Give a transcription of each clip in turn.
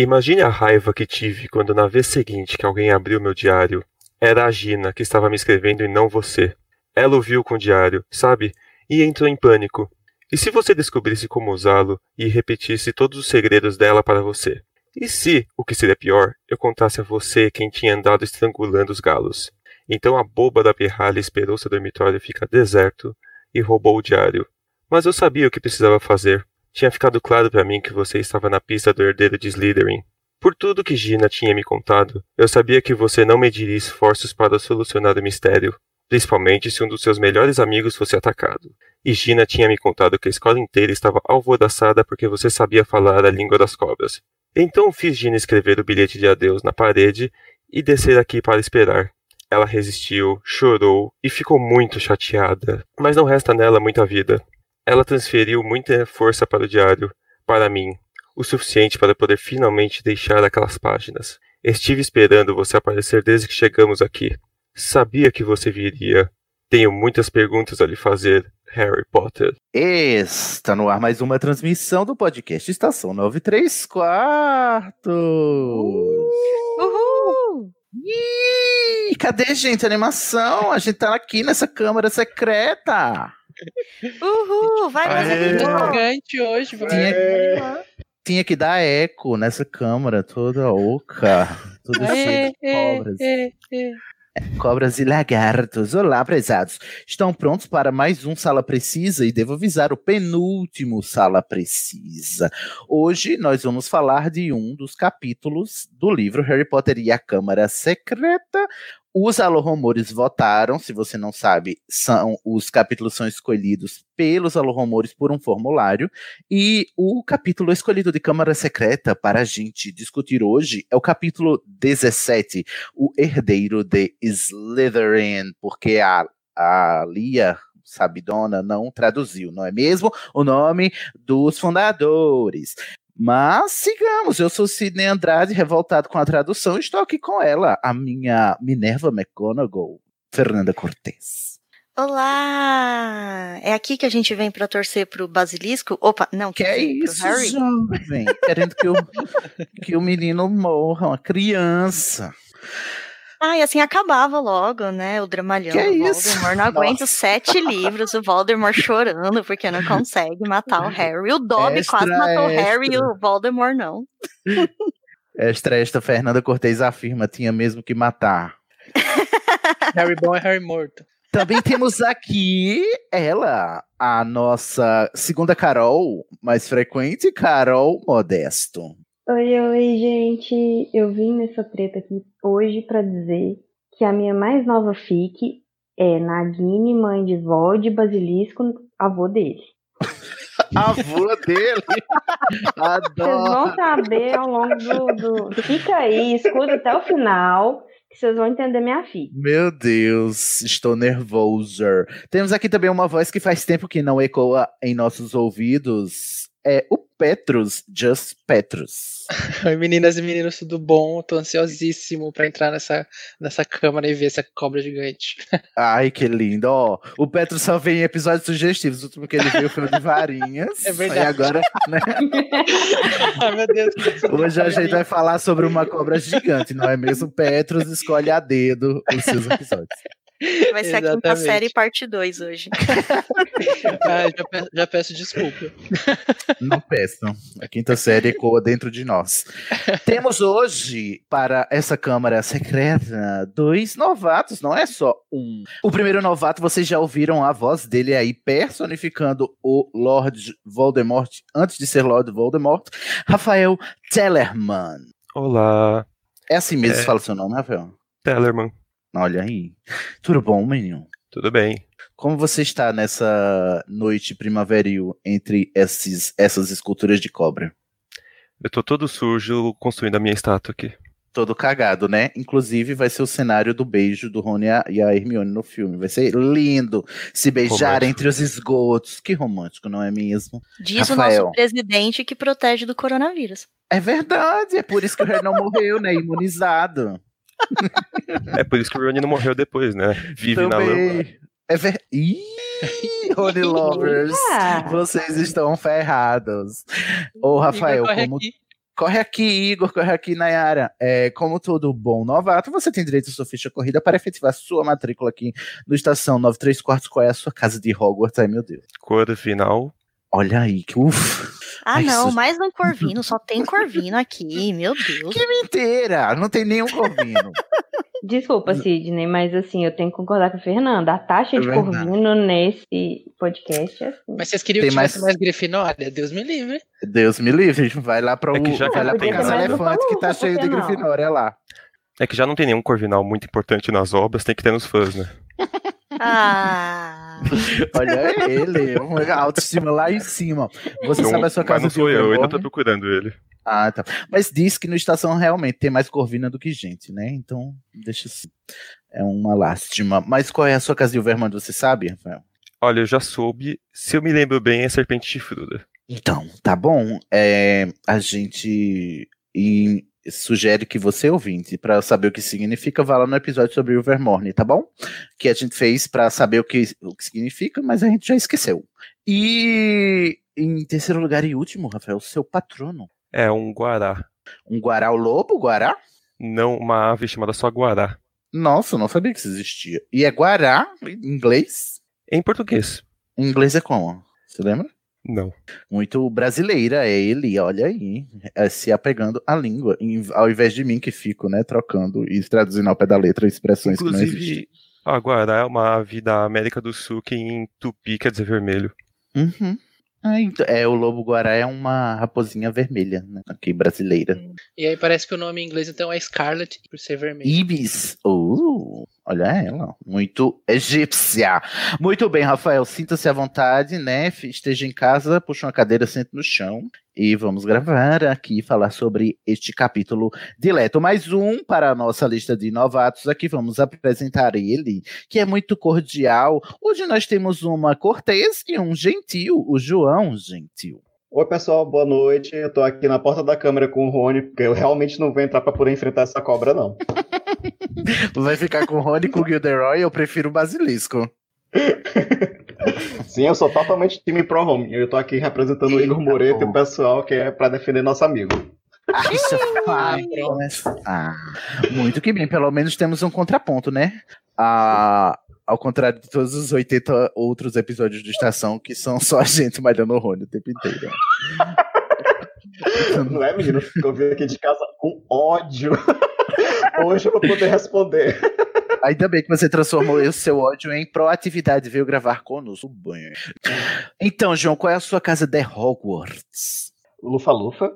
Imagine a raiva que tive quando na vez seguinte que alguém abriu meu diário, era a Gina que estava me escrevendo e não você. Ela ouviu com o diário, sabe? E entrou em pânico. E se você descobrisse como usá-lo e repetisse todos os segredos dela para você? E se, o que seria pior, eu contasse a você quem tinha andado estrangulando os galos? Então a boba da pirralha esperou seu dormitório ficar deserto e roubou o diário. Mas eu sabia o que precisava fazer. Tinha ficado claro para mim que você estava na pista do herdeiro de Slytherin. Por tudo que Gina tinha me contado, eu sabia que você não mediria esforços para solucionar o mistério, principalmente se um dos seus melhores amigos fosse atacado. E Gina tinha me contado que a escola inteira estava alvoraçada porque você sabia falar a língua das cobras. Então fiz Gina escrever o bilhete de adeus na parede e descer aqui para esperar. Ela resistiu, chorou e ficou muito chateada, mas não resta nela muita vida. Ela transferiu muita força para o diário, para mim, o suficiente para poder finalmente deixar aquelas páginas. Estive esperando você aparecer desde que chegamos aqui. Sabia que você viria. Tenho muitas perguntas a lhe fazer, Harry Potter. Está no ar mais uma transmissão do podcast Estação 93 Quartos. Uhul! Ih, cadê, gente? A animação? A gente tá aqui nessa câmara secreta. Uhul! Vai, mais aqui. Gigante hoje, vai. Tinha, tinha que dar eco nessa câmara toda oca. Tudo cheio de cobras. é, é. Cobras e lagartos. Olá, prezados. Estão prontos para mais um Sala Precisa e devo avisar o penúltimo Sala Precisa. Hoje nós vamos falar de um dos capítulos do livro Harry Potter e a Câmara Secreta. Os alorromores votaram, se você não sabe, são os capítulos são escolhidos pelos alorromores por um formulário e o capítulo escolhido de Câmara Secreta para a gente discutir hoje é o capítulo 17, o herdeiro de Slytherin, porque a, a Lia Sabidona não traduziu, não é mesmo? O nome dos fundadores. Mas sigamos, eu sou Sidney Andrade, revoltado com a tradução, e estou aqui com ela, a minha Minerva McGonagall, Fernanda Cortez. Olá! É aqui que a gente vem pra torcer pro Basilisco? Opa, não, Que quer é isso, Harry? jovem? Querendo que o, que o menino morra, uma criança. Ah, e assim acabava logo, né? O dramalhão Que do isso? Voldemort. Não aguento Nossa. sete livros, o Voldemort chorando porque não consegue matar o Harry. O Dobby Extra, quase matou o Harry e extra. o Voldemort não. Esta, esta Fernanda Cortez afirma, tinha mesmo que matar. Harry bom é Harry morto. Também temos aqui ela, a nossa segunda Carol, mais frequente, Carol Modesto. Oi, oi, gente. Eu vim nessa treta aqui hoje pra dizer que a minha mais nova fic é Nagini, mãe de Vold, Basilisco, avô dele. A avó dele. Vocês Adoro. vão saber ao longo do, do. Fica aí, escuta até o final, que vocês vão entender minha fic. Meu Deus, estou nervoso. Temos aqui também uma voz que faz tempo que não ecoa em nossos ouvidos. É o Petrus, Just Petrus. Oi, meninas e meninos, tudo bom? Tô ansiosíssimo pra entrar nessa, nessa câmara e ver essa cobra gigante. Ai, que lindo. Ó, o Petrus só vem em episódios sugestivos. O último que ele viu foi o de varinhas. É verdade. E agora, né? Ai, meu Deus. Hoje a gente vai falar sobre uma cobra gigante, não é mesmo? Petrus escolhe a dedo os seus episódios. Vai ser a quinta Exatamente. série parte 2 hoje. Ah, já, peço, já peço desculpa. Não peçam. A quinta série ecoa dentro de nós. Temos hoje, para essa Câmara Secreta, dois novatos, não é só um. O primeiro novato, vocês já ouviram a voz dele aí personificando o Lord Voldemort, antes de ser Lord Voldemort, Rafael Tellerman. Olá, É assim mesmo que É. fala o seu nome, Rafael? Tellerman. Olha aí. Tudo bom, menino? Tudo bem? Como você está nessa noite primaveril entre esses, essas esculturas de cobra? Eu tô todo sujo construindo a minha estátua aqui. Todo cagado, né? Inclusive, vai ser o cenário do beijo do Rony e a- Hermione no filme. Vai ser lindo se beijar Romântico. entre os esgotos. Que romântico, não é mesmo? Diz o Rafael. nosso presidente que protege do coronavírus. É verdade, é por isso que o Harry não morreu, né? Imunizado. É por isso que o Rony não morreu depois, né? Vive na lama. Também. É ver... Ih, Rony Lovers, Ah, vocês estão ferrados. Ô, Rafael, Igor, corre como aqui. Corre aqui, Igor, corre aqui, Nayara. É, como todo bom novato, você tem direito à sua ficha corrida para efetivar sua matrícula aqui no Estação 93 Quartos. Qual é a sua casa de Hogwarts? Ai, meu Deus. Cor final. Olha aí, que ufa. Ah, Ai, não, isso- mais não Corvino, só tem Corvino aqui, meu Deus. Que mentira! Não tem nenhum corvino. desculpa, Sidney, mas assim, eu tenho que concordar com a Fernanda. A taxa É de verdade. corvino nesse podcast é assim. Mas vocês queriam Tem que tivesse mais- mais Grifinória? Deus me livre. Deus me livre. Vai lá para o É que já vai lá Casa Elefante, que tá cheio de não? Grifinória lá. É que já não tem nenhum corvinal muito importante nas obras, tem que ter nos fãs, né? Ah, Olha ele, uma autoestima lá em cima. Você sabe a sua mas casa não de sou eu, eu ainda tô procurando ele. Ah, tá. Mas diz que no Estação realmente tem mais corvina do que gente, né? Então, deixa assim. É uma lástima. Mas qual é a sua casa de Overmond, você sabe, Rafael? Olha, eu já soube. Se eu me lembro bem, é Serpente Chifruda. Então, tá bom. É, a gente e sugere que você, ouvinte, para saber o que significa, vá lá no episódio sobre o Vermorne, tá bom? Que a gente fez para saber o que, o que significa, mas a gente já esqueceu. E em terceiro lugar e último, Rafael, seu patrono. É um guará. Um guará o lobo, guará? Não uma ave chamada só guará. Nossa, não sabia que isso existia. E é guará em inglês? Em português. Em inglês é como? Você lembra? Não. Muito brasileira é ele, olha aí, é, se apegando à língua, em- ao invés de mim que fico, né, trocando e traduzindo ao pé da letra expressões que não existem. Inclusive, a guará é uma ave da América do Sul que em tupi quer dizer vermelho. Uhum. Ah, então, é, o lobo guará é uma raposinha vermelha, né, aqui brasileira. E aí parece que o nome em inglês então é Scarlet, por ser vermelho. Ibis, uh, olha ela, muito egípcia. Muito bem, Rafael, sinta-se à vontade, né, esteja em casa, puxa uma cadeira, sente no chão e vamos gravar aqui, falar sobre este capítulo dileto. Mais um para a nossa lista de novatos, aqui vamos apresentar ele, que é muito cordial. Hoje nós temos uma cortês e um gentil, o João Gentil. Oi, pessoal, boa noite. Eu tô aqui na porta da câmera com o Rony, porque eu realmente não vou entrar pra poder enfrentar essa cobra, não. Vai ficar com o Rony com o Gilderoy, eu prefiro o Basilisco. Sim, eu sou totalmente time pro home. Eu tô aqui representando o Igor Moreto e o pessoal que é pra defender nosso amigo. Ah, isso começar. Ah, muito que bem, pelo menos temos um contraponto, né? Ah, ao contrário de todos os 80 outros episódios do Estação, que são só a gente malhando o Rony o tempo inteiro. Não é, menino? Eu vim aqui de casa com ódio. Hoje eu vou poder responder. Ainda bem que você transformou o seu ódio em proatividade, veio gravar conosco. Bem. Então, João, qual é a sua casa de Hogwarts? Lufa Lufa.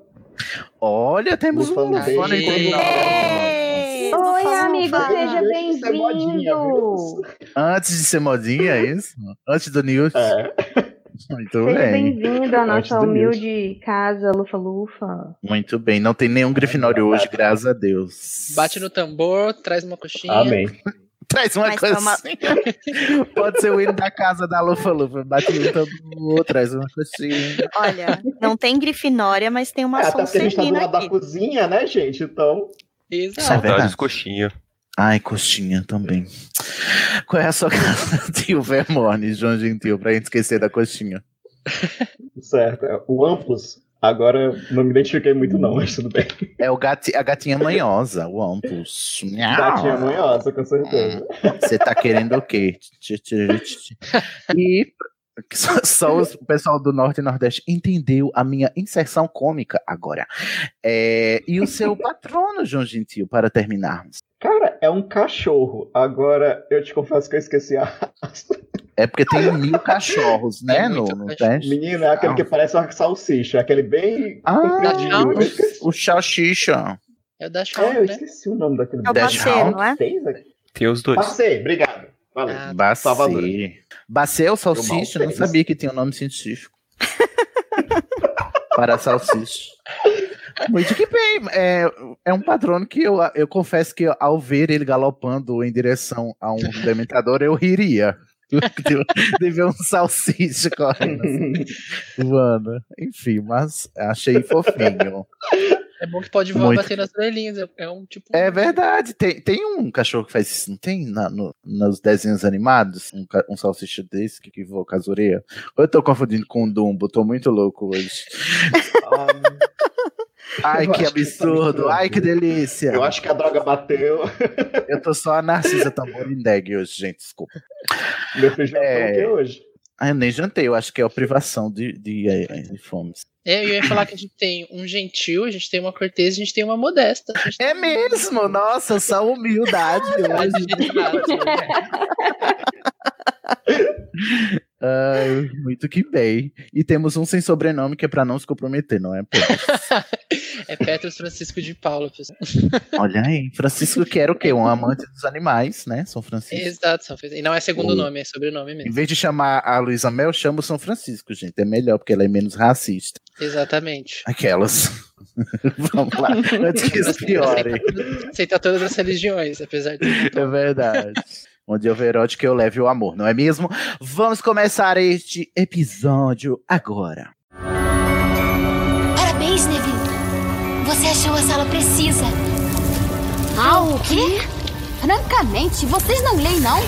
Olha, temos Lufa um Lufa. Ei, Oi, amigo, Lufa. seja bem-vindo. Antes de ser modinha, é isso? Antes do news? É. Muito Seja bem. bem-vindo à nossa humilde casa Lufa Lufa. Muito bem. Não tem nenhum Grifinório hoje, graças a Deus. Bate no tambor, traz uma coxinha. Amém. Traz uma Mas coisa. toma- Pode ser o hino da casa da Lufa Lufa. Bate no tambor, traz uma coxinha. Olha, não tem Grifinória, mas tem uma É, até porque a gente tá do lado da aqui. cozinha, né, gente? Então. Exato. É. Saudades coxinha. Ai, coxinha também. Qual é a sua casa de Vermorne, João Gentil, pra gente esquecer da coxinha? Certo. é O Ampus. Agora não me identifiquei muito, não, mas tudo bem. É o gati, a gatinha manhosa, o Ampus. Gatinha manhosa, com certeza. Você tá querendo o quê? E só, só os- o pessoal do Norte e Nordeste entendeu a minha inserção cômica agora. É, e o seu patrono, João Gentil, para terminarmos. Cara, é um cachorro. Agora, eu te confesso que eu esqueci a. É porque tem mil cachorros, né? No, no teste. Menino, é aquele que parece uma salsicha, aquele bem. Ah, o salsicha. É o da É, eu Shawn, né? esqueci o nome daquele É o Hound? não é? Tem os dois. Passei, obrigado. Valeu. Ah, Salvador. Bacê. Bacê é o salsicha? Eu não sabia que tinha um nome científico. Para salsicha. Muito que bem. É, é um patrono que eu, eu confesso que ao ver ele galopando em direção a um dementador, eu riria. De, de ver um salsicha correndo assim, voando. Enfim, mas achei fofinho. É bom que pode voar Muito. bater nas orelhinhas. é- É um tipo. É verdade, tem, tem um cachorro que faz isso, não tem na- no- nos desenhos animados? Um, um salsicha desse que, que voa com as orelhas? Ou eu tô confundindo com o Dumbo? Tô muito louco hoje. Ai, que que absurdo! tá Ai, que delícia! Eu acho que a droga bateu. Eu tô só a Narcisa Tamborindeg hoje, gente, desculpa. Meu filho já É. o que hoje? Ah, eu nem jantei, eu acho que é a privação de, de, eh, de fome. É, eu ia falar que a gente tem um gentil, a gente tem uma cortês, a gente tem uma modesta. É mesmo, nossa, só humildade hoje. Ai, muito que bem. E temos um sem sobrenome que é pra não se comprometer, não é? É Petros Francisco de Paula, pessoal. olha aí, Francisco que era o quê? Um amante dos animais, né? São Francisco. Exato, São Francisco. E não é segundo nome, é sobrenome Em mesmo. vez de chamar a Luísa Mel, chama o São Francisco, gente. É melhor, porque ela é menos racista. Exatamente. Aquelas. Vamos lá, antes que isso piore. Aceita todas as religiões, apesar de. É verdade. Onde houver erótica, eu leve o amor, não é mesmo? Vamos começar este episódio agora. Parabéns, Neville. Você achou a sala precisa. Ah, o quê? Francamente, vocês não leem, não?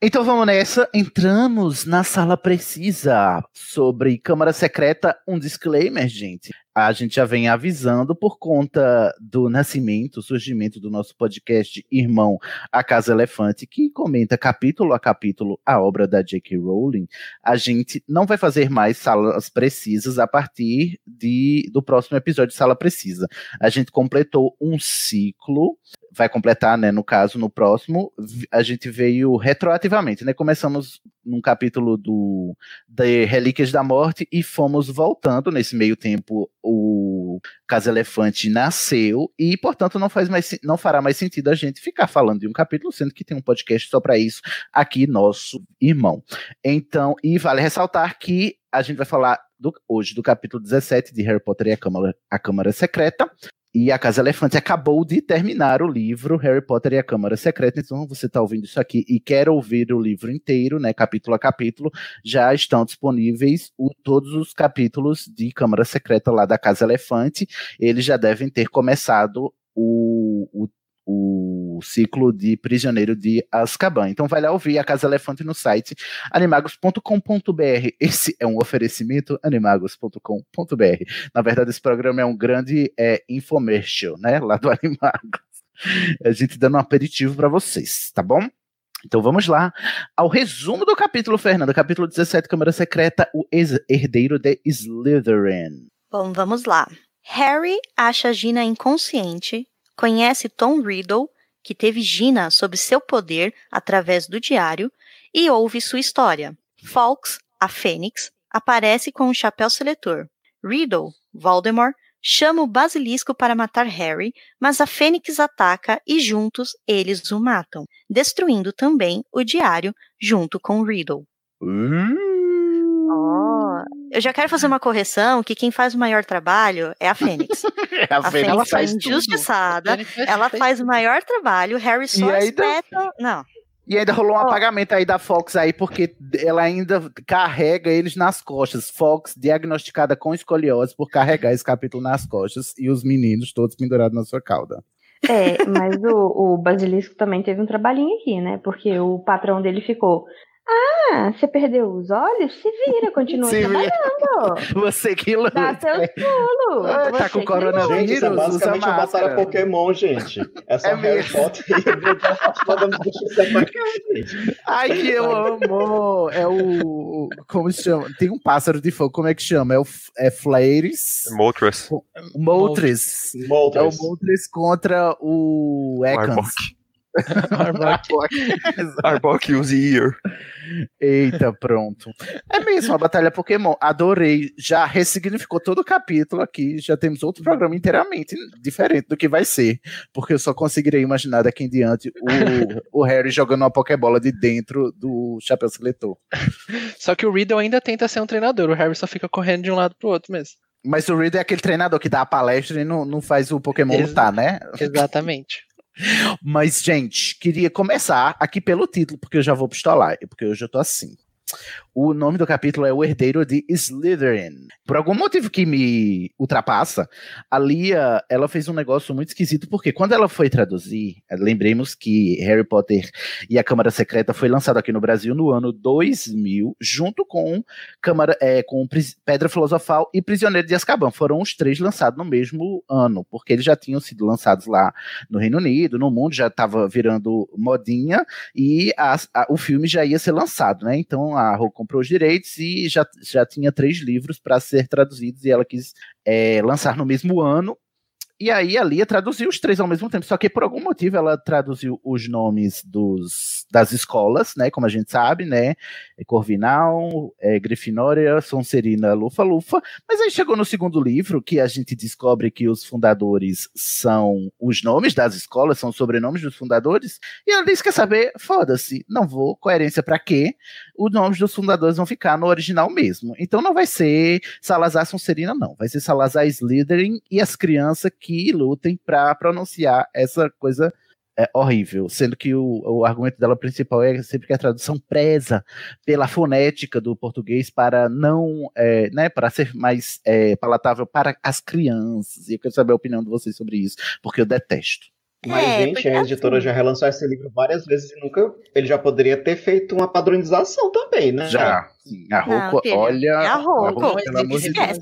Então vamos nessa. Entramos na sala precisa sobre Câmara Secreta. Um disclaimer, gente. A gente já vem avisando por conta do nascimento, surgimento do nosso podcast Irmão A Casa Elefante, que comenta capítulo a capítulo a obra da J.K. Rowling. A gente não vai fazer mais salas precisas a partir de, do próximo episódio de Sala Precisa. A gente completou um ciclo vai completar, né, no caso, no próximo, a gente veio retroativamente, né, começamos num capítulo do de Relíquias da Morte e fomos voltando, nesse meio tempo o Casa Elefante nasceu e, portanto, não faz mais não fará mais sentido a gente ficar falando de um capítulo, sendo que tem um podcast só para isso aqui, nosso irmão. Então, e vale ressaltar que a gente vai falar do- hoje do capítulo 17 de Harry Potter e a Câmara, a Câmara Secreta, e a Casa Elefante acabou de terminar o livro Harry Potter e a Câmara Secreta. Então, você está ouvindo isso aqui e quer ouvir o livro inteiro, né, capítulo a capítulo, já estão disponíveis o- todos os capítulos de Câmara Secreta lá da Casa Elefante. Eles já devem ter começado o, o, o ciclo de Prisioneiro de Azkaban. Então, vai lá ouvir a Casa Elefante no site animagos.com.br. Esse é um oferecimento animagos.com.br. Na verdade, esse programa é um grande é, infomercial, né? Lá do Animagos. A gente dando um aperitivo para vocês, tá bom? Então vamos lá ao resumo do capítulo, Fernanda. Capítulo 17, Câmara Secreta, o ex- herdeiro de Slytherin. Bom, vamos lá. Harry acha Gina inconsciente, conhece Tom Riddle, que teve Gina sob seu poder através do diário, e ouve sua história. Fawkes, a Fênix, aparece com um chapéu seletor. Riddle, Voldemort, chama o basilisco para matar Harry, mas a Fênix ataca e juntos eles o matam, destruindo também o diário junto com Riddle. Oh, eu já quero fazer uma correção que quem faz o maior trabalho é a Fênix. A A Fênix Fênix é faz tudo. injustiçada, A Fênix ela faz faz o maior trabalho, Harry só ainda- espeta... Não, E ainda rolou um apagamento aí da Fox aí, porque ela ainda carrega eles nas costas. Fox diagnosticada com escoliose por carregar esse capítulo nas costas e os meninos todos pendurados na sua cauda. É, mas o, o Basilisco também teve um trabalhinho aqui, né? Porque o patrão dele ficou. Ah, você perdeu os olhos? Se vira, continua Se vira. trabalhando. Você que luta. Dá seus pulos. Ah, tá com coronavírus? Gente, é usa basicamente batalha máscara. Pokémon, gente. É só É Harry mesmo. Potter e. Ai, que eu amo! É o. Como se chama? Tem um pássaro de fogo, como é que chama? É o é Flares? Moltres. Moltres. É o Moltres. Moltres contra o Ekans. Arbok use ear. Eita, pronto. É mesmo, a Batalha Pokémon. Adorei. Já ressignificou todo o capítulo aqui. Já temos outro programa inteiramente diferente do que vai ser. Porque eu só conseguirei imaginar daqui em diante o, o Harry jogando uma Pokébola de dentro do Chapéu Seletor. Só que o Riddle ainda tenta ser um treinador, o Harry só fica correndo de um lado pro outro mesmo. Mas o Reed é aquele treinador que dá a palestra e não, não faz o Pokémon Ex- lutar, né? Exatamente. Mas, gente, queria começar aqui pelo título, porque eu já vou pistolar, porque eu tô assim. O nome do capítulo é O Herdeiro de Slytherin. Por algum motivo que me ultrapassa, a Lia, ela fez um negócio muito esquisito, porque quando ela foi traduzir, lembremos que Harry Potter e a Câmara Secreta foi lançado aqui no Brasil no ano 2000, junto com Câmara, é, com Pedra Filosofal e Prisioneiro de Azkaban. Foram os três lançados no mesmo ano, porque eles já tinham sido lançados lá no Reino Unido, no mundo, já estava virando modinha, e as- a- o filme já ia ser lançado, né? Então a Rô comprou os direitos e já, já tinha três livros para ser traduzidos, e ela quis é, lançar no mesmo ano. E aí a Lia traduziu os três ao mesmo tempo, só que por algum motivo ela traduziu os nomes dos, das escolas, né, como a gente sabe, né, é Corvinal, é, Grifinória, Sonserina, Lufa-Lufa, mas aí chegou no segundo livro que a gente descobre que os fundadores são os nomes das escolas, são os sobrenomes dos fundadores, e ela disse, quer saber, foda-se, não vou, coerência pra quê? Os nomes dos fundadores vão ficar no original mesmo, então não vai ser Salazar Sonserina não, vai ser Salazar Slytherin e as crianças que lutem pra pronunciar essa coisa é, horrível, sendo que o, o argumento dela principal é sempre que a tradução preza pela fonética do português para não, é, né, para ser mais é, palatável para as crianças. E eu quero saber a opinião de vocês sobre isso, porque eu detesto. Mas, É, gente, a editora assim- já relançou esse livro várias vezes e nunca. Ele já poderia ter feito uma padronização também, né? Já, sim, a filho, olha, é a de Esquece.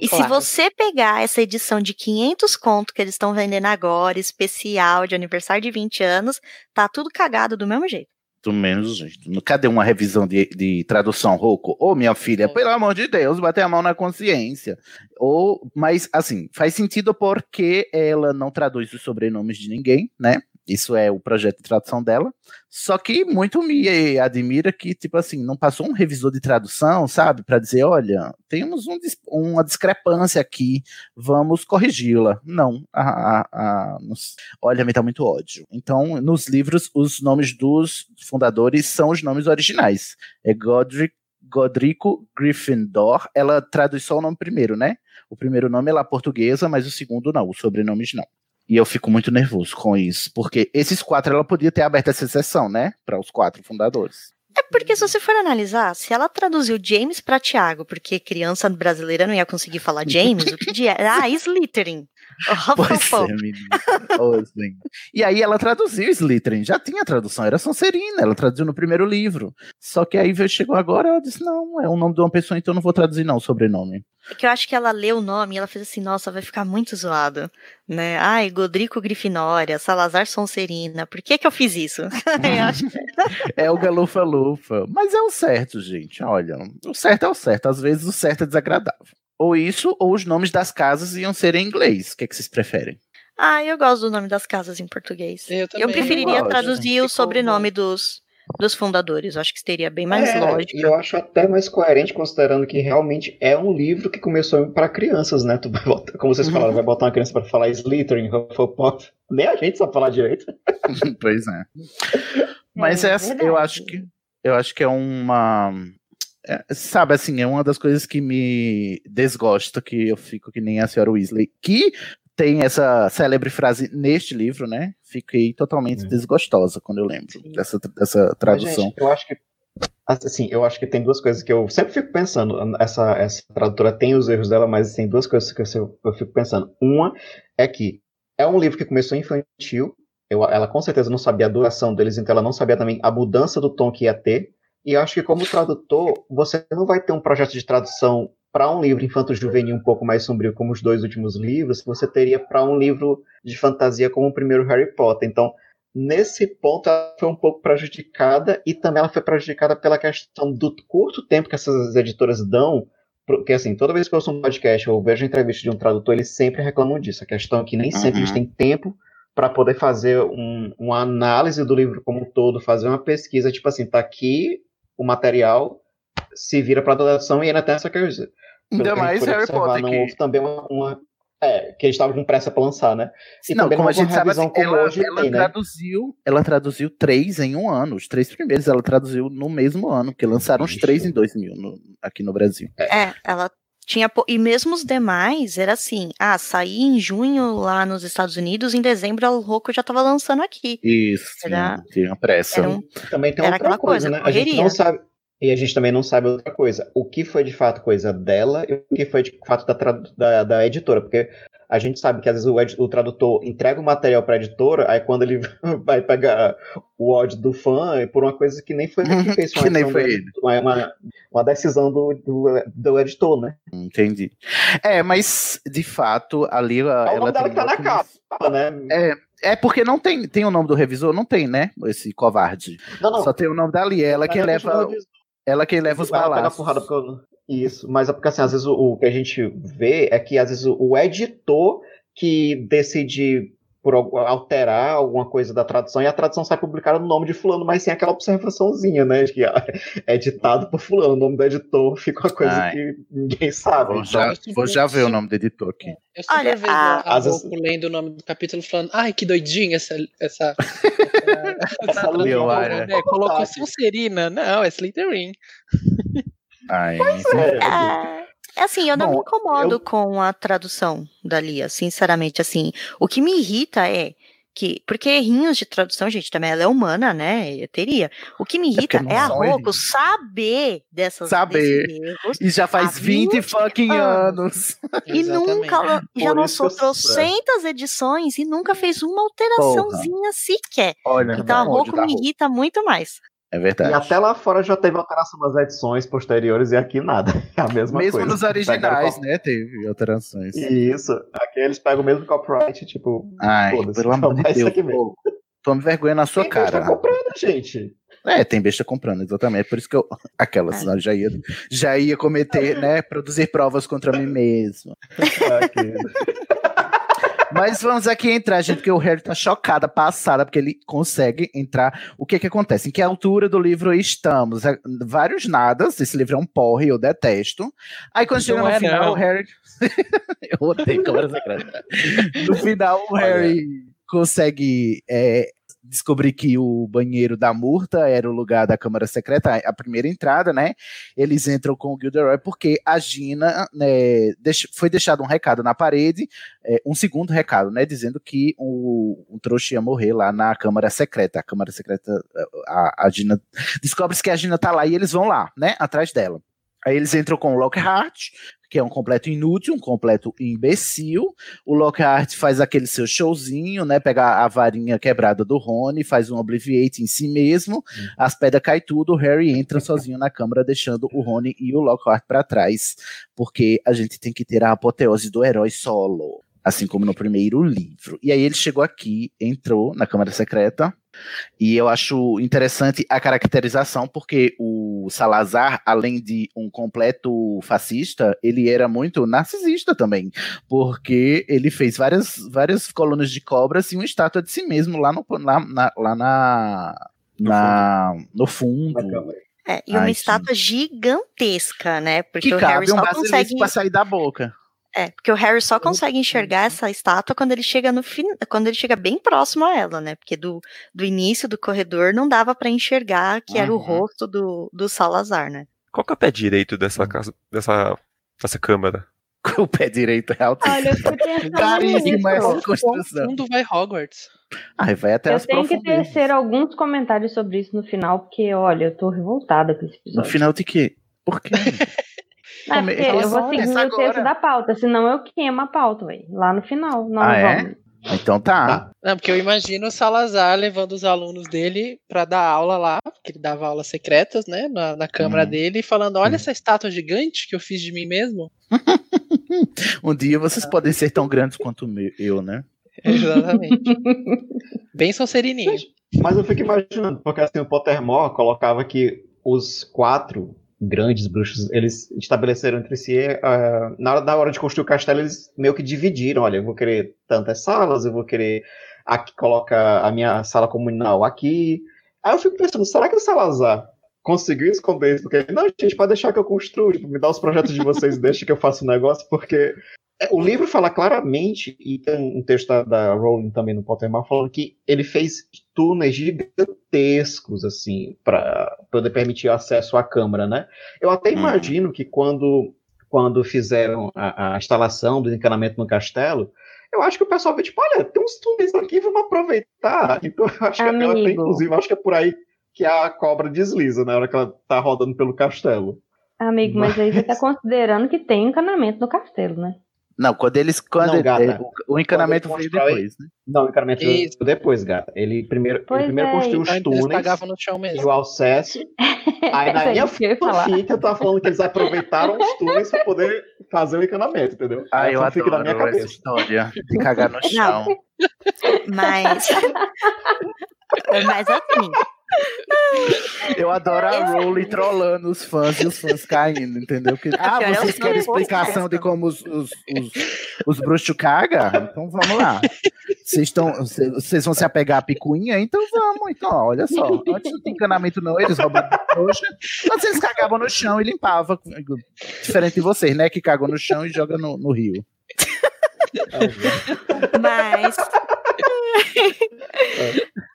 E se você pegar essa edição de 500 conto que eles estão vendendo agora, especial de aniversário de 20 anos, tá tudo cagado do mesmo jeito. Do menos, gente. Cadê uma revisão de, de tradução, Rouco? Ô, minha filha, pelo amor de Deus, bater a mão na consciência. Ou, mas, assim, faz sentido porque ela não traduz os sobrenomes de ninguém, né? Isso é o projeto de tradução dela. Só que muito me admira que, tipo assim, não passou um revisor de tradução, sabe? Para dizer, olha, temos um uma discrepância aqui, vamos corrigi-la. Não. A, a, a- nos- olha, me dá muito ódio. Então, nos livros, os nomes dos fundadores são os nomes originais. É Godric, Godrico Gryffindor. Ela traduz só o nome primeiro, né? O primeiro nome é lá portuguesa, mas o segundo não, os sobrenomes não. E eu fico muito nervoso com isso, porque esses quatro ela podia ter aberto essa exceção, né? Para os quatro fundadores. É porque se você for analisar, se ela traduziu James pra Tiago, porque criança brasileira não ia conseguir falar James, o que de Ah, Slytherin. Oh, Pois é, menina. E aí ela traduziu Slytherin, já tinha tradução, era Sonserina, ela traduziu no primeiro livro. Só que aí chegou agora, ela disse, não, é o nome de uma pessoa, então eu não vou traduzir não o sobrenome. É que eu acho que ela leu o nome e ela fez assim, nossa, vai ficar muito zoado, né? Ai, Godrico Grifinória, Salazar Sonserina, por que que eu fiz isso? É o galufa-lufa. Mas é o certo, gente. Olha, o certo é o certo. Às vezes o certo é desagradável. Ou isso, ou os nomes das casas iam ser em inglês. O que, é que vocês preferem? Ah, eu gosto do nome das casas em português. Eu, Eu preferiria Lógico. traduzir o sobrenome dos, dos fundadores. Eu acho que seria bem mais É, lógico. E eu acho até mais coerente, considerando que realmente é um livro que começou para crianças, né? Tu vai botar, como vocês falaram, vai botar uma criança para falar Slytherin, Hufflepuff. Nem a gente sabe falar direito. pois é. Mas É é, verdade. eu acho que eu acho que é uma sabe assim, é uma das coisas que me desgosta, que eu fico que nem a senhora Weasley, que tem essa célebre frase neste livro, né? Fiquei totalmente desgostosa quando eu lembro dessa, dessa Mas, tradução. gente, eu acho que assim, eu acho que tem duas coisas que eu sempre fico pensando. Essa, essa tradutora tem os erros dela, mas tem duas coisas que eu, eu fico pensando. Uma é que é um livro que começou infantil. Eu, ela com certeza não sabia a duração deles, então ela não sabia também a mudança do tom que ia ter. E acho que como tradutor, você não vai ter um projeto de tradução para um livro infanto-juvenil um pouco mais sombrio como os dois últimos livros, você teria para um livro de fantasia como o primeiro Harry Potter. Então, nesse ponto, ela foi um pouco prejudicada e também ela foi prejudicada pela questão do curto tempo que essas editoras dão. Porque, assim, toda vez que eu ouço um podcast ou vejo entrevista de um tradutor, eles sempre reclamam disso. A questão é que nem sempre eles Uhum. têm tempo para poder fazer um, uma análise do livro como um todo, fazer uma pesquisa, tipo assim, tá aqui o material, se vira para tradução e ainda tem essa coisa. Ainda mais Harry observar, Potter, não que- houve também uma, uma- É, que eles estavam com pressa para lançar, né? E não, também como a gente sabe, assim, como ela, hoje ela tem, né? traduziu, ela traduziu três em um ano. Os três primeiros ela traduziu no mesmo ano, porque lançaram os três em 2000 no- aqui no Brasil. É, ela tinha. E mesmo os demais, era assim: ah, saí em junho lá nos Estados Unidos, em dezembro a Roku já tava lançando aqui. Isso, Era- tinha, pressa. era um- Também tem outra coisa, coisa, né? A gente correria. não sabe. E a gente também não sabe outra coisa. O que foi de fato coisa dela e o que foi de fato da, da, da editora. Porque a gente sabe que às vezes o, edi- o tradutor entrega o material para a editora, aí quando ele vai pegar o ódio do fã, é por uma coisa que nem foi ele que fez, Que nem foi ele. uma, uma, uma decisão do, do, do editor, né? Entendi. É, mas de fato, ali ela. É o ela nome dela que tá na capa, né? É, é porque não tem, tem o nome do revisor, não tem, né? Esse covarde. Não, não. Só tem o nome dali, ela Mas quem é leva, questão de- ela quem leva os Ela eu- Isso, mas é porque assim, às vezes o, o que a gente vê é que às vezes o, o editor que decide por alterar alguma coisa da tradução e a tradução sai publicada no nome de fulano, mas sem aquela observaçãozinha, né? De que ah, é editado por fulano, o nome do editor fica uma coisa Ai. que ninguém sabe. Vou já, Então, vou já ver o nome do editor aqui. Eu sempre Olha, vejo a- a, Às vezes- lendo o nome do capítulo falando, ai, que doidinha essa. essa, essa, essa Leoara. né? Colocou Sonserina. Não, é Slytherin. Ai, É, é assim, eu não me Bom, incomodo eu- com a tradução da Lia, sinceramente, assim. O que me irrita é que, porque errinhos de tradução, gente, também ela é humana, né? Eu teria. O que me irrita não é, a Roku saber dessas Saber. erros E já faz há 20 20 fucking anos. e nunca ela- já lançou trocentas edições e nunca fez uma alteraçãozinha sequer. Olha, Então a Roku me irrita muito mais. É verdade. E até lá fora já teve alteração nas edições posteriores e aqui nada. É a mesma Mesmo coisa. nos Pegaram originais, né? Teve alterações. Isso. Aqui eles pegam o mesmo copyright, tipo. Ai, pelo amor de Deus. aqui mesmo. pô, Tome vergonha na sua está cara. comprando, gente? É, tem besta comprando, exatamente. Por isso que eu. Aquela, senão eu já ia, já ia cometer, né? Produzir provas contra mim mesmo. Mas vamos aqui entrar, gente, porque o Harry tá chocada, passada, porque ele consegue entrar. O que que acontece? Em que altura do livro estamos? É, Vários nadas, esse livro é um porre, eu detesto. Aí quando chega no é, final, não. o Harry. eu odeio câmera secreta. No final, o Harry consegue é, descobrir que o banheiro da Murta era o lugar da Câmara Secreta, a primeira entrada, né? Eles entram com o Gilderoy porque a Gina né, foi deixado um recado na parede, é, um segundo recado, né? Dizendo que o, o trouxa ia morrer lá na Câmara Secreta. A Câmara Secreta, a, a Gina. Descobre-se que a Gina tá lá e eles vão lá, né? Atrás dela. Aí eles entram com o Lockhart, que é um completo inútil, um completo imbecil. O Lockhart faz aquele seu showzinho, né? Pega a varinha quebrada do Rony, faz um Obliviate em si mesmo, as pedras caem tudo, o Harry entra sozinho na câmara, deixando o Rony e o Lockhart pra trás, porque a gente tem que ter a apoteose do herói solo, assim como no primeiro livro. E aí ele chegou aqui, entrou na Câmara Secreta, e eu acho interessante a caracterização, porque o Salazar, além de um completo fascista, ele era muito narcisista também, porque ele fez várias, várias colunas de cobras e uma estátua de si mesmo lá, no, lá, na, lá na, na, no fundo. É, e uma Ai, estátua gigantesca, né? Porque Que o Harry cabe um só consegue. pra sair da boca. É, porque o Harry só consegue enxergar essa estátua quando ele chega no fin... quando ele chega bem próximo a ela, né? Porque do, do início do corredor não dava pra enxergar que era o Uhum. rosto do, do Salazar, né? Qual que é o pé direito dessa casa, dessa, dessa câmara? O pé direito é alto. Olha, eu fico Caríssima essa construção. Fundo vai Hogwarts. Ai, vai até Eu as tenho que tecer alguns comentários sobre isso no final, porque, olha, eu tô revoltada com esse No episódio. final de quê? Por quê? É, Come- porque eu vou seguir o texto da pauta, senão eu queimo a pauta, velho. Lá no final. Não, Ah, é? Então tá. Não, porque eu imagino o Salazar levando os alunos dele pra dar aula lá, porque ele dava aulas secretas, né, na, na câmara Uhum. dele, e falando: Olha essa estátua gigante que eu fiz de mim mesmo. Um dia vocês podem ser tão grandes quanto eu, né? Exatamente. Bem Sonserininho. Mas eu fico imaginando, porque assim, o Pottermore colocava que os quatro grandes bruxos, eles estabeleceram entre si, ah, na, hora, na hora de construir o castelo, eles meio que dividiram, olha, eu vou querer tantas salas, eu vou querer aqui, coloca a minha sala comunal aqui. Aí eu fico pensando, será que o Salazar conseguiu isso? Porque, não, gente, pode deixar que eu construa, tipo, me dá os projetos de vocês, deixa que eu faça o negócio, porque o livro fala claramente, e tem um texto da, da Rowling também no Pottermore, falando que ele fez túneis gigantescos, assim, para poder permitir acesso à Câmara, né? Eu até Uhum. imagino que quando, quando fizeram a, a instalação do encanamento no castelo, eu acho que o pessoal vê, tipo, olha, tem uns túneis aqui, vamos aproveitar. Então, eu acho que ela tem, inclusive, acho que é por aí que a cobra desliza, na hora que ela tá rodando pelo castelo. Amigo, mas aí você tá considerando que tem encanamento no castelo, né? Não, quando eles. Quando Não, ele- gata. o, o encanamento veio ele depois, né? Não, o encanamento veio depois, gata. Ele primeiro, ele primeiro é, construiu os Então eles túneis cagavam no chão e mesmo. o acesso. Aí na minha fanfic eu tava falando que eles aproveitaram os túneis pra poder fazer o encanamento, entendeu? Ah, Aí eu a fanfic da minha adoro essa cabeça. história de cagar no chão. Mas. Mas assim, Eu adoro a Rowling trollando os fãs e os fãs caindo, entendeu? Porque, ah, é vocês querem explicação de como os, os, os, os bruxos cagam? Então vamos lá. Vocês estão, vocês vão se apegar à picuinha? Então vamos. Então, ó, olha só. Antes não tem encanamento, não. Eles roubavam trouxa. Mas eles cagavam no chão e limpavam. Diferente de vocês, né? Que cagam no chão e jogam no, no rio. mas.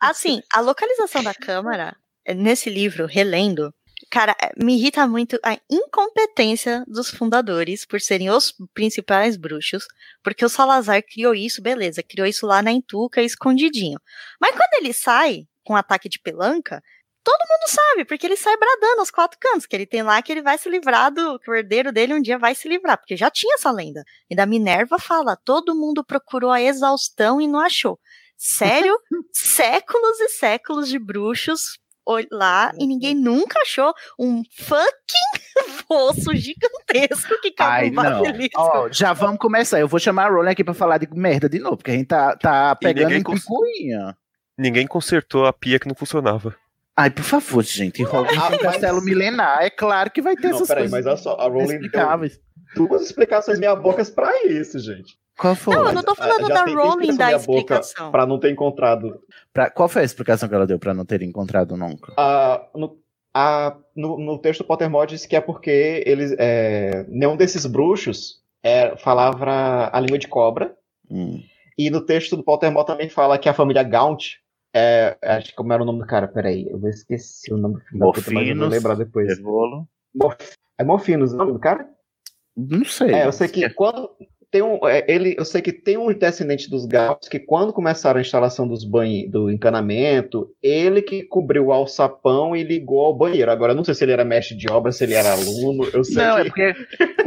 Assim, a localização da câmara, nesse livro, relendo, cara, me irrita muito a incompetência dos fundadores por serem os principais bruxos, porque o Salazar criou isso, beleza, criou isso lá na Entuca, escondidinho. Mas quando ele sai com um ataque de pelanca, todo mundo sabe, porque ele sai bradando aos quatro cantos, que ele tem lá que ele vai se livrar do, que o herdeiro dele um dia vai se livrar, porque já tinha essa lenda. E da Minerva fala, todo mundo procurou a exaustão e não achou. Sério, séculos e séculos de bruxos lá e ninguém nunca achou um fucking poço gigantesco que cabe Ai, um não. basilisco. Ó, já vamos começar. Eu vou chamar a Rowling aqui pra falar de merda de novo, porque a gente tá, tá pegando ninguém em cons- picuinha. Ninguém consertou a pia que não funcionava. Ai, por favor, gente. Hogwarts Ah, mas- castelo milenar. É claro que vai ter Não, essas peraí, coisas mas olha só, a Rowling deu duas explicações meia bocas pra isso, gente. Qual foi? Não, eu não tô falando Já da Rowling da explicação. Pra não ter encontrado Pra- qual foi a explicação que ela deu pra não ter encontrado nunca? Ah, no, a- no, no texto do Pottermore diz que é porque eles, é, nenhum desses bruxos é, falava a língua de cobra. Hum. E no texto do Pottermore também fala que a família Gaunt, é, acho que como era o nome do cara, peraí, eu vou esquecer o nome do filho puta, eu vou Morfinos. lembrar depois. Morf- É Morfinos o nome do cara? Não sei. É, eu sei que quando tem um, é, ele, eu sei que tem um descendente dos Gaunt que quando começaram a instalação dos banhos, do encanamento, ele que cobriu o alçapão e ligou ao banheiro. Agora, eu não sei se ele era mestre de obra, se ele era aluno, eu sei Não, é que porque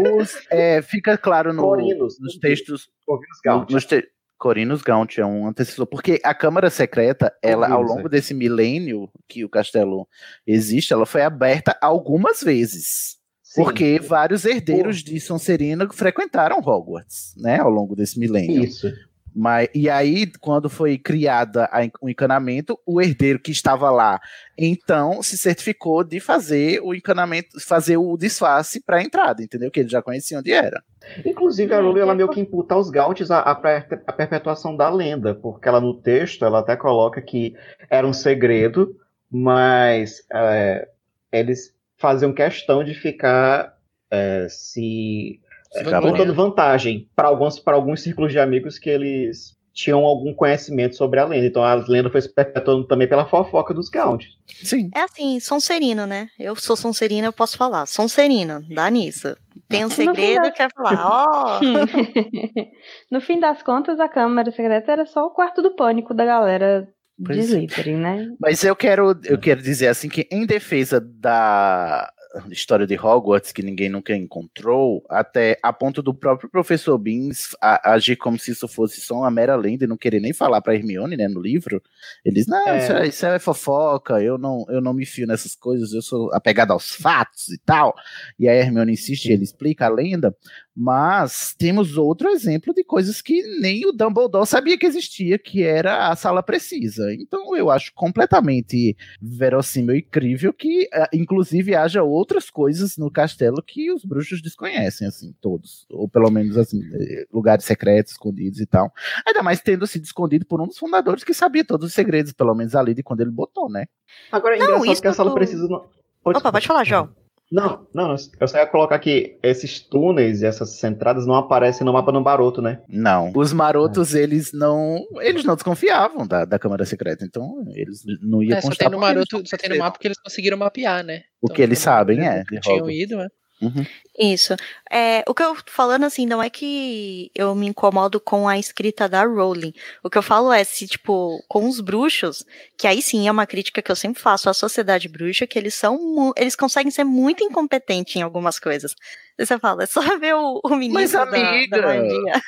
os, é, fica claro no, Corinos, nos textos. Corvinus Gaunt. Nos te, Corinos Gaunt é um antecessor, porque a Câmara Secreta, ela, ao longo é. desse milênio que o castelo existe, ela foi aberta algumas vezes. Sim. Porque vários herdeiros de Sonserina frequentaram Hogwarts, né, ao longo desse milênio. Isso. Mas, e aí, quando foi criada o encanamento, o herdeiro que estava lá, então, se certificou de fazer o encanamento, fazer o disfarce para a entrada, entendeu? Que ele já conhecia onde era. Inclusive, a Rowling, ela meio que imputa aos Gaunts a, a, per- a perpetuação da lenda, porque ela no texto, ela até coloca que era um segredo, mas é, eles faziam questão de ficar é, se é, Vangloriando. dando vantagem para alguns, para alguns círculos de amigos que eles tinham algum conhecimento sobre a lenda. Então a lenda foi se perpetuando também pela fofoca dos Gaunts. Sim. É assim, Sonserino, né? Eu sou Sonserina, eu posso falar. Sonserino, dá nisso. Tem um segredo, das- quer falar. Ó, no fim das contas, a Câmara Secreta era só o quarto do pânico da galera Pois é. Slytherin, né? Mas eu quero, eu quero dizer assim que em defesa da história de Hogwarts que ninguém nunca encontrou, até a ponto do próprio professor Beans a- agir como se isso fosse só uma mera lenda e não querer nem falar pra Hermione, né, no livro. Ele diz, não, É. Isso, é, isso é fofoca, eu não, eu não me fio nessas coisas, eu sou apegado aos fatos e tal. E aí a Hermione insiste, ele explica a lenda, mas temos outro exemplo de coisas que nem o Dumbledore sabia que existia, que era a sala precisa. Então eu acho completamente verossímil e crível que, eh, inclusive, haja outras coisas no castelo que os bruxos desconhecem, assim, todos. Ou pelo menos, assim, eh, lugares secretos, escondidos e tal. Ainda mais tendo sido escondido por um dos fundadores que sabia todos os segredos, pelo menos ali de quando ele botou, né? Agora é Não, engraçado isso que a sala do- precisa. Não... Opa, pode falar, João. Não, não, eu só ia colocar que esses túneis e essas entradas não aparecem no mapa do Baroto, né? Não. Os marotos, eles não. Eles não desconfiavam da, da Câmara Secreta, então eles não iam É, só tem no Maroto, só tem no mapa porque eles conseguiram mapear, né? O que eles sabem é. Não tinham ido, né? Uhum. Isso. É, o que eu tô falando assim, não é que eu me incomodo com a escrita da Rowling. O que eu falo é se, tipo, com os bruxos, que aí sim é uma crítica que eu sempre faço à sociedade bruxa, que eles são, eles conseguem ser muito incompetentes em algumas coisas. Você fala, é só ver o, o menino Mas, da, amiga, da Eu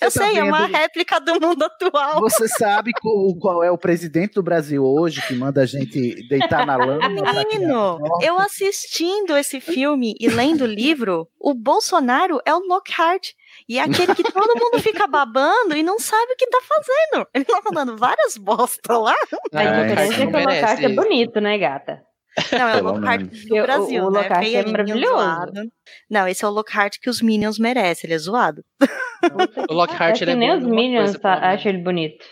tá sei, é uma réplica do mundo atual. Você sabe qual, qual é o presidente do Brasil hoje que manda a gente deitar na lama? Menino, eu assistindo esse filme e lendo o livro, o Bolsonaro é o Lockhart. E é aquele que todo mundo fica babando e não sabe o que tá fazendo. Ele tá falando várias bosta lá. A Ai, diferença é que o Lockhart é bonito, né, gata? Não, é o Lockhart do Eu- o- Brasil, o né? Lockhart é maravilhoso. zoado. Não, esse é o Lockhart que os Minions merecem, ele é zoado. O Lockhart, Acho ele é nem os Minions tá, acham ele bonito.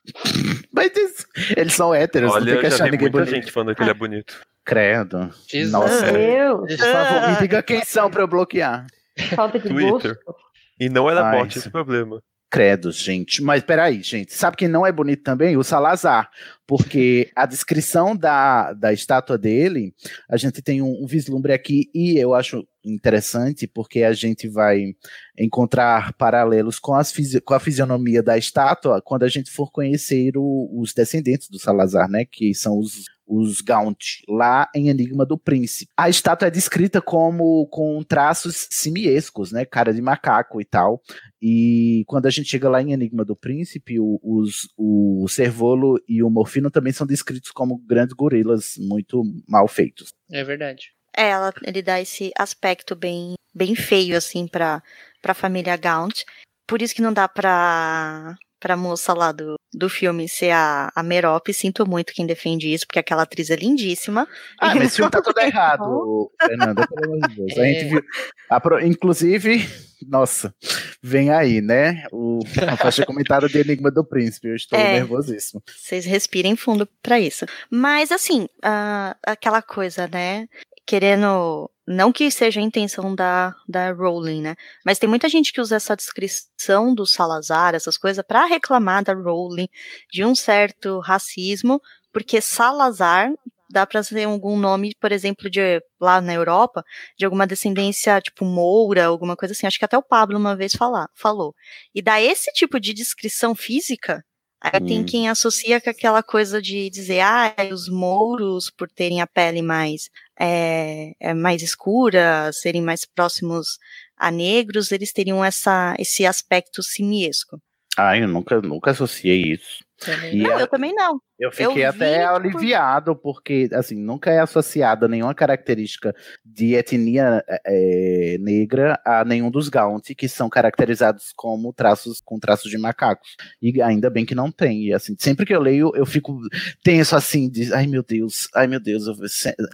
Mas isso- eles são héteros, não tem Olha, que já achar vi ninguém muita bonito. gente falando que ele é bonito. Credo. Jesus. Nossa. Meu, Por favor, me diga quem são pra eu bloquear. falta de Twitter. gosto. E não era Ai, bot esse problema. Credo, gente. Mas peraí, gente. Sabe quem não é bonito também? O Salazar. Porque a descrição da, da estátua dele, a gente tem um, um vislumbre aqui, e eu acho interessante, porque a gente vai encontrar paralelos com, as com a fisionomia da estátua quando a gente for conhecer o- os descendentes do Salazar, né? Que são os, os Gaunt, lá em Enigma do Príncipe. A estátua é descrita como com traços simiescos, né? Cara de macaco e tal. E quando a gente chega lá em Enigma do Príncipe, o, os, o Servolo e o Também são descritos como grandes gorilas muito mal feitos. É verdade. É, ela, ele dá esse aspecto bem, bem feio, assim, pra, pra família Gaunt. Por isso que não dá pra, pra moça lá do, do filme ser a, a Merope. Sinto muito quem defende isso, porque aquela atriz é lindíssima. Ah, mas esse filme tá tudo errado. Fernanda, pelo amor de Deus. A É. gente viu. a pro- inclusive, nossa, vem aí, né? O, a faixa comentada de Enigma do Príncipe. Eu estou É. nervosíssimo. Vocês respirem fundo pra isso. Mas, assim, ah, aquela coisa, né? Querendo. Não que seja a intenção da, da Rowling, né? Mas tem muita gente que usa essa descrição do Salazar, essas coisas, pra reclamar da Rowling de um certo racismo, porque Salazar dá pra ser algum nome, por exemplo, de lá na Europa, de alguma descendência, tipo Moura, alguma coisa assim. Acho que até o Pablo uma vez falar, falou. E dá esse tipo de descrição física Aí tem Hum. quem associa com aquela coisa de dizer, ah, os mouros, por terem a pele mais, é, é, mais escura, serem mais próximos a negros, eles teriam essa, esse aspecto simiesco. Ai, eu nunca, nunca associei isso. Também E não, a- eu também não. Eu fiquei vi, até aliviado, porque, assim, nunca é associada nenhuma característica de etnia é, negra a nenhum dos Gaunt, que são caracterizados como traços, com traços de macacos. E ainda bem que não tem. E, assim, sempre que eu leio, eu fico tenso, assim, de, ai meu Deus, ai meu Deus, eu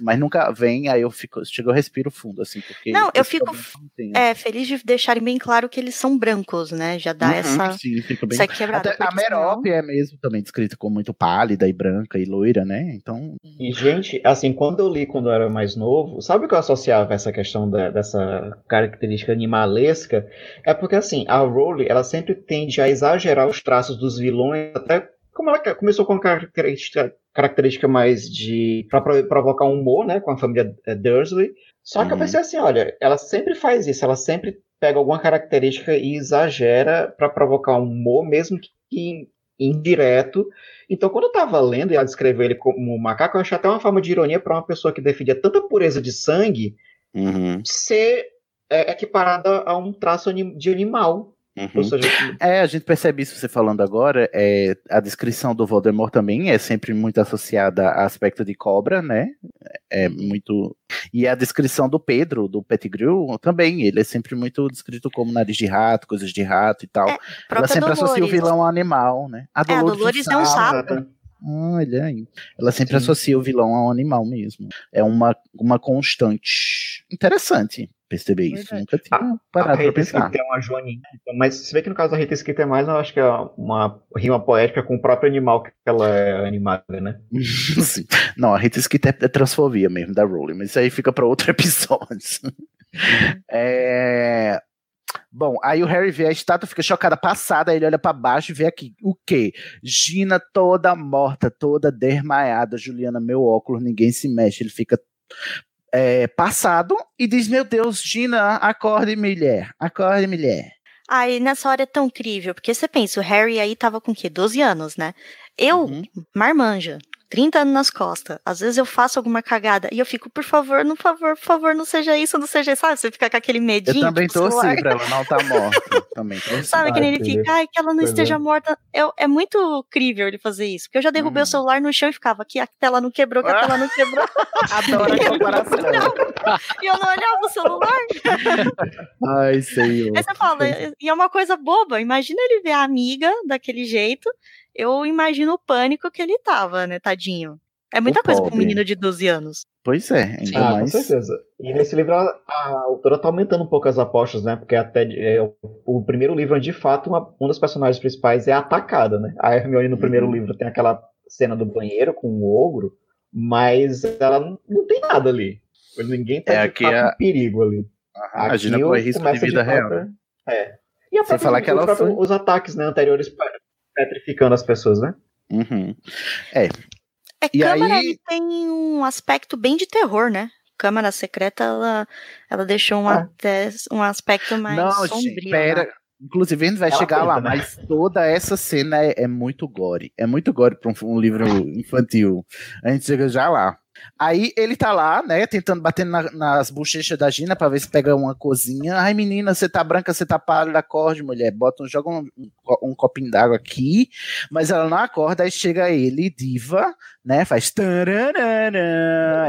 mas nunca vem, aí eu fico, chego, eu respiro fundo, assim, porque... Não, eu fico não tem, É, feliz de deixarem bem claro que eles são brancos, né? Já dá Uhum, essa, sim, fica bem essa quebrada. Até a Merope é mesmo também descrita como muito pálida e branca e loira, né? Então. E, gente, assim, quando eu li quando eu era mais novo, sabe o que eu associava essa questão da- dessa característica animalesca? É porque, assim, a Rowling, ela sempre tende a exagerar os traços dos vilões, até como ela começou com característica, característica mais de. pra pro- provocar um humor, né, com a família eh, Dursley. Só que eu Uhum. pensei assim, olha, ela sempre faz isso, ela sempre pega alguma característica e exagera pra provocar um humor, mesmo que indireto. Então, quando eu tava lendo e ela descreveu ele como um macaco, eu achei até uma forma de ironia para uma pessoa que defendia tanta pureza de sangue, Uhum. ser é, equiparada a um traço de animal. Uhum. Seja, É, a gente percebe isso você falando agora. É, a descrição do Voldemort também é sempre muito associada a aspecto de cobra, né? É muito. E a descrição do Pedro, do Pettigrew, também. Ele é sempre muito descrito como nariz de rato, coisas de rato e tal. Ela própria sempre associa o Dolores. vilão ao animal, né? A É, a Dolores é um sapo. Olha aí. Ela sempre associa o vilão ao animal mesmo. É uma, uma constante. Interessante perceber isso. Nunca tinha a parado pra Rita pensar. É uma joaninha. então, Mas se vê que no caso da Rita Skeeter é mais, eu acho que é uma rima poética com o próprio animal que ela é animada, né? Sim. Não, a Rita Skeeter é transfobia mesmo da Rowling, mas isso aí fica para outro episódio. É, Bom, aí o Harry vê a estátua, fica chocada, passada, aí ele olha para baixo e vê aqui o quê? Gina toda morta, toda desmaiada, Juliana, meu óculos, ninguém se mexe, ele fica é, passado e diz: Meu Deus, Gina, acorde, mulher, acorde, mulher. Aí nessa hora é tão incrível, porque você pensa, o Harry aí tava com o quê? 12 anos, né? Eu, Uhum. marmanja, 30 anos nas costas. Às vezes eu faço alguma cagada e eu fico, por favor, não favor, por favor, não seja isso, não seja isso. Sabe? Você fica com aquele medinho. Eu também tipo, torci celular. pra ela não estar morta. também torci. Sabe que nem ele fica, ai, que ela não Pois esteja é. morta. Eu, é muito crível ele fazer isso. Porque eu já derrubei Uhum. o celular no chão e ficava, que a tela não quebrou, que a tela não quebrou. Adoro a comparação. e eu não olhava o celular. Ai, senhor. Aí você fala, e é uma coisa boba. Imagina ele ver a amiga daquele jeito. Eu imagino o pânico que ele tava, né, tadinho. É muita O coisa pra um menino de 12 anos. Pois é, ainda Ah, com mais. certeza. E nesse livro a, a autora tá aumentando um pouco as apostas, né? Porque até é, o, o primeiro livro, de fato, uma, um dos personagens principais é atacada, né? A Hermione no primeiro Uhum. livro tem aquela cena do banheiro com o ogro, mas ela não, não tem nada ali. Ninguém tá É, de aqui fato a- em perigo ali. a Gina corre risco de vida real, fato, né? É. E a Sem falar que ela próprio- foi- os ataques né, anteriores petrificando as pessoas, né? Uhum. É. É, E Câmara aí- ele tem um aspecto bem de terror, né? Câmara Secreta, ela, ela deixou um, até, um aspecto mais Não, sombrio. gente, pera. né? Inclusive, a gente vai Ela chegar lá, tenta, né? mas toda essa cena é, é muito gore. É muito gore para um, um livro infantil. A gente chega já lá. Aí ele tá lá, né, tentando bater na- nas bochechas da Gina pra ver se pega uma cozinha. Ai, menina, você tá branca, você tá pálida, acorde, mulher. Bota um, joga um, um co- copinho d'água aqui, mas ela não acorda. Aí chega ele, diva, né, faz.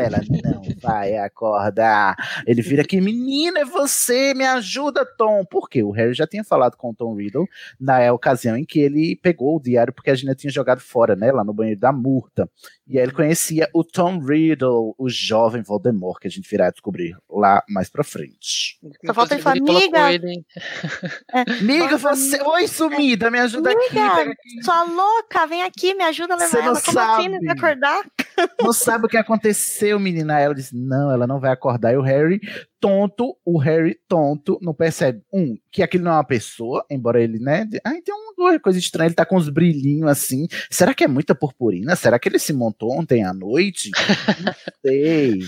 Ela não vai acordar. Ele vira aqui, menina, é você, me ajuda, Tom. Por quê? O Harry já tinha falado com o Tom Riddle na ocasião em que ele pegou o diário porque a Gina tinha jogado fora, né, lá no banheiro da Murta. E aí ele conhecia o Tom Riddle, o jovem Voldemort, que a gente virá descobrir lá mais pra frente. Só falta ele falar, colocou amiga. ele- Amiga, você. Oi, sumida, me ajuda aqui. pega Amiga, sua louca, vem aqui, me ajuda a levar Você não ela. Como assim? Não sabe. acordar? Não sabe o que aconteceu, menina. Ela disse: Não, ela não vai acordar. E o Harry, tonto, o Harry, tonto, não percebe. Um, que aquilo não é uma pessoa, embora ele, né? Ai, tem uma coisa estranha, ele tá com uns brilhinhos assim. Será que é muita purpurina? Será que ele se montou ontem à noite? Não sei.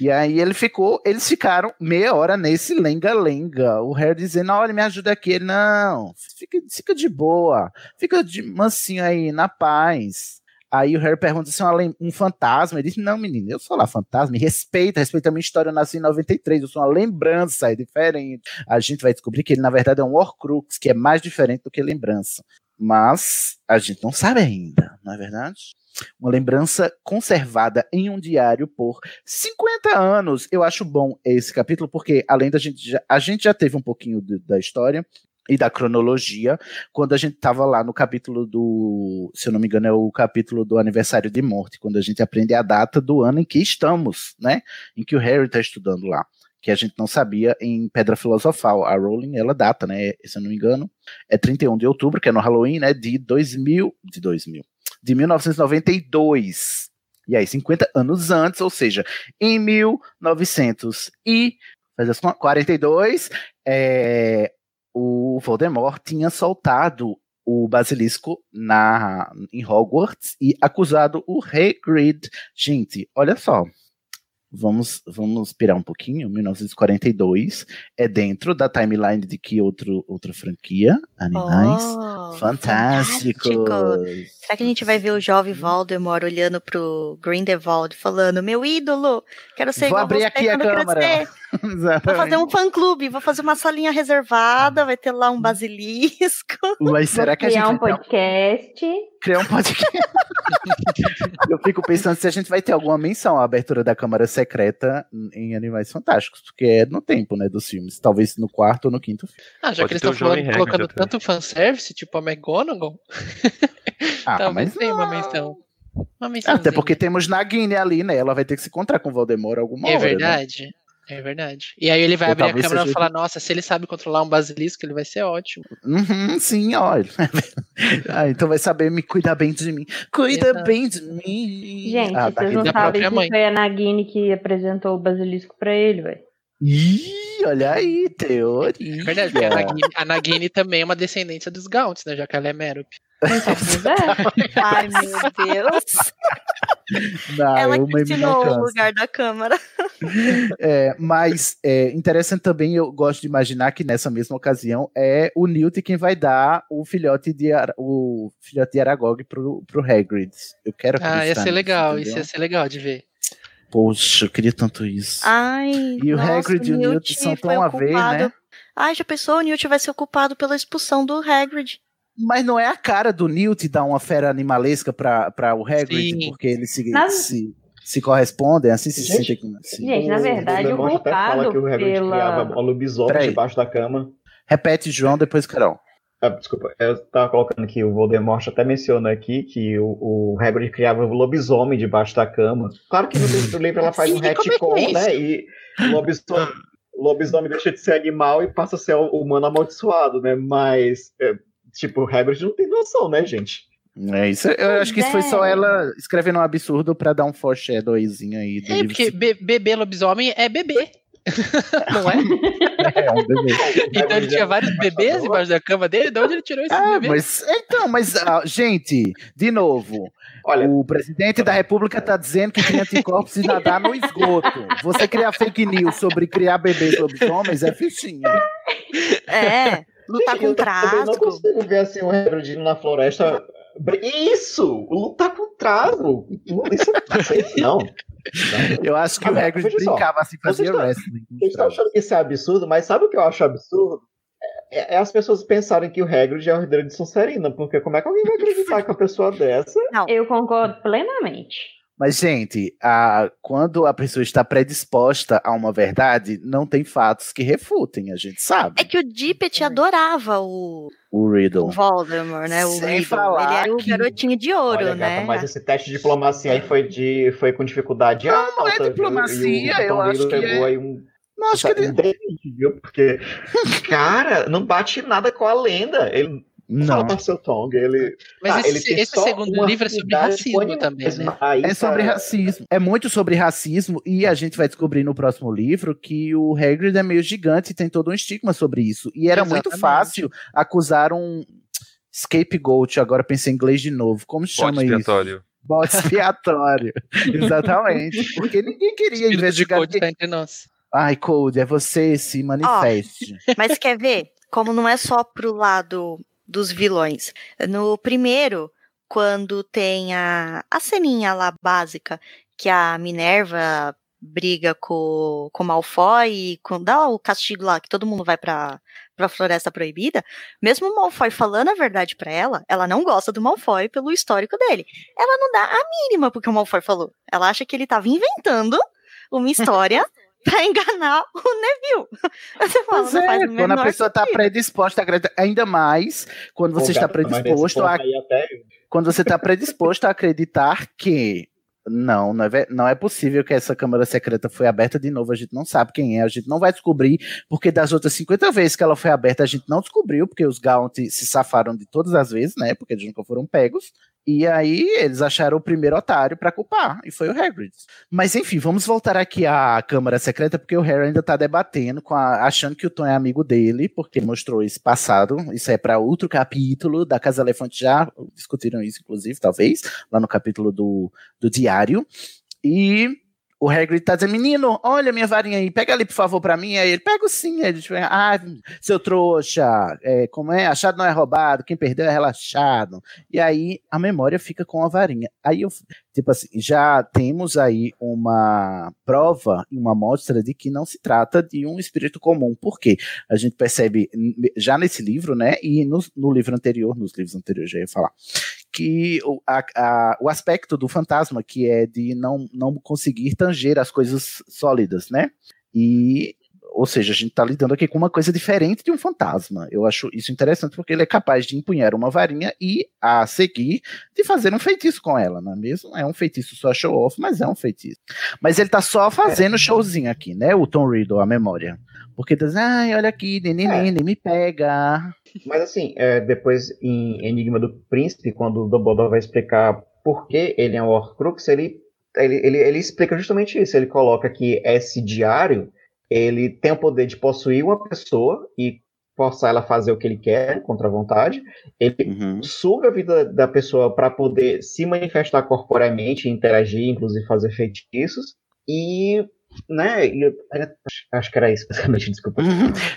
E aí ele ficou, eles ficaram meia hora nesse lenga-lenga. O Harry dizendo, olha, me ajuda aqui. Ele, não, fica, fica de boa, fica de mansinho aí, na paz. Aí o Harry pergunta se é um fantasma. Ele diz: Não, menino, eu sou lá fantasma, respeita, respeita a minha história. Eu nasci em 93, eu sou uma lembrança, é diferente. A gente vai descobrir que ele, na verdade, é um Horcrux, que é mais diferente do que lembrança. Mas a gente não sabe ainda, não é verdade? Uma lembrança conservada em um diário por 50 anos. Eu acho bom esse capítulo, porque além da gente já, a gente já teve um pouquinho de- da história e da cronologia quando a gente estava lá no capítulo do, se eu não me engano, é o capítulo do aniversário de morte, quando a gente aprende a data do ano em que estamos, né? Em que o Harry está estudando lá, que a gente não sabia em Pedra Filosofal. A Rowling, ela data, né? Se eu não me engano, é 31 de outubro, que é no Halloween, né? De 2000, de 2000, de 1992. E aí, 50 anos antes, ou seja, em 1900 e faz as contas, 42, é, o Voldemort tinha soltado o basilisco na, em Hogwarts e acusado o Hagrid. Gente, olha só. Vamos, vamos pirar um pouquinho. 1942 é dentro da timeline de que outro, outra franquia? Animais Oh, Fantásticos. Será que a gente vai ver o jovem Voldemort olhando pro Grindelwald falando: Meu ídolo, quero ser Vou igual abrir você aqui a câmera. crescer." Vou fazer um fã clube, vou fazer uma salinha reservada, vai ter lá um basilisco. Mas será que a gente criar um vai ter podcast. criar um podcast? Eu fico pensando se a gente vai ter alguma menção à abertura da Câmara Secreta em Animais Fantásticos, porque é no tempo, né, dos filmes. Talvez no quarto ou no quinto filme. Ah, já Pode que eles estão colocando tanto fanservice, tipo a McGonagall, Ah, talvez mas tenha uma menção. Uma menção. Até porque temos Nagini ali, né? Ela vai ter que se encontrar com o Voldemort alguma É hora. né? verdade. É verdade. E aí ele vai Ou abrir a câmera e seja- falar, nossa, se ele sabe controlar um basilisco, ele vai ser ótimo. Uhum, sim, olha. ah, então vai saber me cuidar bem de mim. Cuida Exato. bem de mim. Gente, Ah, tá vocês aqui. não sabem que foi a Nagini que apresentou o basilisco pra ele, velho. Ih, olha aí, teoria. É verdade, porque a Nagini, a Nagini também é uma descendência dos Gaunts, né? Já que ela é Merup. Então, pois é. Ai, meu Deus. Não, Ela que ensinou o lugar da câmara. É, mas é interessante também, eu gosto de imaginar que nessa mesma ocasião é o Newt quem vai dar o filhote de, Ara- o filhote de Aragog pro, pro Hagrid. Eu quero Ah, ia ser legal, entendeu? isso ia ser legal de ver. Poxa, eu queria tanto isso. Ai, E o nossa, Hagrid e o Newt são foi tão a ver, né? Ai, já pensou? O Newt vai ser o culpado pela expulsão do Hagrid. Mas não é a cara do Newt dar uma fera animalesca pra, pra o Hagrid, Sim. porque eles se, Na- se, se correspondem, assim se Gente, sentem. Assim. Gente, na verdade, o Voldemort até fala que o Hagrid pela- criava um lobisomem debaixo da cama. Repete, João, depois Carol. Ah, desculpa, eu tava colocando que o Voldemort até menciona aqui que o, o Hagrid criava um lobisomem debaixo da cama. Claro que no livro, livro ela faz um Sim, como é que é retcon, isso? né? E o lobisomem, lobisomem deixa de ser animal e passa a ser o humano amaldiçoado, né? Mas, é, tipo, o Hagrid não tem noção, né, gente? É isso. Eu acho que isso foi só é. ela escrevendo um absurdo pra dar um foreshadowzinho aí do É, livro. porque be- bebê lobisomem é bebê. Não é? É um bebê. Então ele tinha vários bebês embaixo da cama dele, de onde ele tirou esses Ah, bebês? mas então, mas ah, gente, de novo, Olha, o presidente da República tá dizendo que cria anticorpos e nadar no esgoto. Você criar fake news sobre criar bebês lobisomens é fichinha. É, lutar gente, eu com também não consigo ver assim o Hagrid indo na floresta. Isso! Lutar com trago! Isso não. não. Eu acho que o Agora, Hagrid veja só, brincava assim, fazia vocês wrestling. com Vocês estão achando que isso é absurdo, mas sabe o que eu acho absurdo? É, é as pessoas pensarem que o Hagrid é o herdeiro de Sonserina, porque como é que alguém vai acreditar que uma pessoa dessa... Eu concordo plenamente. Mas, gente, a- quando a pessoa está predisposta a uma verdade, não tem fatos que refutem, a gente sabe. É que o Dippet adorava o, O o Riddle. Voldemort, né? O Sem Riddle. falar Ele era o que- garotinho de ouro, Olha, né? gata, mas esse teste de diplomacia aí foi, de, foi com dificuldade Não, alta. não é diplomacia, E o eu acho Riddle que pegou é- aí um... Não, acho que um ele... dente, viu? Porque, cara, não bate nada com a lenda. Ele não Não. fala seu Tong, ele... Mas Ah, esse, ele tem esse só segundo livro é sobre racismo também, né? aí, É sobre cara, racismo. É muito sobre racismo e a gente vai descobrir no próximo livro que o Hagrid é meio gigante e tem todo um estigma sobre isso. E era muito Exatamente. fácil acusar um scapegoat, agora pensei em inglês de novo. Como se Bode chama isso? expiatório. Bode expiatório. Exatamente. Porque ninguém queria Espírito de investigar. Code tá entre nós. Ai, Code, é você, se manifeste. Mas quer ver? Como não é só pro lado dos vilões. No primeiro, quando tem a, a ceninha lá básica, que a Minerva briga com, com o Malfoy e com, dá o castigo lá, que todo mundo vai pra, pra Floresta Proibida, mesmo o Malfoy falando a verdade pra ela, ela não gosta do Malfoy pelo histórico dele. Ela não dá a mínima porque o Malfoy falou. Ela acha que ele tava inventando uma história pra enganar o Neville. Você fala, Pois não faz é, o quando a pessoa está predisposta a acreditar, ainda mais quando você está predisposto a até- quando você está predisposto a acreditar que não, não é, não é possível que essa câmara secreta foi aberta de novo, a gente não sabe quem é, a gente não vai descobrir, porque das outras 50 vezes que ela foi aberta, a gente não descobriu, porque os Gaunt se safaram de todas as vezes, né, porque eles nunca foram pegos, e aí eles acharam o primeiro otário para culpar, e foi o Hagrid. Mas enfim, vamos voltar aqui à câmara secreta, porque o Harry ainda tá debatendo, a- achando que o Tom é amigo dele, porque ele mostrou esse passado, isso é para outro capítulo da Casa Elefante, já discutiram isso, inclusive, talvez, lá no capítulo do, do diário. E o Hagrid tá dizendo, menino, olha minha varinha aí, pega ali, por favor, pra mim. Aí ele, pega sim. Aí ele diz, ah, seu trouxa, é, como é? Achado não é roubado, quem perdeu é relaxado. E aí a memória fica com a varinha. Aí eu, tipo assim, já temos aí uma prova e uma mostra de que não se trata de um espírito comum. Por quê? A gente percebe já nesse livro, né, e no, no livro anterior, nos livros anteriores já ia falar, que o, a, a, o aspecto do fantasma, que é de não, não conseguir tanger as coisas sólidas, né? E, ou seja, a gente está lidando aqui com uma coisa diferente de um fantasma. Eu acho isso interessante porque ele é capaz de empunhar uma varinha e, a seguir, de fazer um feitiço com ela, não é mesmo? É um feitiço só show-off, mas é um feitiço. Mas ele está só fazendo é. showzinho aqui, né? O Tom Riddle, a memória. Porque diz, ai, olha aqui, neném, é. me pega. Mas assim, é, depois em Enigma do Príncipe, quando o Dumbledore vai explicar por que ele é um Horcrux, ele, ele, ele, ele explica justamente isso. Ele coloca que esse diário, ele tem o poder de possuir uma pessoa e forçar ela a fazer o que ele quer contra a vontade. Ele uhum. suga a vida da pessoa para poder se manifestar corporeamente, interagir, inclusive fazer feitiços. E né? E acho que era isso, basicamente, desculpa.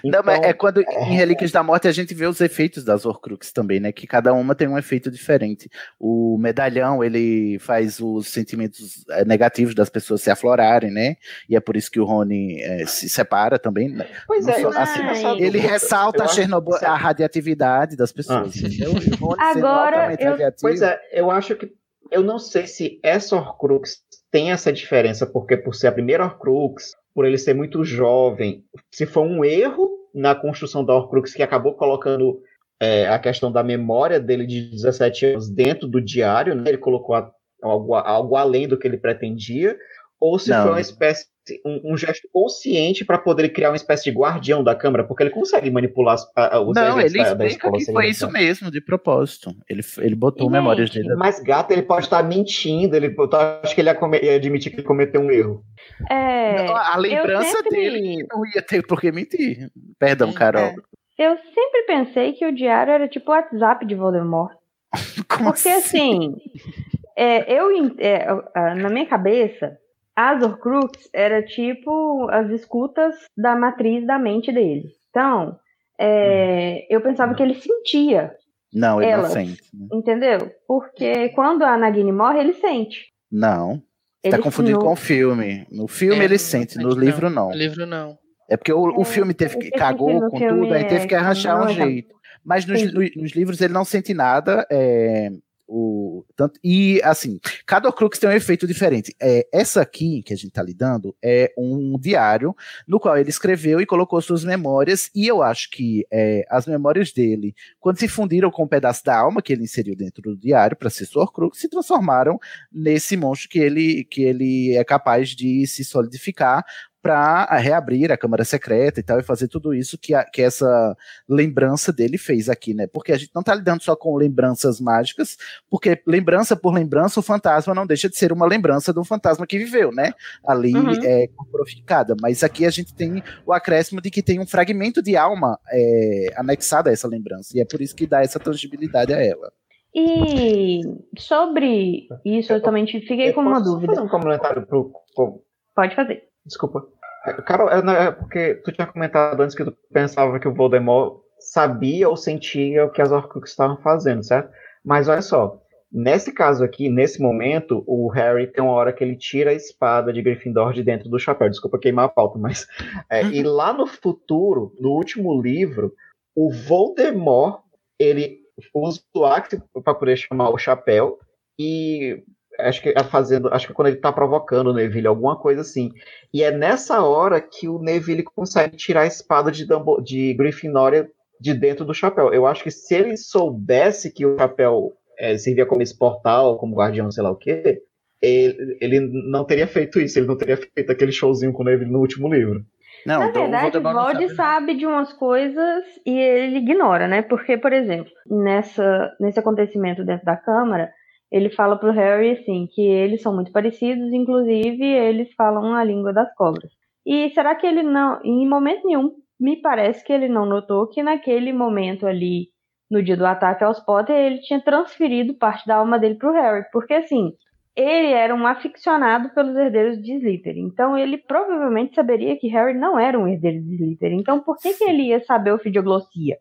Então, Não, mas é quando é... em Relíquias da Morte a gente vê os efeitos das Horcrux também, né? Que cada uma tem um efeito diferente. O medalhão, ele faz os sentimentos é, negativos das pessoas se aflorarem, né? E é por isso que o Rony é, se separa também. Né? Pois é, só, assim, ele ressalta a, Chernobyl, a radioatividade das pessoas. Ah. Agora, eu... Pois é, eu acho que eu não sei se essa Horcrux tem essa diferença, porque por ser a primeira Horcrux, por ele ser muito jovem, se foi um erro na construção da Horcrux que acabou colocando é, a questão da memória dele de 17 anos dentro do diário, né? ele colocou a, algo, algo além do que ele pretendia, ou se não. foi uma espécie um, um gesto consciente para poder criar uma espécie de guardião da câmara, porque ele consegue manipular os Não, ele da, explica da que foi isso mesmo, de propósto. Ele, ele botou e, memórias dele. Mas gato, ele pode estar mentindo, ele acho que ele ia, ia, admitir que ele cometeu um erro. É, não, a lembrança sempre... dele não ia ter por que mentir. Perdão, Carol. É. Eu sempre pensei que o diário era tipo o WhatsApp de Voldemort. Como porque assim, assim é, eu é, na minha cabeça as Horcrux era tipo as escutas da matriz da mente dele. Então, é, eu pensava que ele sentia. Não, ele elas, não sente. Né? Entendeu? Porque quando a Nagini morre, ele sente. Não. Ele tá confundindo no... com o filme. No filme é, ele sente, no livro não. No livro não. É porque o, o é, filme teve que cagou com tudo, aí teve que é arranjar um jeito. Mas nos, nos, livros ele não sente nada. É, o, tanto, e assim, cada Horcrux tem um efeito diferente. É, essa aqui que a gente está lidando é um diário no qual ele escreveu e colocou suas memórias, e eu acho que é, as memórias dele, quando se fundiram com um pedaço da alma que ele inseriu dentro do diário para ser sua Horcrux, se transformaram nesse monstro que ele, que ele é capaz de se solidificar para reabrir a Câmara Secreta e tal, e fazer tudo isso que, a, que essa lembrança dele fez aqui, né? Porque a gente não está lidando só com lembranças mágicas, porque lembrança por lembrança, o fantasma não deixa de ser uma lembrança de um fantasma que viveu, né? Ali uhum. é corporificada. Mas aqui a gente tem o acréscimo de que tem um fragmento de alma é, anexado a essa lembrança, e é por isso que dá essa tangibilidade a ela. E sobre isso, eu também fiquei com uma dúvida. Fazer um comentário pro... Pode fazer. Desculpa. Carol, é, é porque tu tinha comentado antes que tu pensava que o Voldemort sabia ou sentia o que as Horcruxes estavam fazendo, certo? Mas olha só, nesse caso aqui, nesse momento, o Harry tem uma hora que ele tira a espada de Gryffindor de dentro do chapéu. Desculpa queimar a pauta, mas... É, e lá no futuro, no último livro, o Voldemort, ele usa o Acto para poder chamar o chapéu e acho que é fazendo, acho que é quando ele tá provocando o Neville, alguma coisa assim. E é nessa hora que o Neville consegue tirar a espada de, Dumbo, de Grifinória de dentro do chapéu. Eu acho que se ele soubesse que o chapéu é, servia como esse portal, como guardião, sei lá o quê, ele, ele, não teria feito isso, ele não teria feito aquele showzinho com o Neville no último livro. Não, Na então, verdade, o Vold sabe, sabe, de umas coisas e ele ignora, né? Porque, por exemplo, nessa, nesse acontecimento dentro da Câmara, ele fala pro Harry, assim, que eles são muito parecidos, inclusive eles falam a língua das cobras. E será que ele não, em momento nenhum, me parece que ele não notou que naquele momento ali, no dia do ataque aos Potter, ele tinha transferido parte da alma dele pro Harry. Porque, assim, ele era um aficionado pelos herdeiros de Slytherin. Então ele provavelmente saberia que Harry não era um herdeiro de Slytherin. Então por que, que ele ia saber o Fidioglossia?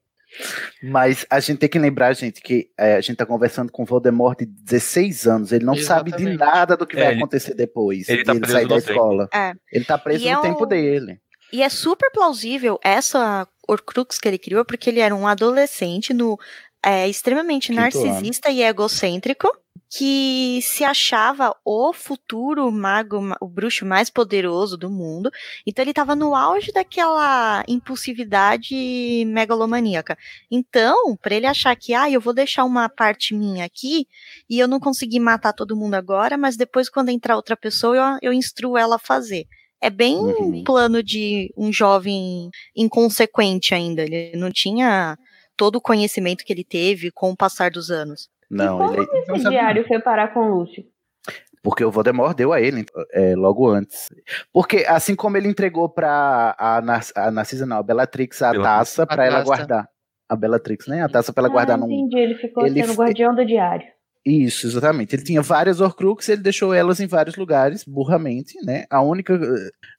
Mas a gente tem que lembrar, gente, que é, a gente tá conversando com o Voldemort de 16 anos. Ele não sabe de nada do que É, vai ele- acontecer depois. ele tá de preso sair da no tempo. escola. É. Ele tá preso E no é tempo um- dele. E é super plausível essa Horcrux que ele criou, porque ele era um adolescente no é, extremamente Quinto narcisista e egocêntrico, que se achava o futuro mago, ma- o bruxo mais poderoso do mundo. Então ele estava no auge daquela impulsividade megalomaníaca. Então, para ele achar que, ah, eu vou deixar uma parte minha aqui e eu não consegui matar todo mundo agora, mas depois quando entrar outra pessoa eu, eu instruo ela a fazer. É bem um plano de um jovem inconsequente ainda. Ele não tinha todo o conhecimento que ele teve com o passar dos anos. Não, Como ele esse diário foi parar com o Lúcio? Porque o Voldemort deu a ele é, logo antes. Porque assim como ele entregou pra a, Nar a Narcisa, não, a Bellatrix a taça pra A ela taça. guardar. A Bellatrix, né? A taça pra ela guardar ah, num. entendi, ele ficou ele sendo guardião do diário. Isso, exatamente. Ele tinha várias Horcrux, ele deixou elas em vários lugares, burramente, né? A única,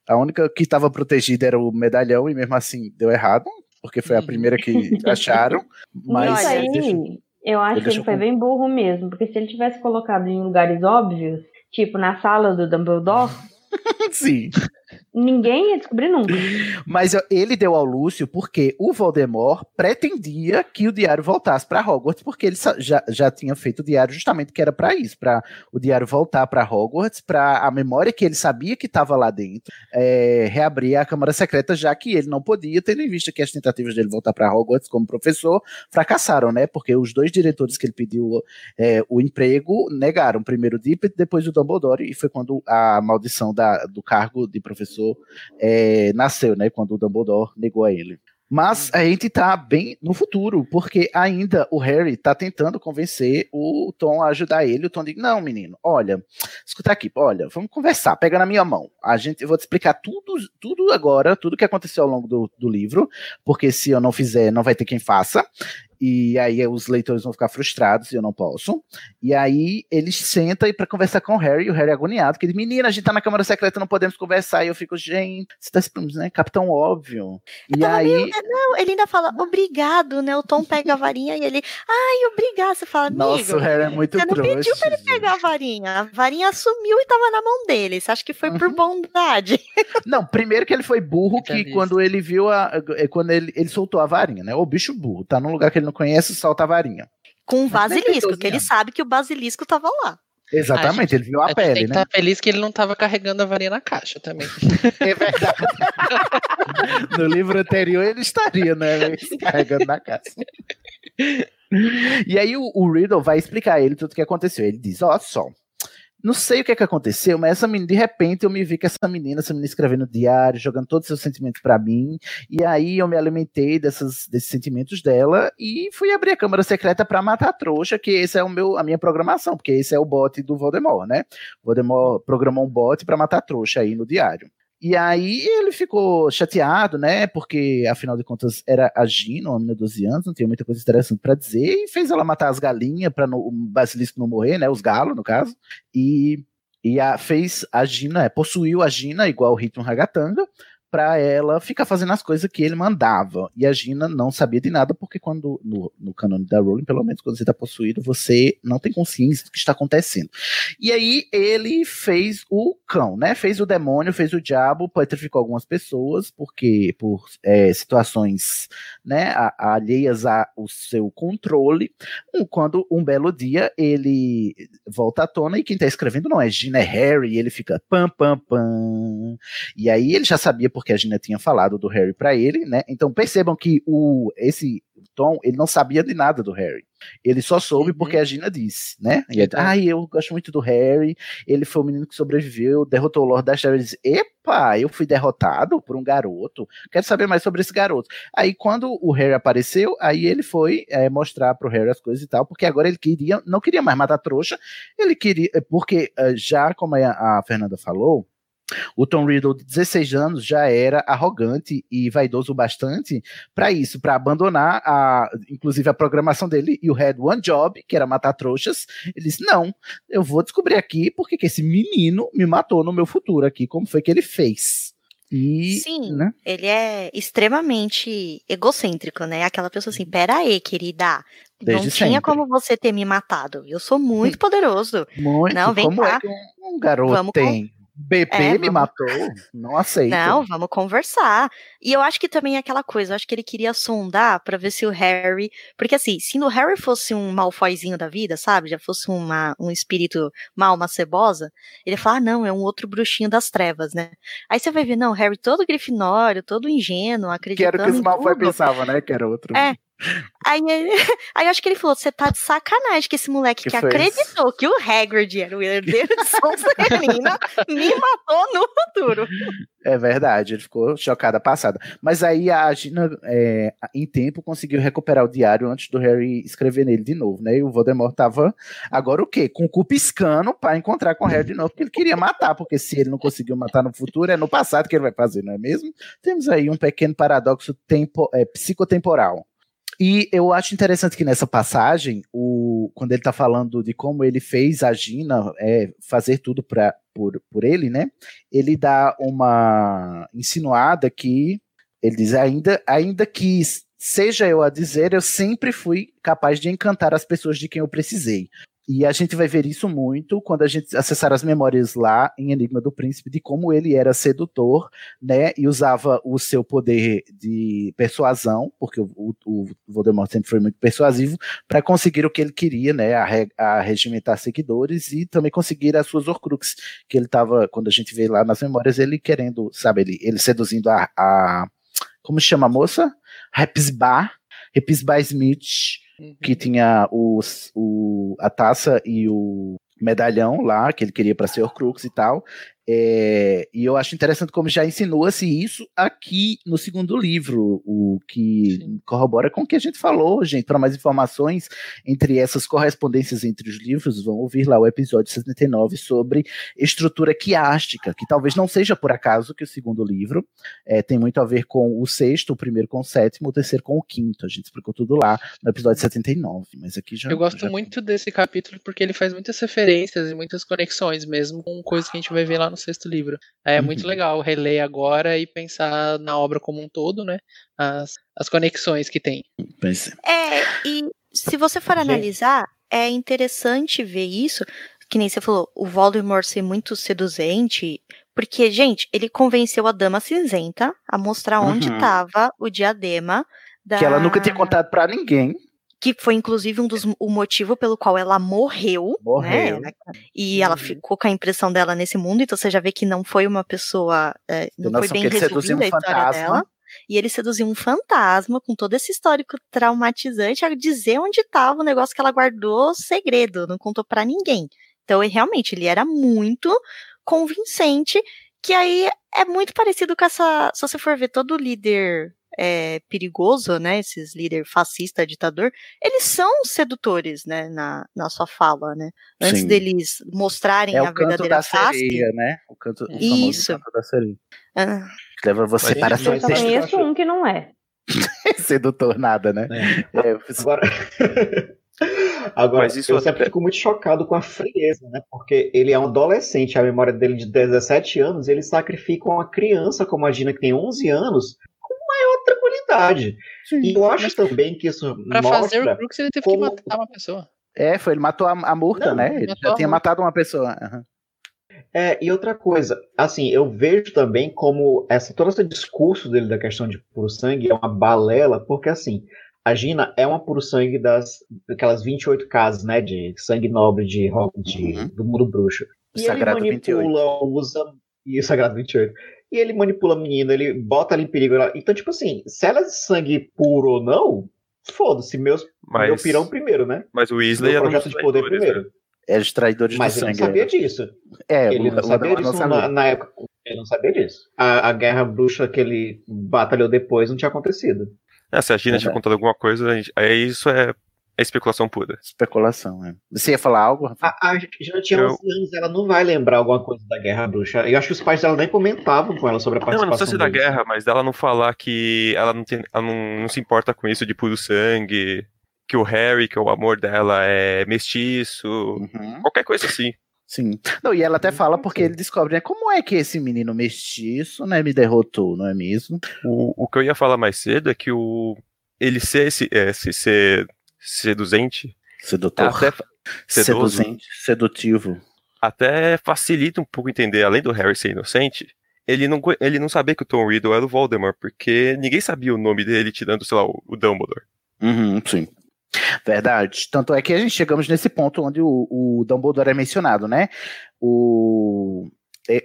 a única que estava protegida era o medalhão, e mesmo assim deu errado, porque foi a primeira que acharam. Mas Isso aí, deixou- eu acho ele que ele foi com- bem burro mesmo, porque se ele tivesse colocado em lugares óbvios, tipo na sala do Dumbledore, Sim. Ninguém ia descobrir nunca. Mas ele deu ao Lúcio porque o Voldemort pretendia que o diário voltasse para Hogwarts, porque ele já, já tinha feito o diário justamente que era para isso, para o diário voltar para Hogwarts, para a memória que ele sabia que estava lá dentro, é, reabrir a Câmara Secreta, já que ele não podia, tendo em vista que as tentativas dele voltar para Hogwarts como professor fracassaram, né? Porque os dois diretores que ele pediu é, o emprego negaram, primeiro o Dippet, depois o Dumbledore, e foi quando a maldição da- do cargo de professor é, nasceu, né? Quando o Dumbledore negou a ele. Mas a gente tá bem no futuro, porque ainda o Harry tá tentando convencer o Tom a ajudar ele. O Tom diz: Não, menino, olha, escuta aqui, olha, vamos conversar, pega na minha mão. A gente, eu vou te explicar tudo, tudo agora, tudo que aconteceu ao longo do, do livro, porque se eu não fizer, não vai ter quem faça. E aí os leitores vão ficar frustrados e eu não posso. E aí eles sentam para conversar com o Harry, e o Harry é agoniado, que ele, menina, a gente tá na Câmara Secreta, não podemos conversar. E eu fico, gente, você tá explicando, né? Capitão óbvio. E aí. meio- não, ele ainda fala obrigado, né? O Tom pega a varinha e ele, ai, obrigado. Você fala, amigo, Nossa, o Harry é muito você não pediu pra ele pegar a varinha. A varinha sumiu e tava na mão dele. Você acha que foi Uhum. por bondade? Não, primeiro que ele foi burro, que quando ele viu a. é, Quando ele, ele soltou a varinha, né? O bicho burro, tá num lugar que ele não conhece, solta a varinha. Com o tem basilisco, 12 que ele sabe que o basilisco tava lá. Exatamente, ele viu a, gente pele, tem que né? estar feliz que ele não tava carregando a varinha na caixa também. É verdade. no livro anterior ele estaria, né? Carregando na casa. E aí o, o Riddle vai explicar a ele tudo o que aconteceu. Ele diz: Ó, só. Não sei o que é que aconteceu, mas essa menina, de repente eu me vi com essa menina, essa menina escrevendo diário, jogando todos os seus sentimentos pra mim, e aí eu me alimentei dessas, desses sentimentos dela e fui abrir a câmara secreta pra matar a trouxa, que esse é o meu, a minha programação, porque esse é o bot do Voldemort, né? Voldemort programou um bot pra matar a trouxa aí no diário. E aí ele ficou chateado, né? Porque, afinal de contas, era a Gina, uma menina de 12 anos, não tinha muita coisa interessante pra dizer, e fez ela matar as galinhas para o basilisco não morrer, né? Os galos, no caso. E, e a, fez a Gina, é, possuiu a Gina, igual o Ritmo Ragatanga, pra ela ficar fazendo as coisas que ele mandava. E a Gina não sabia de nada, porque quando, no, no canone da Rowling, pelo menos quando você tá possuído, você não tem consciência do que está acontecendo. E aí ele fez o cão, né? Fez o demônio, fez o diabo, petrificou algumas pessoas, porque por é, situações né, alheias ao seu controle. Quando um belo dia ele volta à tona e quem tá escrevendo não é Gina, é Harry, e ele fica pam, pam, pam. E aí ele já sabia porque a Gina tinha falado do Harry pra ele, né? Então percebam que o esse Tom, ele não sabia de nada do Harry. Ele só soube porque a Gina disse, né? E ele, Ai, eu gosto muito do Harry. Ele foi o menino que sobreviveu, derrotou o Lord das Trevas. Ele disse, Epa, eu fui derrotado por um garoto. Quero saber mais sobre esse garoto. Aí, quando o Harry apareceu, aí ele foi é, mostrar pro Harry as coisas e tal, porque agora ele queria, não queria mais matar a trouxa. Ele queria, porque eh, já como a, a Fernanda falou, O Tom Riddle, de 16 anos, já era arrogante e vaidoso bastante para isso, para abandonar a, inclusive a programação dele e o Head One Job, que era matar trouxas. Ele disse: Não, eu vou descobrir aqui porque que esse menino me matou no meu futuro aqui, como foi que ele fez. E, Sim, né? ele é extremamente egocêntrico, né? Aquela pessoa assim, pera aí, querida, Desde não tinha sempre. como você ter me matado. Eu sou muito poderoso. Muito, Não, vem como cá. é que um, garoto Vamos com- tem? Bebê É, me vamos- matou, não aceito. Não, vamos conversar. E eu acho que também é aquela coisa, eu acho que ele queria sondar pra ver se o Harry. Porque assim, se o Harry fosse um malfoizinho da vida, sabe? Já fosse uma, um espírito mal, uma cebosa, ele ia falar, ah, não, é um outro bruxinho das trevas, né? Aí você vai ver, não, Harry todo grifinório, todo ingênuo, que acreditando era o que em Malfoy tudo. pensavam, né? Que era outro. É. Aí, aí acho que ele falou: você tá de sacanagem que esse moleque Que que, acreditou que o Hagrid era o herdeiro de Sonserina me matou no futuro. É verdade, ele ficou chocada passada. Mas aí a Gina, é, em tempo, conseguiu recuperar o diário antes do Harry escrever nele de novo, né? E o Voldemort tava agora o quê? Com o cu piscando pra encontrar com o Harry de novo, porque ele queria matar, porque se ele não conseguiu matar no futuro, é no passado que ele vai fazer, não é mesmo? Temos aí um pequeno paradoxo tempo, é, psicotemporal. E eu acho interessante que nessa passagem, o, quando ele tá falando de como ele fez a Gina é, fazer tudo pra, por, por ele, né? Ele dá uma insinuada que ele diz ainda, ainda que seja eu a dizer, eu sempre fui capaz de encantar as pessoas de quem eu precisei. E a gente vai ver isso muito quando a gente acessar as memórias lá em Enigma do Príncipe de como ele era sedutor, né? E usava o seu poder de persuasão, porque o, o, Voldemort sempre foi muito persuasivo, para conseguir o que ele queria, né? A, re- a regimentar seguidores e também conseguir as suas Horcruxes, que ele estava, quando a gente vê lá nas memórias, ele querendo, sabe, ele, ele seduzindo a, a como chama a moça? Hepzibah, Hepzibah Smith, que tinha os, o, a taça e o medalhão lá, que ele queria para ser Horcrux e tal. É, e eu acho interessante como já insinua-se isso aqui no segundo livro, o que corrobora com o que a gente falou, gente. Para mais informações entre essas correspondências entre os livros, vão ouvir lá o episódio 79 sobre estrutura quiástica, que talvez não seja por acaso que o segundo livro é, tem muito a ver com o sexto, o primeiro com o sétimo, o terceiro com o quinto. A gente explicou tudo lá no episódio 79, mas aqui já. Eu gosto já- muito desse capítulo porque ele faz muitas referências e muitas conexões, mesmo com coisas que a gente vai ver lá no sexto livro. É muito Uhum. legal reler agora e pensar na obra como um todo, né? As, as conexões que tem. Mas- É, e se você for analisar, é interessante ver isso, que nem você falou, o Voldemort ser muito seduzente, porque, gente, ele convenceu a Dama Cinzenta a mostrar onde Uhum. estava o diadema da... Que ela nunca tinha contado pra ninguém. Que foi inclusive um dos o motivo pelo qual ela morreu, Morreu. né? E ela ficou com a impressão dela nesse mundo, então você já vê que não foi uma pessoa, é, não noção foi bem resolvida a um história fantasma. dela. E ele seduziu um fantasma com todo esse histórico traumatizante a dizer onde estava o negócio que ela guardou segredo, não contou pra ninguém. Então, ele, realmente, ele era muito convincente, que aí é muito parecido com essa. Se você for ver todo líder é, perigoso, né? Esses líder fascista, ditador, eles são sedutores, né? Na, na sua fala, né? Antes Sim. deles mostrarem É a o canto verdadeira da face. sereia, né? O, canto, o Isso. canto da sereia. Ah, Que leva você Mas para isso- ser Eu conheço um que não é. sedutor nada, né? É, Agora, Agora Mas isso eu até- sempre fico muito chocado com a frieza, né? Porque ele é um adolescente, a memória dele de 17 anos, ele sacrifica uma criança como a Gina, que tem 11 anos, maior tranquilidade. E eu acho também que isso Pra fazer o Crux, ele teve como- que matar uma pessoa. É, foi, ele matou a, a Murta, Não, né? Ele já tinha matado uma pessoa. aham. É, e outra coisa, assim, eu vejo também como essa, todo esse discurso dele da questão de puro sangue é uma balela, porque assim, a Gina é uma puro sangue das aquelas 28 casas, né, de sangue nobre de, de- Uhum. do mundo bruxo. E Sagrado ele 28. manipula, usa e o Sagrado 28. E ele manipula a menina, ele bota ela em perigo. ela- Então, tipo assim, se ela é de sangue puro ou não, foda-se, meus, meu Mas, pirão primeiro, né? mas o Weasley era projeto de poder primeiro. né? É os traidores Mas do ele não sangue. sabia disso. É, Ele o- não sabia disso não sabia. na, na época. Ele não sabia disso. A, a guerra bruxa que ele batalhou depois não tinha acontecido. Ah, se a Gina tinha Verdade. contado alguma coisa, a gente- aí isso é, é especulação pura. Especulação, é. Você ia falar algo, Rafael? A, a já tinha 11 anos, ela não vai lembrar alguma coisa da Guerra Bruxa. Eu acho que os pais dela nem comentavam com ela sobre a Não, participação não precisa ser da deles. guerra, mas dela não falar que ela não, tem, ela não, não se importa com isso de puro sangue, que o Harry, que é o amor dela, é mestiço, Uhum. qualquer coisa assim. Sim. Não, e ela até fala porque ele descobre, né? Como é que esse menino mestiço, né, me derrotou, não é mesmo? O, o que eu ia falar mais cedo é que o ele ser esse, é, esse ser seduzente, Sedutor. até sedoso, Seduzente, sedutivo. até facilita um pouco entender, além do Harry ser inocente, ele não, ele não sabia que o Tom Riddle era o Voldemort, porque ninguém sabia o nome dele, tirando, sei lá, o, o Dumbledore. Uhum, sim. Verdade. Tanto é que a gente chegamos nesse ponto onde o, o Dumbledore é mencionado, né? O,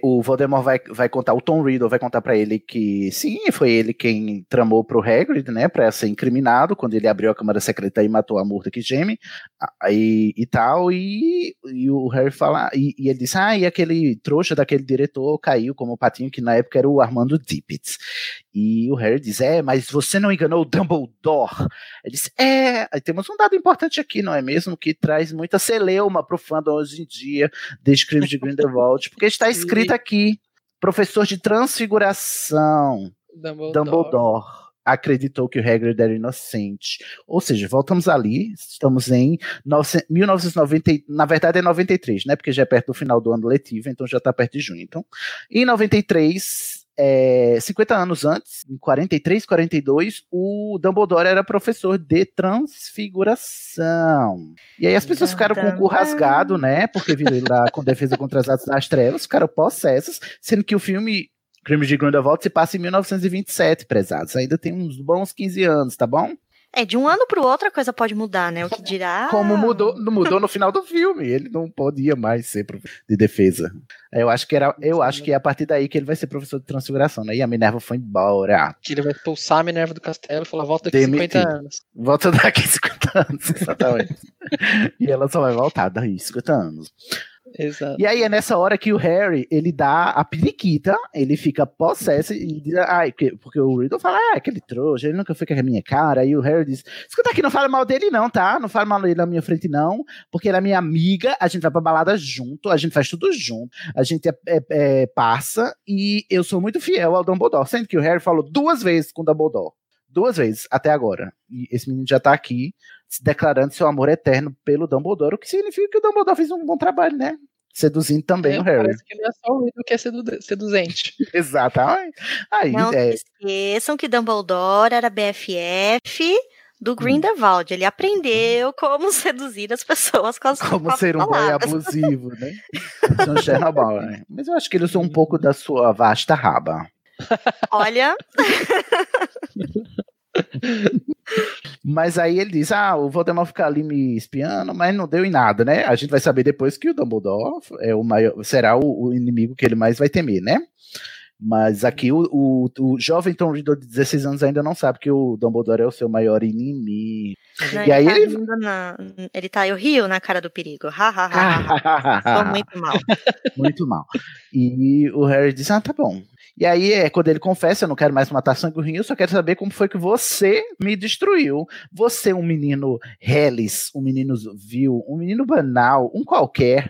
o Voldemort vai, vai contar, o Tom Riddle vai contar pra ele que sim, foi ele quem tramou pro Hagrid, né, pra ser incriminado quando ele abriu a câmara secreta e matou a Murta que geme, aí e tal, e, e o Harry fala, e, e ele diz, ah, e aquele trouxa daquele diretor caiu como patinho, que na época era o Armando Tippett. E o Harry diz, é, mas você não enganou o Dumbledore. Ele diz, é, temos um dado importante aqui, não é mesmo? Que traz muita celeuma pro fandom hoje em dia, desde crimes de Grindelwald, porque está escrito aqui, professor de transfiguração, Dumbledore. Dumbledore acreditou que o Hagrid era inocente. Ou seja, voltamos ali, estamos em 900 1990, e- na verdade é 93, né? Porque já é perto do final do ano letivo, então já tá perto de junho. Então, em 93, é, 50 anos antes, em 43, 42, o Dumbledore era professor de transfiguração. E aí as pessoas ficaram com o cu rasgado, né? Porque viram ele lá com defesa contra as artes das trevas, ficaram possessas, sendo que o filme Crimes de Grindelwald se passa em 1927, prezados. Ainda tem uns bons 15 anos, tá bom? É, de um ano pro outro a coisa pode mudar, né? O que dirá. Como mudou, mudou no final do filme, ele não podia mais ser prof- de defesa. Eu acho que era, eu acho que é a partir daí que ele vai ser professor de transfiguração, né? E a Minerva foi embora. Que ele vai expulsar a Minerva do castelo e falar, volta daqui Demitido. 50 anos. Volta daqui 50 anos, exatamente. e ela só vai voltar daí 50 anos. Exato. E aí é nessa hora que o Harry, ele dá a periquita, ele fica possesso e diz, ai, porque, porque o Riddle fala, ah, aquele trouxa, ele nunca foi com a minha cara, aí o Harry diz, escuta aqui, não fala mal dele não, tá? Não fala mal dele na minha frente não, porque ele é minha amiga, a gente vai pra balada junto, a gente faz tudo junto, a gente é, é, é parça e eu sou muito fiel ao Dumbledore, sendo que o Harry falou duas vezes com o Dumbledore, duas vezes até agora, e esse menino já tá aqui, se declarando seu amor eterno pelo Dumbledore, o que significa que o Dumbledore fez um bom trabalho, né? Seduzindo também É, o Harry. Parece que ele é só o Riddle que é sedu- seduzente. Exatamente. Aí, Não é, esqueçam que Dumbledore era BFF do Grindelwald. Ele aprendeu como seduzir as pessoas com as como ser um palavras. abusivo, né? John Chernobyl, né? Mas eu acho que ele usou um pouco da sua vasta raba. Olha, Mas aí ele diz: ah, o Voldemort fica ali me espiando, mas não deu em nada, né? A gente vai saber depois que o Dumbledore é o maior, será o, o inimigo que ele mais vai temer, né? Mas aqui o, o, o jovem Tom Riddle de 16 anos ainda não sabe que o Dumbledore é o seu maior inimigo. né, E aí tá ele. na- ele tá, eu rio na cara do perigo. Ha, ha, ha, ha. Muito mal. Muito mal. E o Harry diz: Ah, tá bom. E aí é quando ele confessa: Eu não quero mais matar eu só quero saber como foi que você me destruiu. Você, um menino reles, um menino vil, um menino banal, um qualquer.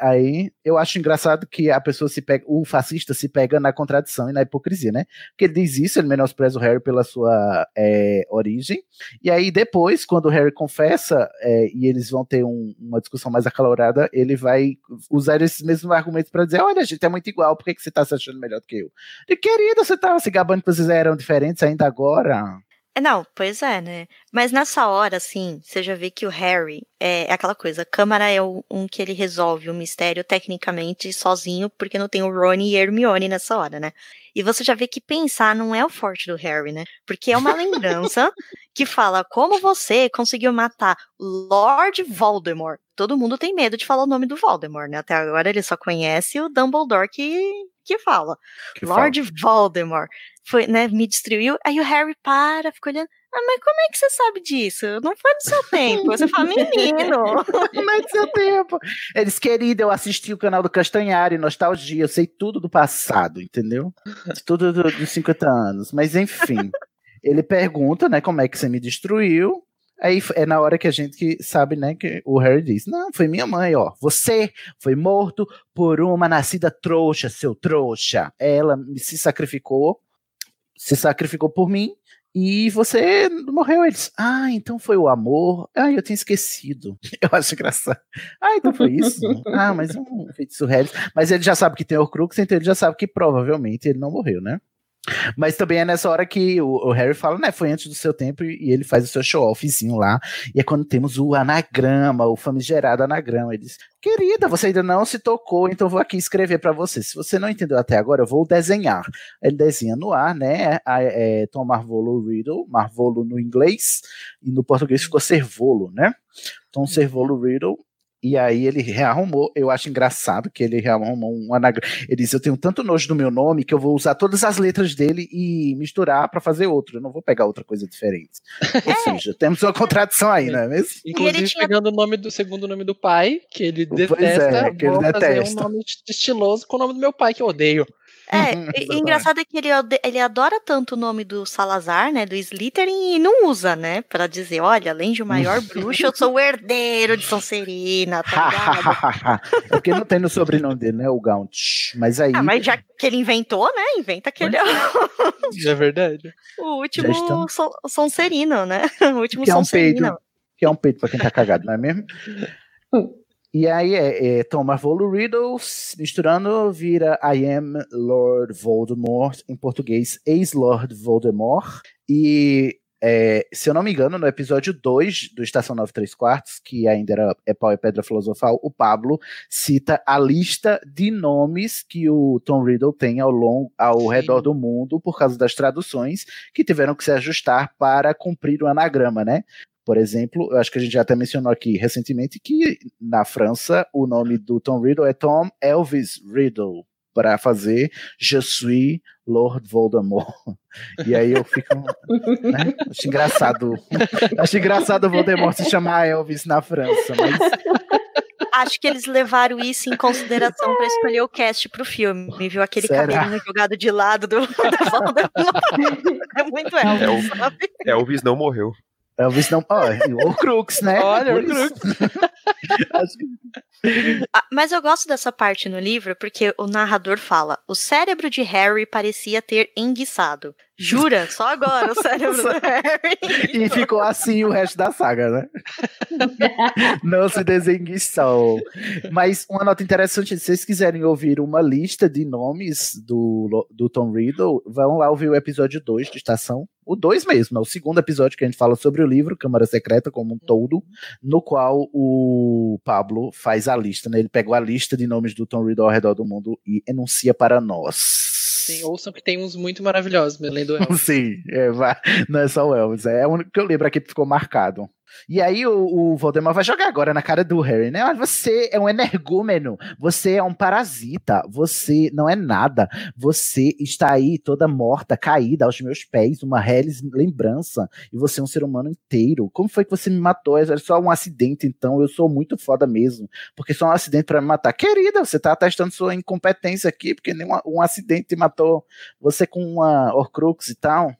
Aí eu acho engraçado que a pessoa se pega, o fascista se pega na contradição e na hipocrisia, né? Porque ele diz isso, ele menospreza o Harry pela sua é, origem. E aí depois, quando o Harry confessa é, e eles vão ter um- uma discussão mais acalorada, ele vai usar esses mesmos argumentos para dizer: olha, a gente é muito igual, por que, que você tá se achando melhor do que eu? E querido, você tava se gabando que vocês eram diferentes ainda agora. É, Não, pois é, né? Mas nessa hora, assim, você já vê que o Harry é, é aquela coisa. Câmara é o- um que ele resolve o mistério tecnicamente sozinho, porque não tem o Rony e Hermione nessa hora, né? E você já vê que pensar não é o forte do Harry, né? Porque é uma lembrança que fala como você conseguiu matar Lord Voldemort. Todo mundo tem medo de falar o nome do Voldemort, né? Até agora ele só conhece o Dumbledore que, que fala. Que Lord Voldemort foi, né, me destruiu. Aí o Harry para, fica olhando. Ah, mas como é que você sabe disso? Não foi no seu tempo. Você fala, menino. Como é que seu tempo? Eles, querido, eu assisti o canal do Castanhari, Nostalgia, eu sei tudo do passado, entendeu? Tudo do- dos 50 anos. Mas enfim, ele pergunta, né, como é que você me destruiu. Aí é na hora que a gente que sabe, né, que o Harry diz: Não, foi minha mãe, ó. Você foi morto por uma nascida trouxa, seu trouxa. Ela se sacrificou, se sacrificou por mim. E você morreu, eles. Ah, então foi o amor. Ah, eu tinha esquecido. Eu acho engraçado. Ah, então foi isso. ah, mas um feitiço Harry. Mas ele já sabe que tem Horcrux, então ele já sabe que provavelmente ele não morreu, né? Mas também é nessa hora que o, o, Harry fala, né? Foi antes do seu tempo e, ele faz o seu show-offzinho lá. E é quando temos o anagrama, o famigerado anagrama. Ele diz: Querida, você ainda não se tocou, então vou aqui escrever para você. Se você não entendeu até agora, eu vou desenhar. Ele desenha no ar, né? É, Tom Marvolo Riddle, Marvolo no inglês, e no português ficou Servolo, né? Tom Servolo Riddle e aí ele rearrumou. Eu acho engraçado que ele rearrumou um anagrama. Ele disse: Eu tenho tanto nojo do meu nome que eu vou usar todas as letras dele e misturar para fazer outro. Eu não vou pegar outra coisa diferente. Ou é. seja, temos uma contradição aí, não é mesmo? Inclusive, tinha... pegando o nome do segundo nome do pai, que ele detesta, é, que ele detesta. fazer um nome estiloso com o nome do meu pai, que eu odeio. É, e, engraçado é que ele, ele adora tanto o nome do Salazar, né, do Slytherin, e não usa, né, pra dizer, olha, além de o maior bruxo, eu sou o herdeiro de Sonserina, tá ligado? é porque não tem no sobrenome dele, né, o Gaunt. Mas aí... Ah, mas já que ele inventou, né, inventa que ele é... é verdade. O último estão... Sonserino, né, o último que é um Sonserino. que é um peito pra quem tá cagado, não é mesmo? E aí é, é Thomas misturando vira I am Lord Voldemort, em português ex-Lord Voldemort. E é, se eu não me engano, no episódio 2 do Estação 93 Quartos, que ainda era é Pau e Pedra Filosofal, o Pablo cita a lista de nomes que o Tom Riddle tem ao, longo, ao redor do mundo por causa das traduções que tiveram que se ajustar para cumprir o anagrama, né? Por exemplo, eu acho que a gente já até mencionou aqui recentemente que na França o nome do Tom Riddle é Tom Elvis Riddle para fazer Je suis Lord Voldemort. E aí eu fico. Né? Acho engraçado. Acho engraçado o Voldemort se chamar Elvis na França, mas. Acho que eles levaram isso em consideração para escolher o cast pro filme, viu? Aquele Será? cabelinho jogado de lado do, do Voldemort. É muito Elvis, é, Elvis não morreu. Elvis não. Oh, o Crux, né? Olha, o Crux. ah, mas eu gosto dessa parte no livro porque o narrador fala: o cérebro de Harry parecia ter enguiçado. Jura? Só agora o cérebro do Harry. E ficou assim o resto da saga, né? Não se desenguiçou. Mas uma nota interessante: se vocês quiserem ouvir uma lista de nomes do, do Tom Riddle, vão lá ouvir o episódio 2 de Estação o 2 mesmo, é o segundo episódio que a gente fala sobre o livro Câmara Secreta como um todo, no qual o Pablo faz a lista, né? Ele pegou a lista de nomes do Tom Riddle ao redor do mundo e enuncia para nós. Sim, ouçam que tem uns muito maravilhosos, além do Elvis. Sim, é, não é só o Elvis, é o único que eu lembro aqui que ficou marcado. E aí o, o Voldemort vai jogar agora na cara do Harry, né? Você é um energúmeno, você é um parasita, você não é nada, você está aí toda morta, caída aos meus pés, uma reles lembrança, e você é um ser humano inteiro. Como foi que você me matou? É só um acidente, então, eu sou muito foda mesmo, porque só um acidente para me matar. Querida, você tá testando sua incompetência aqui, porque nem um, um acidente matou você com uma Horcrux e tal.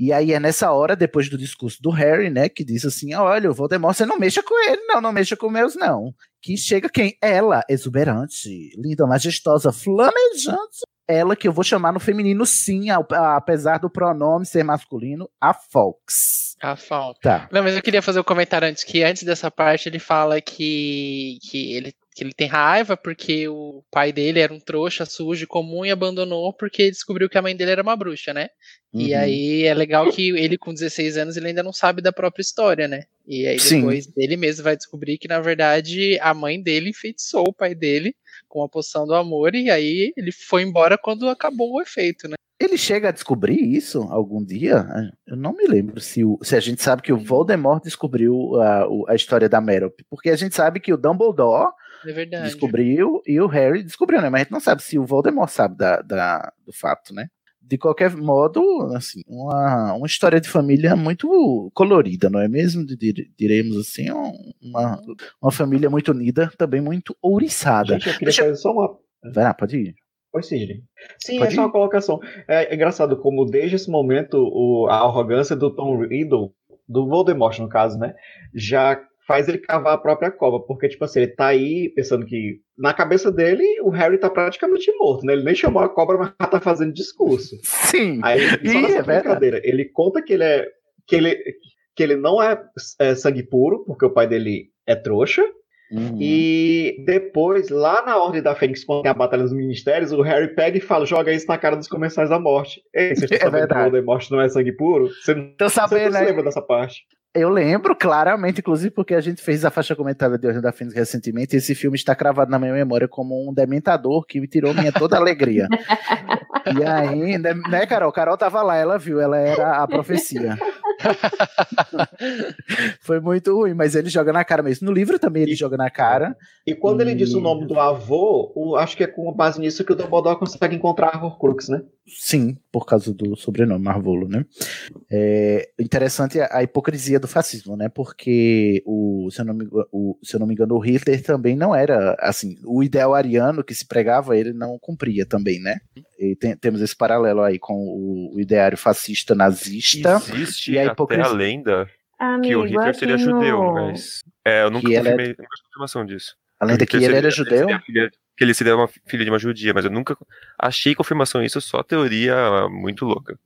E aí é nessa hora, depois do discurso do Harry, né, que diz assim: olha, o Voldemort, você não mexa com ele, não, não mexa com meus, não. Que chega quem? Ela, exuberante, linda, majestosa, flamejante. Ela que eu vou chamar no feminino, sim, apesar do pronome ser masculino, a Fox. A Fox. Tá. Não, mas eu queria fazer um comentário antes, que antes dessa parte ele fala que, que ele que ele tem raiva porque o pai dele era um trouxa sujo comum e abandonou porque descobriu que a mãe dele era uma bruxa, né? Uhum. E aí é legal que ele com 16 anos ele ainda não sabe da própria história, né? E aí depois Sim. ele mesmo vai descobrir que na verdade a mãe dele enfeitiçou o pai dele com a poção do amor e aí ele foi embora quando acabou o efeito, né? Ele chega a descobrir isso algum dia? Eu não me lembro se, o, se a gente sabe que o Voldemort descobriu a, a história da Merop, porque a gente sabe que o Dumbledore é verdade. Descobriu e o Harry descobriu, né? Mas a gente não sabe se o Voldemort sabe da, da, do fato, né? De qualquer modo, assim, uma, uma história de família muito colorida, não é mesmo? Diremos assim, uma, uma família muito unida, também muito ouriçada. Gente, eu queria Deixa... fazer só uma. Vai lá, pode ir. Oi, Sidney. Sim, Pode é só uma colocação. É engraçado como desde esse momento o, a arrogância do Tom Riddle do Voldemort, no caso, né? Já faz ele cavar a própria cova, porque, tipo assim, ele tá aí pensando que na cabeça dele o Harry tá praticamente morto, né? Ele nem chamou a cobra, mas tá fazendo discurso. Sim. Aí, só nessa é brincadeira, ele conta que ele é que ele, que ele não é, é sangue puro, porque o pai dele é trouxa. Uhum. E depois, lá na Ordem da Fênix, quando tem a Batalha dos Ministérios, o Harry pega e fala: joga isso na cara dos comensais da morte. Ei, vocês estão É sabendo que verdade. o Voldemort não é sangue puro? Você não, você sabendo, se né? lembra dessa parte? Eu lembro claramente, inclusive, porque a gente fez a faixa comentada de Ordem da Fênix recentemente, e esse filme está cravado na minha memória como um dementador que me tirou minha toda a alegria. e aí, né, né, Carol? Carol tava lá, ela viu, ela era a profecia. Foi muito ruim, mas ele joga na cara mesmo. No livro também ele joga na cara. E quando ele diz o nome do avô, o- acho que é com base nisso que o Dumbledore consegue encontrar a Horcrux, né? Sim, por causa do sobrenome Marvolo, né? É interessante a, a hipocrisia do fascismo, né? Porque o se, eu não me, o, se eu não me engano, o Hitler também não era assim. O ideal ariano que se pregava, ele não cumpria também, né? E tem- temos esse paralelo aí com o, o ideário fascista nazista. Existe e a até a hipocrisia. lenda que Amigo, o Hitler seria aqui judeu, mas é, eu nunca Que ele é- tive confirmação disso. A lenda Que o que ele Hitler era seria- judeu? seria filha- que ele seria uma filha de uma judia, mas eu nunca achei confirmação isso, só teoria muito louca.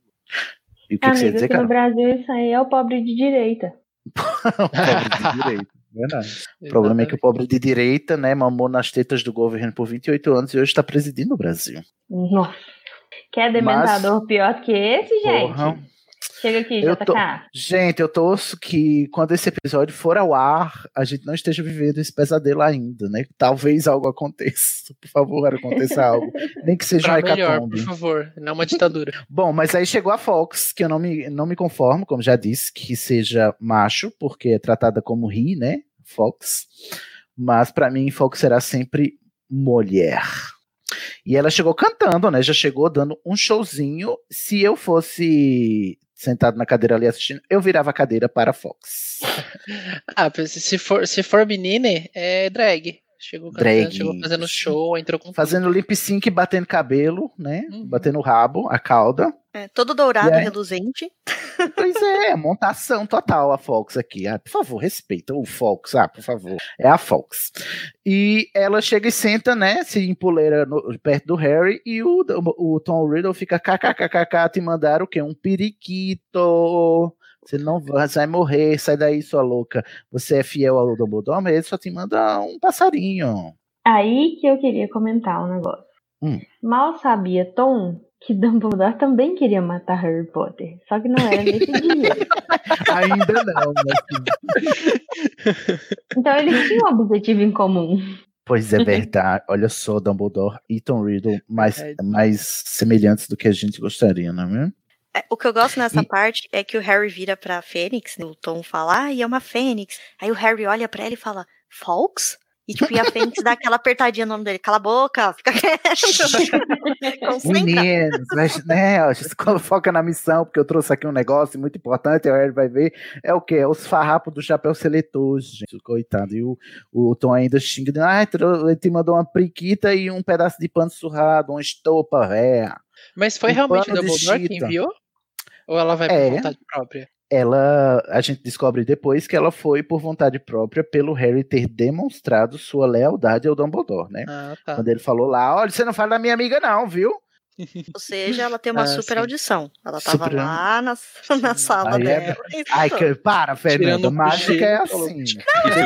E o que, que você ia Amigo, dizer, aqui no cara? Brasil isso aí é o pobre de direita. Pobre de direita. Verdade. O problema é que o pobre de direita, né, mamou nas tetas do governo por 28 anos e hoje está presidindo o Brasil. Nossa. Quer dementador pior que esse, gente? Porra. Chega aqui, Eu JK. tô- Gente, eu torço que quando esse episódio for ao ar, a gente não esteja vivendo esse pesadelo ainda, né? Talvez algo aconteça. Por favor, aconteça algo. Nem que seja Pra uma melhor, hecatombe. por favor. Não uma ditadura. Bom, mas aí chegou a Fox, que eu não me, não me conformo, como já disse, que seja macho, porque é tratada como ri, né? Fox. Mas pra mim, Fox será sempre mulher. E ela chegou cantando, né? Já chegou dando um showzinho. Se eu fosse sentado na cadeira ali assistindo, eu virava a cadeira para Fox. Ah, se for, se for menina, é drag. Chegou cantando, chegou fazendo show, entrou com Fazendo lip sync, batendo cabelo, né? Uhum. Batendo o rabo, a cauda. É, todo dourado, E aí? reluzente. Pois é, montação total a Fox aqui. Ah, por favor, respeita o Fox, ah, por favor. É a Fox. E ela chega e senta, né, se empoleira no- perto do Harry e o, o Tom Riddle fica kkkk te mandaram o quê? Um periquito. Você não vai, você vai morrer, sai daí, sua louca. Você é fiel ao Dumbledore, mas ele só te manda um passarinho. Aí que eu queria comentar um negócio. Hum. Mal sabia Tom que Dumbledore também queria matar Harry Potter. Só que não era nesse dia. Ainda não, mas Então eles tinham um objetivo em comum. Pois é verdade. Olha só, Dumbledore e Tom Riddle mais, mais semelhantes do que a gente gostaria, não é mesmo? É, o que eu gosto nessa parte é que o Harry vira pra Fênix, né, o Tom fala, ah, e é uma Fênix. Aí o Harry olha pra ela e fala, Fox? E tipo, e a Fênix dá aquela apertadinha no nome dele, cala a boca, fica quieto. Meninos, mas, né, ó, quando foca na missão, porque eu trouxe aqui um negócio muito importante, o Harry vai ver, é o quê? É os farrapos do chapéu seletor, gente, coitado. E o, o Tom ainda xinga, ah, ele te mandou uma priquita e um pedaço de pano surrado, uma estopa, véia. Mas foi Um realmente o de Dumbledore que chita. enviou? Ou ela vai por É. vontade própria? Ela, a gente descobre depois que ela foi por vontade própria pelo Harry ter demonstrado sua lealdade ao Dumbledore, né? Ah, tá. Quando ele falou lá, olha, você não fala da minha amiga não, viu? Ou seja, ela tem uma Ah, super sim. audição. Ela tava Super- lá na, na sala Aí é- dela. Ai, que, para, Fernanda, Tirando mágica é assim. E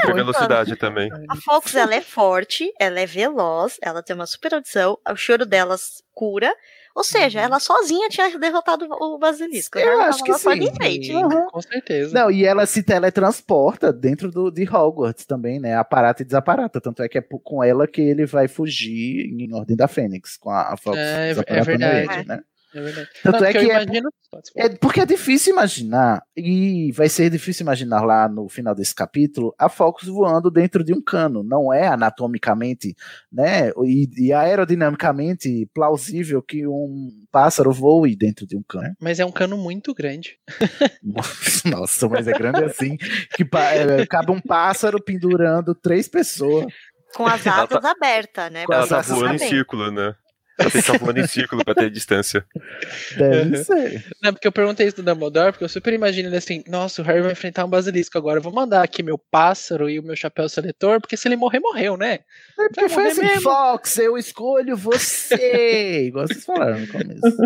super velocidade também. A Fox, ela é forte, ela é veloz, ela tem uma super audição, o choro delas cura. Ou seja, ela sozinha tinha derrotado o basilisco. Uhum. Eu acho que sim. Uhum. Com certeza. Não, e ela se teletransporta dentro do, de Hogwarts também, né? Aparata e desaparata. Tanto é que é com ela que ele vai fugir em Ordem da Fênix, com a, a Fox É, é verdade. ele, né? É verdade. Tanto Não, é porque que eu é- imagino. É porque é difícil imaginar, e vai ser difícil imaginar lá no final desse capítulo, a Fox voando dentro de um cano. Não é anatomicamente, né, e, e aerodinamicamente plausível que um pássaro voe dentro de um cano. Mas é um cano muito grande. Nossa, mas é grande assim, que é, cabe um pássaro pendurando três pessoas. Com as asas tá- abertas, né? Com Ela as tá asas voando em círculo, né? Vocês estão voando em círculo pra ter distância. Deve ser. Não, porque eu perguntei isso do Dumbledore, porque eu super imagino ele assim, nossa, o Harry vai enfrentar um basilisco agora, eu vou mandar aqui meu pássaro e o meu chapéu seletor, porque se ele morrer, morreu, né? É porque foi assim, mesmo. Fox, eu escolho você. Igual vocês falaram no começo.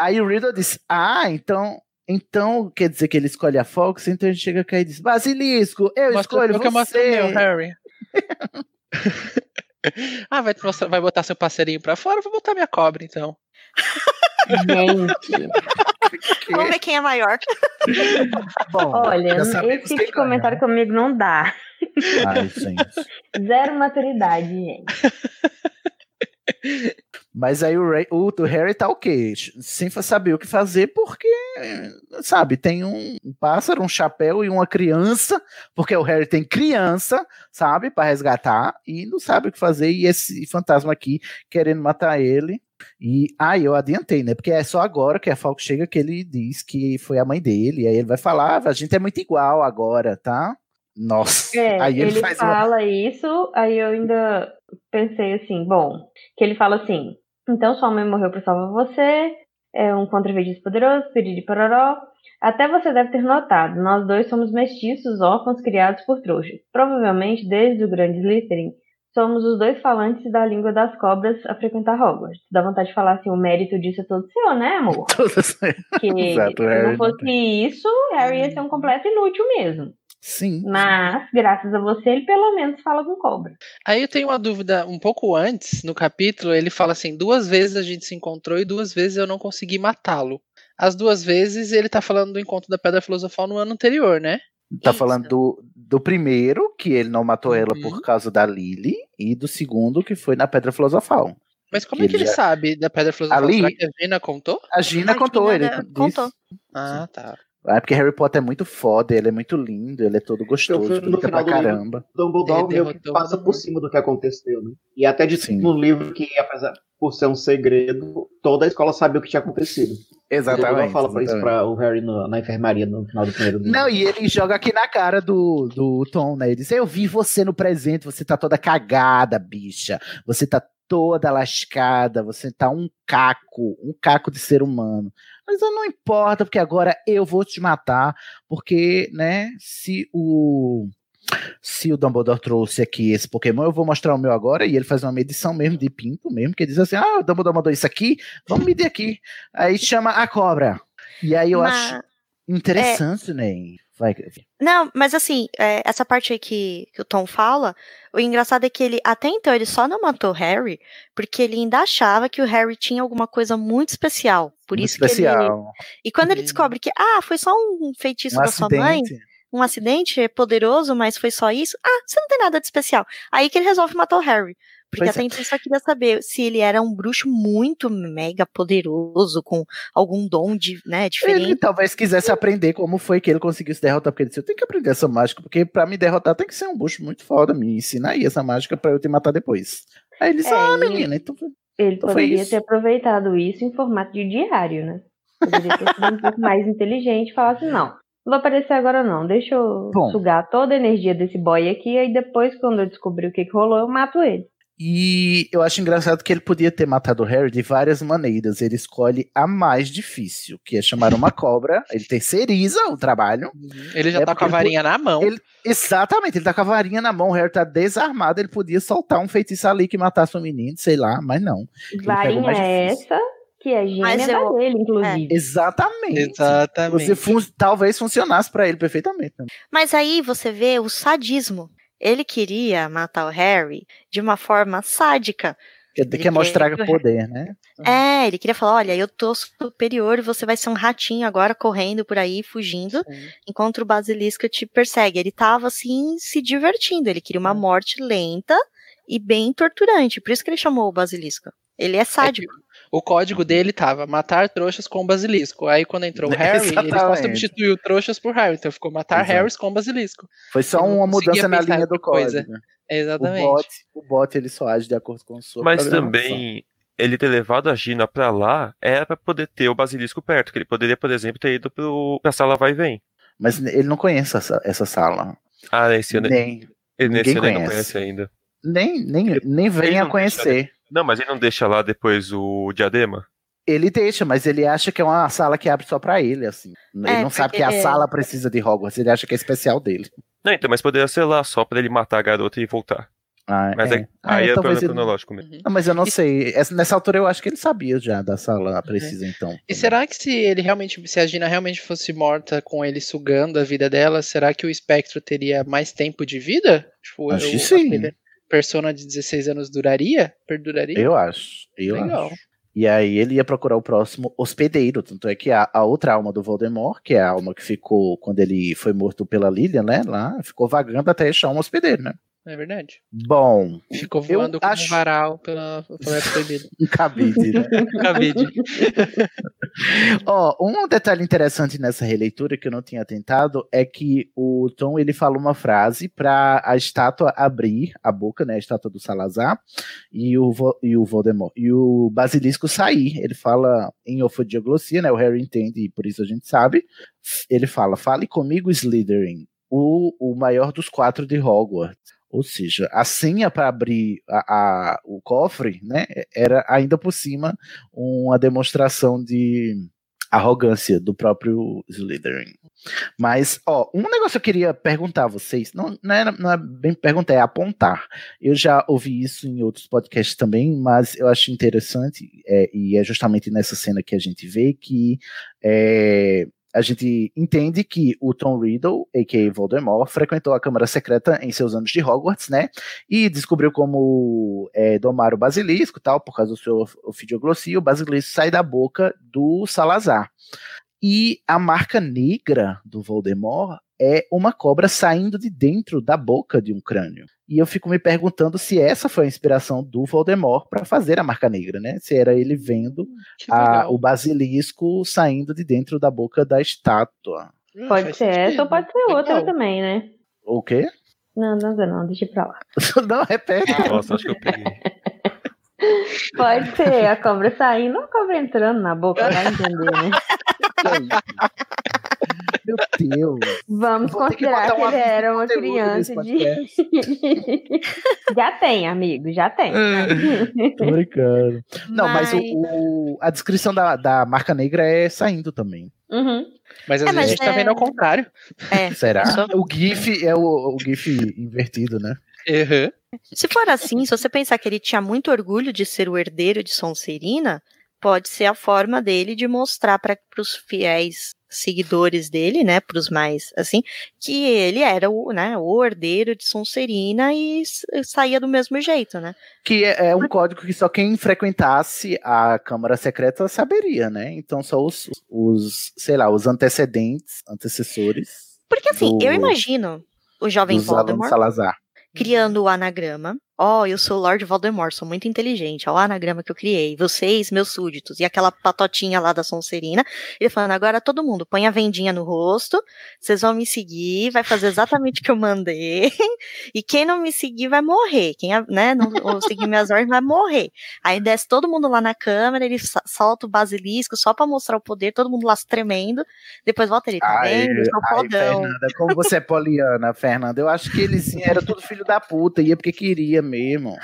Aí o Riddle disse, ah, então então, quer dizer que ele escolhe a Fox, então a gente chega cá e diz: Basilisco, eu Mostra escolho você. Que eu meu, Harry. ah, vai, mostrar, vai botar seu parceirinho pra fora? Vou botar minha cobra, então. Gente. Vamos ver quem é maior. Bom, Olha, esse tipo de comentário comigo não dá. Ai, gente. Zero maturidade, gente. Mas aí o, Ray, o, o, Harry tá ok, sem saber o que fazer, porque, sabe, tem um, pássaro, um chapéu e uma criança, porque o Harry tem criança, sabe, para resgatar, e não sabe o que fazer, e esse fantasma aqui querendo matar ele. E aí ah, eu adiantei, né? Porque é só agora que a Falco chega que ele diz que foi a mãe dele, e aí ele vai falar: ah, a gente é muito igual agora, tá? Nossa. É, aí ele, ele fala uma... isso, aí eu ainda pensei assim, bom, que ele fala assim, então sua mãe morreu para salvar você, é um contra-feitiço poderoso, piriri pororó. Até você deve ter notado, nós dois somos mestiços, órfãos criados por trouxas. Provavelmente, desde o grande Slytherin, somos os dois falantes da língua das cobras a frequentar Hogwarts. Dá vontade de falar assim, o mérito disso é todo seu, né, amor? que Exato, se não fosse isso, Harry ia ser um completo inútil mesmo. Sim. Mas, graças a você, ele pelo menos fala com cobra. Aí eu tenho uma dúvida, um pouco antes, no capítulo, ele fala assim: duas vezes a gente se encontrou e duas vezes eu não consegui matá-lo. As duas vezes ele tá falando do encontro da Pedra Filosofal no ano anterior, né? Tá Isso. falando do, do primeiro, que ele não matou ela por uhum. causa da Lily, e do segundo, que foi na Pedra Filosofal. Mas como que é que ele já... sabe da Pedra Filosofal? Ali, Será que a Gina contou? A Gina a contou, Gina ele contou. Ah, tá. É porque Harry Potter é muito foda, ele é muito lindo, ele é todo gostoso, no final pra caramba. Dumbledore meio que passa por cima do que aconteceu, né? E até de no livro que, apesar por ser um segredo, toda a escola sabia o que tinha acontecido. Exatamente. Ele fala exatamente. isso pra o Harry no, na enfermaria no final do primeiro livro. Não, e ele joga aqui na cara do, do Tom, né? Ele diz: Eu vi você no presente, você tá toda cagada, bicha. Você tá toda lascada, você tá um caco, um caco de ser humano. Mas não importa, porque agora eu vou te matar, porque, né, se o se o Dumbledore trouxe aqui esse Pokémon, eu vou mostrar o meu agora, e ele faz uma medição mesmo de pinto mesmo, que diz assim, ah, o Dumbledore mandou isso aqui, vamos medir aqui. Aí chama a cobra. E aí eu Mas, acho interessante, é... né? Vai. Não, mas assim, é, essa parte aí que, que, o Tom fala, o engraçado é que ele, até então, ele só não matou Harry porque ele ainda achava que o Harry tinha alguma coisa muito especial. Por muito isso especial. que ele. E quando ele uhum. descobre que, ah, foi só um feitiço um da sua mãe, um acidente é poderoso, mas foi só isso, ah, você não tem nada de especial. Aí que ele resolve matar o Harry. Porque pois até é. então só queria saber se ele era um bruxo muito mega poderoso, com algum dom de, né, diferente. Ele talvez quisesse aprender como foi que ele conseguiu se derrotar, porque ele disse, eu tenho que aprender essa mágica, porque para me derrotar tem que ser um bruxo muito foda, me ensina aí essa mágica para eu te matar depois. Aí ele disse, é, ah, menina, então... Ele então poderia ter aproveitado isso em formato de diário, né? Poderia ter sido um pouco mais inteligente e falar assim, não, não vou aparecer agora não, deixa eu Bom. sugar toda a energia desse boy aqui, aí depois, quando eu descobrir o que, que rolou, eu mato ele. E eu acho engraçado que ele podia ter matado o Harry de várias maneiras. Ele escolhe a mais difícil, que é chamar uma cobra. Ele terceiriza o trabalho. Ele já é tá com a varinha ele, na mão. Ele, exatamente, ele tá com a varinha na mão. O Harry tá desarmado. Ele podia soltar um feitiço ali que matasse o menino, sei lá, mas não. Varinha é essa? Que é gêmea eu, dele, inclusive. É. Exatamente. Exatamente. Você fun talvez funcionasse para ele perfeitamente. Mas aí você vê o sadismo ele queria matar o Harry de uma forma sádica. Ele, quer mostrar o poder, né? É, ele queria falar: olha, eu tô superior e você vai ser um ratinho agora correndo por aí, fugindo, Sim. enquanto o basilisco te persegue. Ele tava assim se divertindo, ele queria uma morte lenta e bem torturante, por isso que ele chamou o basilisco. Ele é sádico. É, o código dele tava matar trouxas com basilisco. Aí quando entrou o Harry, ele só substituiu trouxas por Harry. Então ficou matar Exato. Harrys com basilisco. Foi só uma mudança na linha do coisa. código. Exatamente. O bot, o bot ele só age de acordo com o seu Mas também ele ter levado a Gina pra lá era pra poder ter o basilisco perto, que ele poderia, por exemplo, ter ido pro, pra sala vai e vem. Mas ele não conhece essa, essa sala. Ah, esse ano. Nem, ele nesse ano não conhece ainda. Nem, nem, nem vem a conhecer. Não, mas ele não deixa lá depois o diadema? Ele deixa, mas ele acha que é uma sala que abre só pra ele, assim. Ele É, não sabe que a sala precisa de Hogwarts, ele acha que é especial dele. Não, então, mas poderia ser lá só pra ele matar a garota e voltar. Ah, Mas é, Ah, aí é, talvez problema ele- cronológico mesmo. Não, mas eu não sei. Essa- Nessa altura eu acho que ele sabia já da sala precisa, então. E será que se ele realmente, se a Gina realmente fosse morta com ele sugando a vida dela, será que o espectro teria mais tempo de vida? Tipo, Acho que o- sim. aquele persona de 16 anos duraria? Perduraria? Eu acho. Eu Legal. acho. E aí ele ia procurar o próximo hospedeiro. Tanto é que a, a outra alma do Voldemort, que é a alma que ficou quando ele foi morto pela Lilian, né? Lá, ficou vagando até achar um hospedeiro, né? É verdade. Bom. Ficou voando como acho- um varal pela floresta proibida. Um cabide, né? Cabide. Ó, um detalhe interessante nessa releitura que eu não tinha tentado é que o Tom ele fala uma frase para a estátua abrir a boca, né, a estátua do Salazar e o Vo- e o Voldemort e o basilisco sair. Ele fala em ofodioglossia, né? O Harry entende e por isso a gente sabe. Ele fala: "Fale comigo, Slytherin, o, o maior dos quatro de Hogwarts." Ou seja, a senha para abrir a, a- o cofre, né, era ainda por cima uma demonstração de arrogância do próprio Slytherin. Mas, ó, um negócio que eu queria perguntar a vocês, não, não, é, não é bem perguntar, é apontar. Eu já ouvi isso em outros podcasts também, mas eu acho interessante, é, e é justamente nessa cena que a gente vê que é, a gente entende que o Tom Riddle, a.k.a. Voldemort, frequentou a Câmara Secreta em seus anos de Hogwarts, né? E descobriu como é, domar o basilisco, tal, por causa do seu ofidioglossia, o basilisco sai da boca do Salazar. E a marca negra do Voldemort é uma cobra saindo de dentro da boca de um crânio. E eu fico me perguntando se essa foi a inspiração do Voldemort para fazer a marca negra, né? Se era ele vendo a- legal. o basilisco saindo de dentro da boca da estátua. Pode ser essa ou pode ser outra também, né? O quê? Não, não, não, deixa pra lá. Não, repete. Nossa, acho que eu peguei. Pode ser a cobra saindo ou a cobra entrando na boca, vai entender, né? Meu Deus. Vamos que considerar que, um ele era uma criança de. já tem, amigo, já tem. Tô brincando. Não, mas, Mas- o, o- a descrição da, da marca negra é saindo também. Uhum. Mas às É, vezes mas a gente tá é- vendo ao contrário. É, Será? só- O GIF é o, o GIF invertido, né? Uhum. Se for assim, se você pensar que ele tinha muito orgulho de ser o herdeiro de Sonserina, pode ser a forma dele de mostrar para os fiéis seguidores dele, né, para os mais assim, que ele era o, né, o herdeiro de Sonserina e saía do mesmo jeito, né? Que é, é um código que só quem frequentasse a Câmara Secreta saberia, né? Então só os, os sei lá, os antecedentes, antecessores. Porque assim, do- eu imagino o jovem Voldemort Salazar. Criando o anagrama. Ó, eu sou o Lord Voldemort, sou muito inteligente. Ó, o anagrama que eu criei. Vocês, meus súditos. E aquela patotinha lá da Sonserina. Ele falando, agora todo mundo põe a vendinha no rosto. Vocês vão me seguir, vai fazer exatamente o que eu mandei. E quem não me seguir vai morrer. Quem né, não seguir minhas ordens vai morrer. Aí desce todo mundo lá na câmera, ele solta o basilisco só pra mostrar o poder, todo mundo lá se tremendo. Depois volta ele, tá Ai, vendo? Fodão. Fernanda, como você é poliana, Fernanda. Eu acho que eles sim, era tudo filho da puta, ia porque queria mesmo.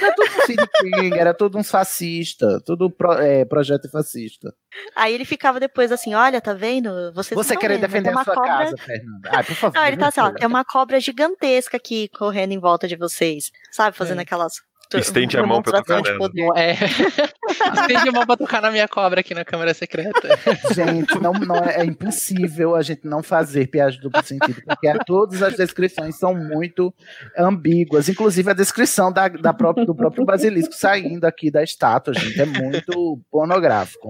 Era tudo um Sid King, era tudo um fascista, tudo pro- é, projeto fascista. Aí ele ficava depois assim, olha, tá vendo? Vocês Você querer vendo, defender a uma sua cobra- casa, Fernanda. Ai, por favor. Não, ele tá assim, ó, tem uma cobra gigantesca aqui correndo em volta de vocês, sabe? Fazendo É. aquelas. Estende a mão pra tocar de nela. É. Estende a mão pra tocar na minha cobra aqui na câmera secreta. Gente, não, não é, é impossível a gente não fazer piada de duplo sentido, porque a- todas as descrições são muito ambíguas, inclusive a descrição da, da própria, do próprio basilisco saindo aqui da estátua, gente, é muito pornográfico.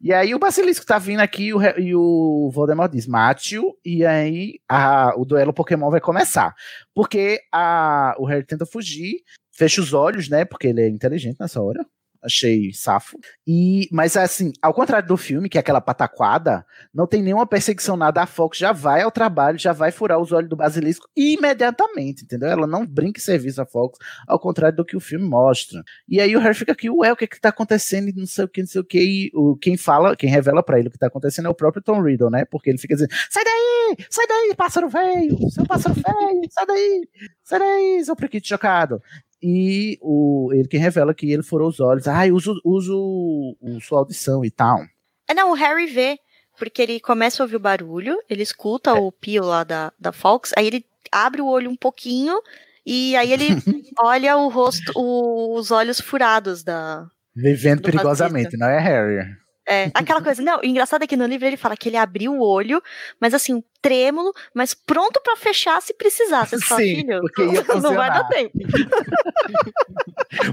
E aí o basilisco tá vindo aqui e o, e o Voldemort diz, mate-o, e aí a- o duelo Pokémon vai começar. Porque a, o Harry tenta fugir, fecha os olhos, né, porque ele é inteligente nessa hora. Achei safo. E, mas assim, ao contrário do filme, que é aquela pataquada, não tem nenhuma perseguição nada. A Fox já vai ao trabalho, já vai furar os olhos do basilisco imediatamente, entendeu? Ela não brinca em serviço a Fox, ao contrário do que o filme mostra. E aí o Harry fica aqui, ué, o que que tá acontecendo? Não sei o que, não sei o que. E o, quem fala, quem revela pra ele o que tá acontecendo é o próprio Tom Riddle, né? Porque ele fica dizendo: sai daí, sai daí, pássaro velho, seu pássaro velho, sai daí, sai daí, seu priquito chocado. E o, ele que revela que ele furou os olhos. Ai, usa, usa o, o, sua audição e tal. É, não, o Harry vê, porque ele começa a ouvir o barulho, ele escuta o pio lá da, da Fox, aí ele abre o olho um pouquinho e aí ele olha o rosto, o, os olhos furados da. Vivendo perigosamente, não é Harry? É, aquela coisa, não, o engraçado é que no livro ele fala que ele abriu o olho, mas assim, trêmulo, mas pronto para fechar se precisasse. Você fala, Sim, filho, porque ia não vai dar tempo.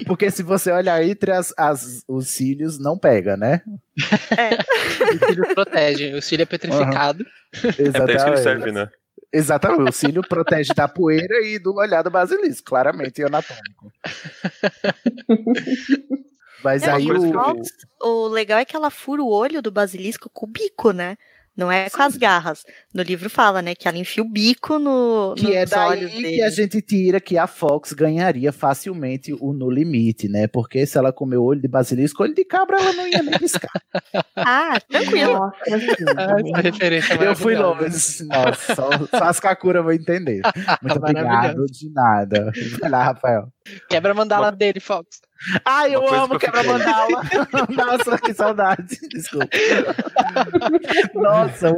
Porque se você olhar entre as, as- os cílios, não pega, né? O cílio protege, o cílio é petrificado. É pra isso que ele serve, né? Exatamente, o cílio protege da poeira e do olhar do basilisco, claramente, e anatômico. Mas Não, aí o, Fox, o legal é que ela fura o olho do basilisco com o bico, né? Não é com as garras. No livro fala, né, que ela enfia o bico no, que é nos daí olhos que dele. a gente tira que a Fox ganharia facilmente o No Limite, né? Porque se ela comer olho de basilisco, olho de cabra, ela não ia nem piscar. Ah, tranquilo. Nossa, Ah, essa referência é Eu fui longe. Nossa, só, só as Kakura vão entender. Muito obrigado, de nada. Vai lá, Rafael. Quebra mandala dele, Fox. Ai, eu amo que eu quebra-mandala. Nossa, que saudade. Desculpa. Nossa,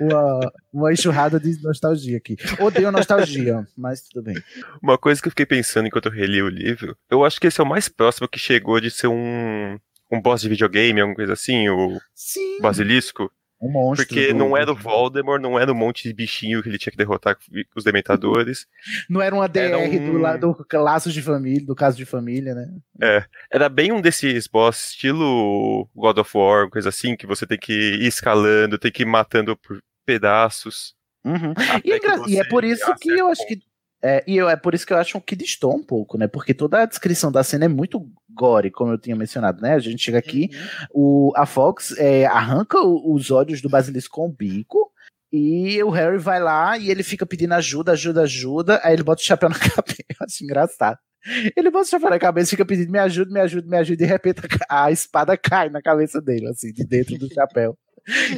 uma, uma enxurrada de nostalgia aqui. Odeio nostalgia, mas tudo bem. Uma coisa que eu fiquei pensando enquanto eu reli o livro, eu acho que esse é o mais próximo que chegou de ser um, um boss de videogame, alguma coisa assim, o Sim. basilisco. Um monstro. Porque do- não era o Voldemort, não era um monte de bichinho que ele tinha que derrotar com os dementadores. Não era uma DR Era um- do, do Laços de Família, do caso de família, né? É, era bem um desses boss estilo God of War, coisa assim, que você tem que ir escalando, tem que ir matando por pedaços. Uhum. E, é engra- e é por isso que eu acho que. É, e eu, é por isso que eu acho que distou um pouco, né? Porque toda a descrição da cena é muito gore, como eu tinha mencionado, né? A gente chega aqui, o, a Fox é, arranca o- os olhos do basilisco com o bico. E o Harry vai lá e ele fica pedindo ajuda, ajuda, ajuda. Aí ele bota o chapéu na cabeça. Eu acho engraçado. Ele bota o chapéu na cabeça e fica pedindo: me ajuda, me ajuda, me ajuda. E de repente a espada cai na cabeça dele, assim, de dentro do chapéu.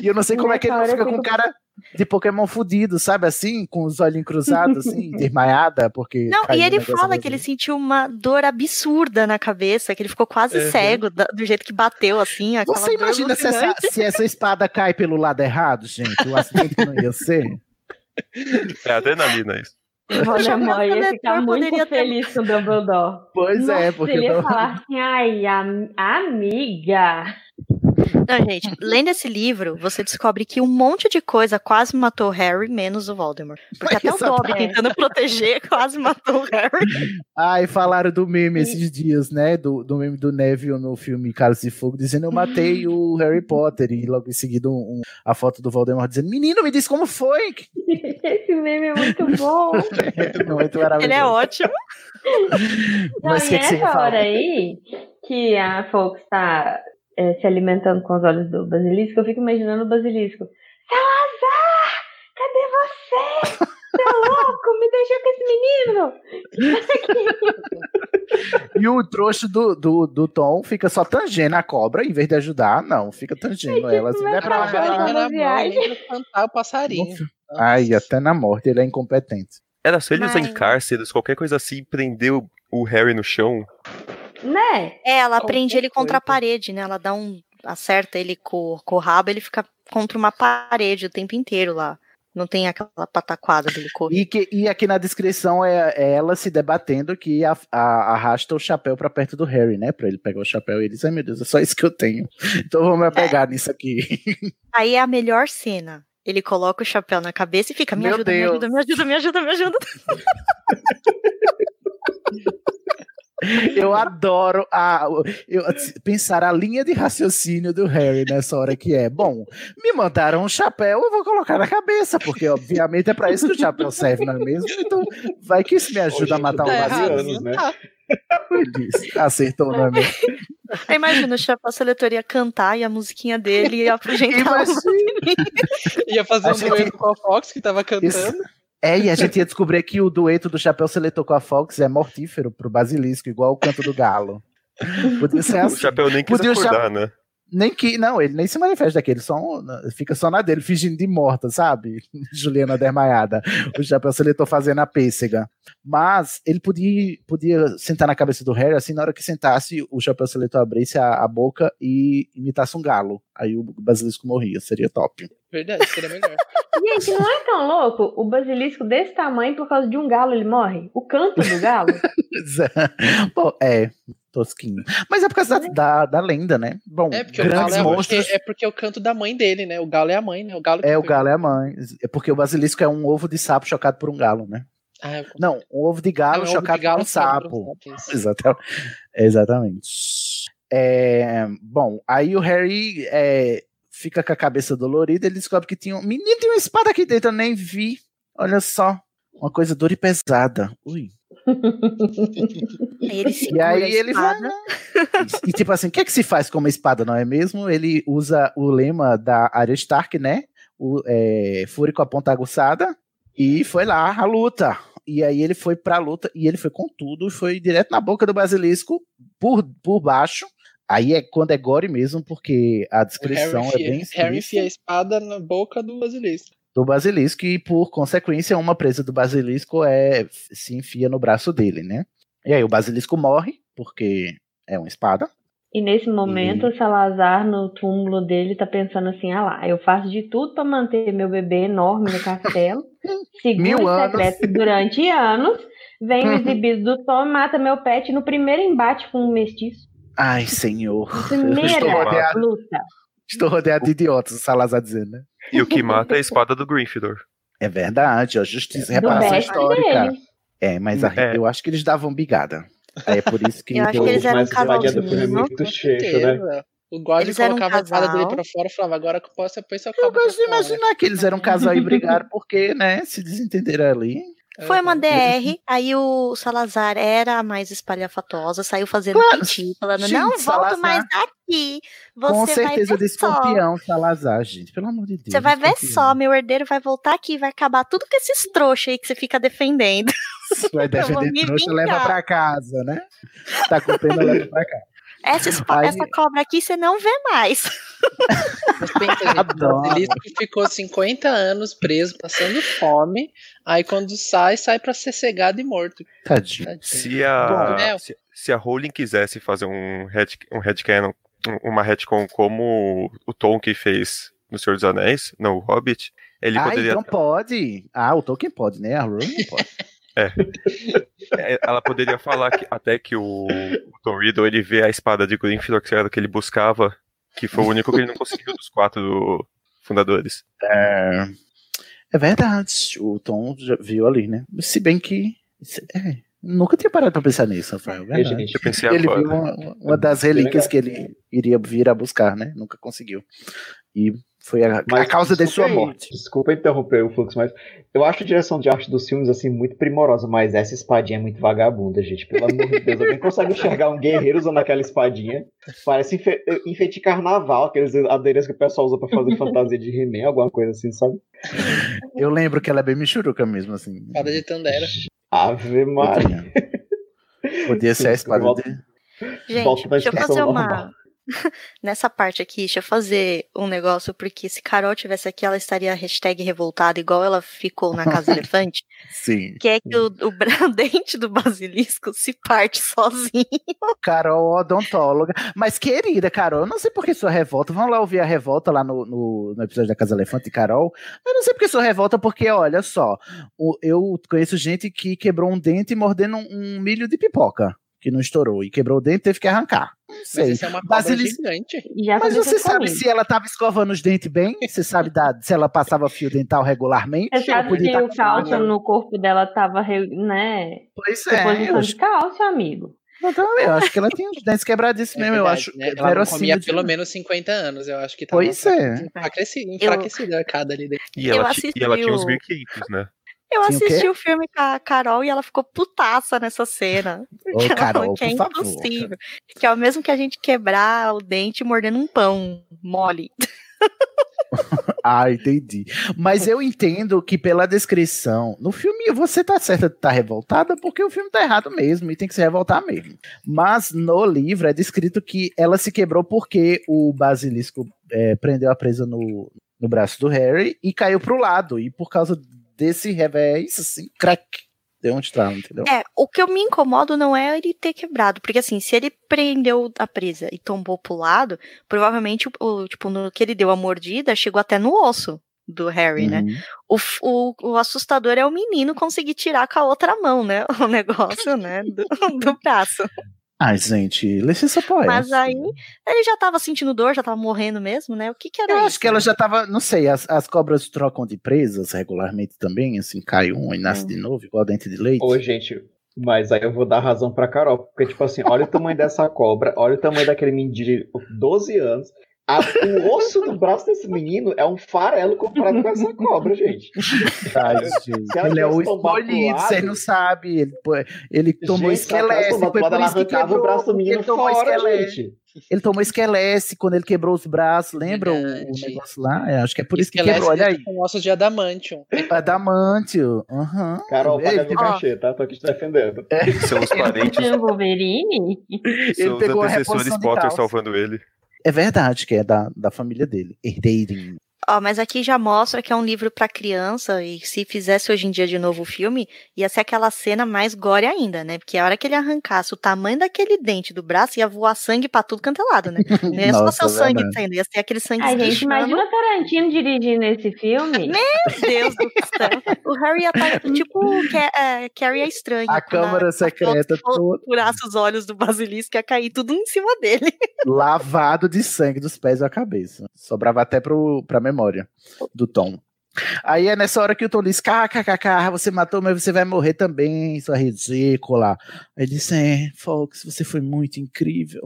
E eu não sei como é que ele não fica com cara de Pokémon fudido, sabe assim? Com os olhinhos cruzados, assim, desmaiada, porque. Não, e ele fala que ele sentiu uma dor absurda na cabeça, que ele ficou quase Uhum. cego do jeito que bateu, assim. Você imagina se essa, se essa espada cai pelo lado errado, gente? O acidente não ia ser? É adrenalina isso. Voldemort ia Seletor ficar muito poderia ter- feliz com o Dumbledore. Pois é, Nossa, porque ele ia falar assim, ai, am- amiga. Não, gente, lendo esse livro, você descobre que um monte de coisa quase matou o Harry, menos o Voldemort. Porque até o Dobby tentando proteger quase matou o Harry. Ai, falaram do meme esses dias, né? Do, do meme do Neville no filme Cálice de Fogo, dizendo eu matei o Harry Potter. E logo em seguida um- um- a foto do Voldemort dizendo, menino, me diz como foi. Esse meme é muito bom. Muito maravilhoso. Ele é ótimo. Não, Mas e o que, que você hora aí, que a Fox tá é, se alimentando com os olhos do basilisco, eu fico imaginando o basilisco. Salazar! Cadê você? Você é louco? Me deixou com esse menino! E o trouxa do, do, do Tom fica só tangendo a cobra, em vez de ajudar, não, fica tangendo ela. Assim, vai pra lembra cantar o passarinho. Ai, até na morte, ele é incompetente. Era só ele usar Mas- encárceros, qualquer coisa assim, prender o, o Harry no chão. Né? É, ela Qualquer prende ele contra a parede, né? Ela dá um. acerta ele com, com o rabo, ele fica contra uma parede o tempo inteiro lá. Não tem aquela pataquada dele correr. E, que, e aqui na descrição é, é ela se debatendo que a- a- arrasta o chapéu pra perto do Harry, né? Pra ele pegar o chapéu e ele diz: Ai meu Deus, é só isso que eu tenho. Então vamos me apegar nisso aqui. Aí é a melhor cena. Ele coloca o chapéu na cabeça e fica: me ajuda, me Deus. ajuda, me ajuda, me ajuda, me ajuda. Eu adoro a, eu, pensar a linha de raciocínio do Harry nessa hora que é, bom, me mandaram um chapéu, eu vou colocar na cabeça, porque obviamente é pra isso que o chapéu serve, não é mesmo? Então vai que isso me ajuda a matar o Tá vazio. anos, né? disse, Acertou, não é mesmo? Aí imagina o chapéu seletor ia cantar e a musiquinha dele ia apresentar Imagina. Ia fazer um gente- dueto com a Fox, que tava cantando. Isso. É, e a gente ia descobrir que o dueto do Chapéu Seletor com a Fox é mortífero pro basilisco, igual o canto do galo. Podia ser O assim. chapéu nem quis Podia o acordar, né? Nem que, não, ele nem se manifesta aqui, ele só fica só na dele, fingindo de morta, sabe? Juliana desmaiada. O chapéu seletor fazendo a pêssega. Mas ele podia, podia sentar na cabeça do Harry, assim, na hora que sentasse, o chapéu seletor abrisse a, a boca e imitasse um galo. Aí o basilisco morria, seria top. Verdade, seria melhor. Gente, não é tão louco o basilisco desse tamanho por causa de um galo ele morre? O canto do galo? Bom, é, tosquinho. Mas é por causa da, da, da lenda, né? Bom, é porque, o galo é, monstros... porque, é porque é o canto da mãe dele, né? O galo é a mãe, né? O galo é, o galo é a mãe. É porque o basilisco é um ovo de sapo chocado por um galo, né? Ah, não, um ovo de galo é um chocado de galo por um sapo. Exatamente. Exatamente. É, bom, aí o Harry é, fica com a cabeça dolorida, ele descobre que tinha um menino tem uma espada aqui dentro, eu nem vi. Olha só, uma coisa dura e pesada. Ui. Ele e aí ele vai. E tipo assim, o que é que se faz com uma espada, não é mesmo? Ele usa o lema da Arya Stark, né? O é, Fúria com a ponta aguçada. E foi lá a luta. E aí ele foi pra luta e ele foi com tudo, foi direto na boca do basilisco, por, por baixo. Aí é quando é gore mesmo, porque a descrição é bem Harry enfia a espada na boca do basilisco do basilisco e, por consequência, uma presa do basilisco é se enfia no braço dele, né? E aí o basilisco morre, porque é uma espada. E nesse momento, e... Salazar, no túmulo dele, tá pensando assim: ah lá, eu faço de tudo para manter meu bebê enorme no castelo, seguro o secreto durante anos, vem o exibido do Tom mata meu pet no primeiro embate com o mestiço. Ai, senhor. Primeira luta. Estou rodeado de idiotas, o Salazar dizendo, né? E o que mata é a espada do Gryffindor. É verdade, a justiça, é reparação histórica. Dele. É, mas a, é. eu acho que eles davam bigada. É por isso que. eu acho que eles eram um casalzinho. É muito cheio, né? O Gordon colocava um a espada dele pra fora e falava, agora que eu posso, depois acaba. Eu gosto de imaginar que eles eram um casal e brigaram porque, né, se desentenderam ali. Foi uma DR, aí o Salazar era a mais espalhafatosa, saiu fazendo claro. piti, falando, gente, não volto Salazar, mais aqui. Você com certeza de escorpião, só. Salazar, gente, pelo amor de Deus. Você vai ver só, meu herdeiro vai voltar aqui, vai acabar tudo com esses trouxas aí que você fica defendendo. Vai defender trouxa, leva pra casa, né? Tá com pena, leva pra casa. Essa, Aí... essa cobra aqui você não vê mais. Mas pensa, gente, o ficou 50 anos preso, passando fome. Aí quando sai, sai para ser cegado e morto. Tadinho. Tadinho. Se a, Bom, se, se, a Rowling quisesse fazer um, head, um headcanon, uma retcon como o Tolkien fez no Senhor dos Anéis, no Hobbit, ele ah, poderia... então pode. Ah, o Tolkien pode, né? A Rowling não pode. É. é. Ela poderia falar que, até que o, o Tom Riddle ele vê a espada de Gryffindor que era que ele buscava, que foi o único que ele não conseguiu dos quatro fundadores. É, é verdade. O Tom já viu ali, né? Se bem que. É, nunca tinha parado pra pensar nisso, Rafael. É pensei ele agora. viu uma, uma das relíquias que ele iria vir a buscar, né? Nunca conseguiu. E foi a, a causa de sua morte. Desculpa interromper o fluxo, mas eu acho a direção de arte dos filmes assim muito primorosa, mas essa espadinha é muito vagabunda, gente. Pelo amor de Deus, alguém consegue enxergar um guerreiro usando aquela espadinha? Parece enfe enfeite carnaval, aqueles adereços que o pessoal usa para fazer fantasia de he alguma coisa assim, sabe? Eu lembro que ela é bem michuruca mesmo, assim. Espada de Tandera. Ave Maria. Podia ser a espada de. Gente, deixa eu fazer uma. Nessa parte aqui, deixa eu fazer um negócio, porque se Carol tivesse aqui, ela estaria hashtag revoltada, igual ela ficou na Casa Elefante. Sim. Que é que o, o dente do basilisco se parte sozinho. Carol, odontóloga. Mas, querida, Carol, eu não sei por que sua revolta. Vamos lá ouvir a revolta lá no, no, no episódio da Casa Elefante, Carol. Eu não sei por que sua revolta, porque, olha só, eu conheço gente que quebrou um dente mordendo um, um milho de pipoca que não estourou e quebrou o dente teve que arrancar. Não sei. Mas isso é uma gigante. Já Mas você sabe se ela estava escovando os dentes bem? Você sabe da... se ela passava fio dental regularmente? Você sabe se o cálcio no corpo dela estava, né? Pois é. Posição de cálcio, amigo. Então, eu acho que ela tinha os dentes quebradíssimos é mesmo, eu acho. Né? Ela não comia de... pelo menos 50 anos, eu acho que tava pois é. enfraquecida, enfraquecida eu... a arcada ali dentro. E ela, e ela tinha uns 1500, né? Eu assisti o, o, filme com a Carol e ela ficou putaça nessa cena. Ô, Carol, que é impossível. Favor. Que é o mesmo que a gente quebrar o dente mordendo um pão mole. ah, entendi. Mas eu entendo que pela descrição, no filme você tá certa de estar tá revoltada porque o filme tá errado mesmo e tem que se revoltar mesmo. Mas no livro é descrito que ela se quebrou porque o basilisco é, prendeu a presa no, no braço do Harry e caiu pro lado. E por causa desse revés, assim, crack, deu um estralo, entendeu? É, o que eu me incomodo não é ele ter quebrado, porque assim, se ele prendeu a presa e tombou pro lado, provavelmente, o, tipo, no que ele deu a mordida, chegou até no osso do Harry, né? uhum. né? O, o, o, assustador é o menino conseguir tirar com a outra mão, né? O negócio, né? Do, do braço. Ai, gente, licença poética. Mas aí ele já tava sentindo dor, já tava morrendo mesmo, né? O que que era Eu isso? acho que ela já tava, não sei, as, as cobras trocam de presas regularmente também, assim, cai um e nasce hum. de novo, igual dente de leite. Ô, gente, mas aí eu vou dar razão pra Carol, porque, tipo assim, olha o tamanho dessa cobra, olha o tamanho daquele menino de 12 anos, a, o osso do braço desse menino é um farelo comparado com essa cobra, gente. Ai, gente. Ele é o escolhido, você não sabe. Ele, ele tomou gente, esquelete. Foi por isso que quebrou o braço do menino fora, gente. Ele tomou esquelete quando ele quebrou os braços, lembra o, o, negócio lá? Eu acho que é por isso que quebrou, olha aí. Com ossos de adamantium. Adamantium, uhum. Carol, paga meu cachê, tá? Tô aqui te defendendo. É. São os parentes. Wolverine? São os antecessores Potter salvando ele. É verdade que é da, da família dele, herdeirinho. Ó, mas aqui já mostra que é um livro para criança e se fizesse hoje em dia de novo o filme, ia ser aquela cena mais gore ainda, né? Porque a hora que ele arrancasse o tamanho daquele dente do braço, ia voar sangue pra tudo canto é lado, né? Não ia só ser o sangue saindo, ia ser aquele sangue Ai, gente, imagina Tarantino dirigindo esse filme. Meu Deus do céu. O Harry ia estar tá, tipo é, Carrie é estranha. A câmara secreta toda. Furasse os olhos do basilisco, ia cair tudo em cima dele. Lavado de sangue dos pés à cabeça. Sobrava até pro, pra memória do Tom. Aí é nessa hora que o Tom diz: KKKK, você matou, mas você vai morrer também, sua ridícula. Aí ele diz: É, Fox, você foi muito incrível.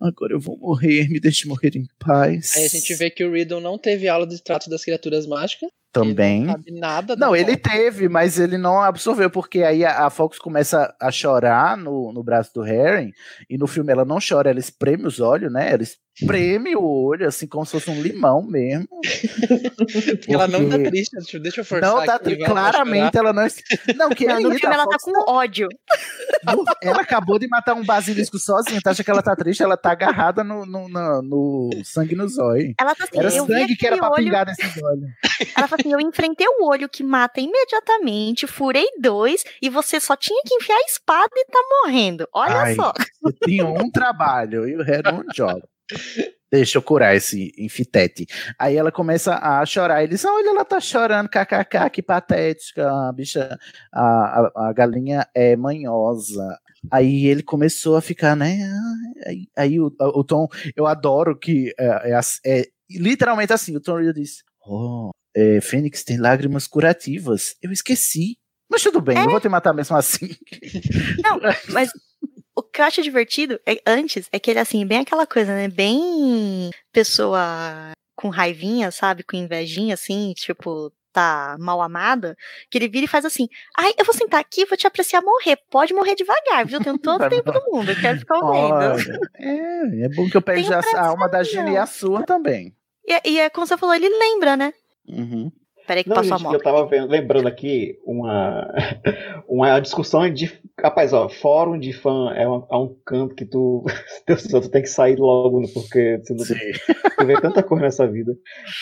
Agora eu vou morrer, me deixe morrer em paz. Aí a gente vê que o Riddle não teve aula de trato das criaturas mágicas. Também. Ele não sabe nada. Não, ele teve, mas ele não absorveu, porque aí a, a, Fox começa a chorar no, no braço do Harry, e no filme ela não chora, ela espreme os olhos, né? Ela espreme o olho, assim, como se fosse um limão mesmo. Porque... Ela não tá triste, deixa eu forçar. Não tá triste, claramente ela não. Não, que não, no filme ela tá com tá... ódio. Ela acabou de matar um basilisco sozinha, tá? Acha que ela tá triste, ela tá agarrada no, no, no, no sangue no zóio. Ela tá assim, era sangue que era pra olho... pingar nesses olhos. Ela fala assim: eu enfrentei o olho que mata imediatamente, furei dois, e você só tinha que enfiar a espada e tá morrendo. Olha Ai, só. Eu tinha um trabalho e o resto um job. Deixa eu curar esse infitete. Aí ela começa a chorar. Ele diz: Olha, ela tá chorando, kkk, que patética. A bicha, a, a, a galinha é manhosa. Aí ele começou a ficar, né? Aí, aí o, o, Tom, eu adoro que é, é, é literalmente assim: o Tom Rio diz: Oh, é, Fênix tem lágrimas curativas. Eu esqueci. Mas tudo bem, é? eu vou te matar mesmo assim. Não, mas o que eu acho divertido é, antes é que ele, assim, bem aquela coisa, né? Bem pessoa com raivinha, sabe? Com invejinha, assim, tipo, tá mal amada, que ele vira e faz assim: ai, eu vou sentar aqui vou te apreciar morrer. Pode morrer devagar, viu? Eu tenho todo o tempo do mundo, eu quero ficar ouvindo. É, é bom que eu pegue a alma da Gina e a sua também. E, e é como você falou, ele lembra, né? Uhum. Peraí que Não, passou gente, a moto. Eu tava vendo, lembrando aqui uma, uma discussão de. Rapaz, ó, fórum de fã é, uma, é um canto que tu. Deus do céu, tu tem que sair logo, porque tu, tu vê tanta coisa nessa vida.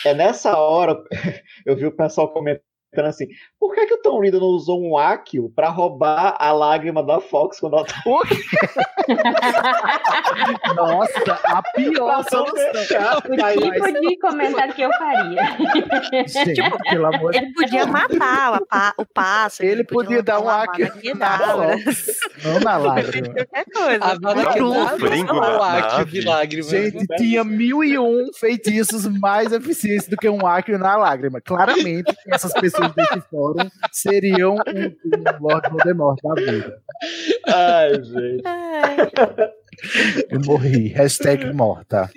É nessa hora eu vi o pessoal comentando ficando assim, por que, que o Tom Riddle não usou um Akio pra roubar a lágrima da Fox quando ela tá... Nossa, a pior solução. O tipo de comentário que eu faria. Gente, tipo, pelo amor ele podia matar o, o pássaro. Ele, ele podia, podia dar um Akio não na lágrima. Qualquer coisa. A bala de lágrima. Gente, tinha mil e um feitiços mais eficientes do que um Akio na lágrima. Claramente, essas pessoas desse fórum seriam um, um Lord Voldemort da vida. Ai, gente. Eu morri. Hashtag morta.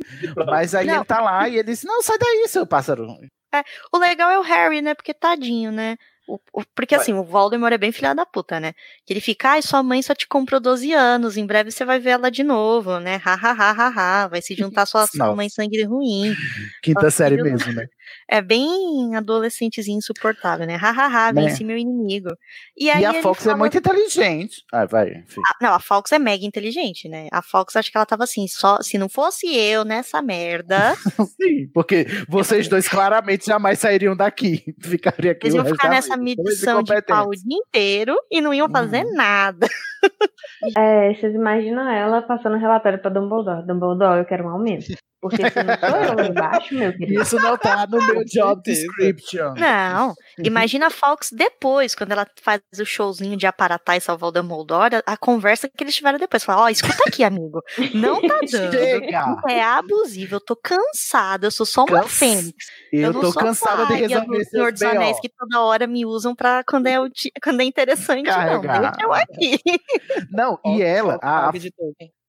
Mas aí não. ele tá lá e ele diz: Não, sai daí, seu pássaro. É, o legal é o Harry, né? Porque tadinho, né? o- o- porque assim, o Voldemort é bem filha da puta, né? Que ele fica, ai, sua mãe só te comprou 12 anos, em breve você vai ver ela de novo, né? Ha, ha, ha, ha, ha. Vai se juntar sua, sua mãe sangue ruim. Quinta série filho- mesmo, né? É bem adolescentezinho insuportável, né? Ha, ha, ha, Né? venci meu inimigo. E, E, aí a ele Fox é fala- muito inteligente. Ah, vai. Ah, não, a Fox é mega inteligente, né? A Fox, acho que ela tava assim, só se não fosse eu nessa merda, Sim, porque vocês dois claramente jamais sairiam daqui. Ficariam aqui eles iam ficar nessa missão de pau o dia inteiro e não iam fazer Uhum. nada. É, vocês imaginam ela passando relatório pra Dumbledore. Dumbledore, eu quero um aumento. Porque se não sou eu embaixo, meu querido. Isso não tá no meu job description. Não, imagina a Fox depois, quando ela faz o showzinho de aparatar e salvar o Dumbledore, a, a conversa que eles tiveram depois. Fala, ó, escuta aqui, amigo, não tá dando. Chega! É abusivo, eu tô cansada, eu sou só uma Cansa- fênix. Eu, não tô sou cansada de resolver do Senhor dos Anéis que toda hora me usam pra quando é, quando é interessante, não. Deixa eu aqui. Não, e ela, a.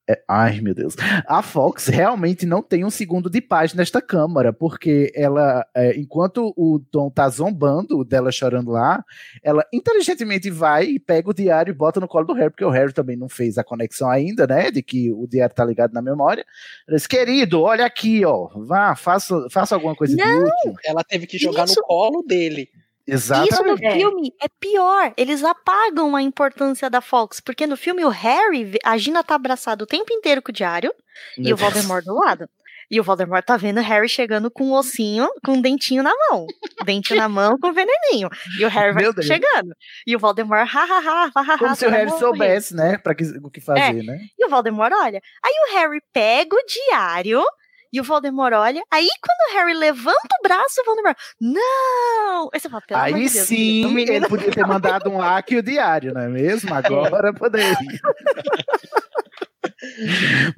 É, Ai, meu Deus. A Fox realmente não tem um segundo de paz nesta câmara, porque ela, é, enquanto o Tom tá zombando dela chorando lá, ela inteligentemente vai e pega o diário e bota no colo do Harry, porque o Harry também não fez a conexão ainda, né, de que o diário tá ligado na memória. Ela disse, querido, olha aqui, ó, vá, faça, faça alguma coisa de Não! útil. Ela teve que jogar Isso- no colo dele. Isso no Exatamente. É. filme é pior. Eles apagam a importância da Fox, porque no filme o Harry, a Gina tá abraçado o tempo inteiro com o diário e Meu o Voldemort do lado. E o Voldemort tá vendo o Harry chegando com um ossinho, com um dentinho na mão. Dentinho na mão com veneninho. E o Harry vai Meu Deus. chegando. E o Voldemort, ha, ha, ha, ha, ha, Como se o Harry soubesse, né, pra que, o que fazer, né? E o Voldemort olha. Aí o Harry pega o diário. E o Voldemort olha. Aí quando o Harry levanta o braço, o Voldemort. Não! Aí você fala, pelo Aí de Deus, sim, menino ele podia ter mandado um hack o diário, não é mesmo? Agora poderia.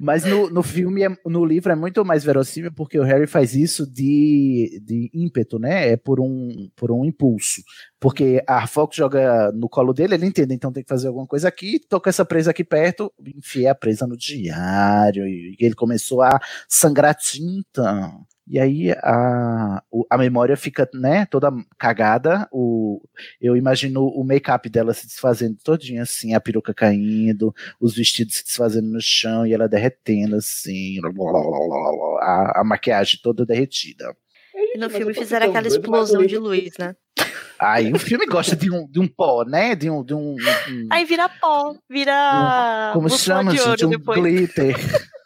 Mas no, no filme, é- no livro é muito mais verossímil porque o Harry faz isso de, de ímpeto, né? É por um, por um impulso. Porque a Fox joga no colo dele, ele entende, então tem que fazer alguma coisa aqui, tô com essa presa aqui perto, enfiei a presa no diário, e ele começou a sangrar tinta. E aí a, a memória fica, né, toda cagada. O, eu imagino o make-up dela se desfazendo todinho assim, a peruca caindo, os vestidos se desfazendo no chão e ela derretendo assim, a, a maquiagem toda derretida. E no Mas filme fizeram aquela explosão de luz, né? Aí o filme gosta de um, de um pó, né? De um. De um, um- Aí vira pó, vira. como bússola chama, gente? Um depois. glitter.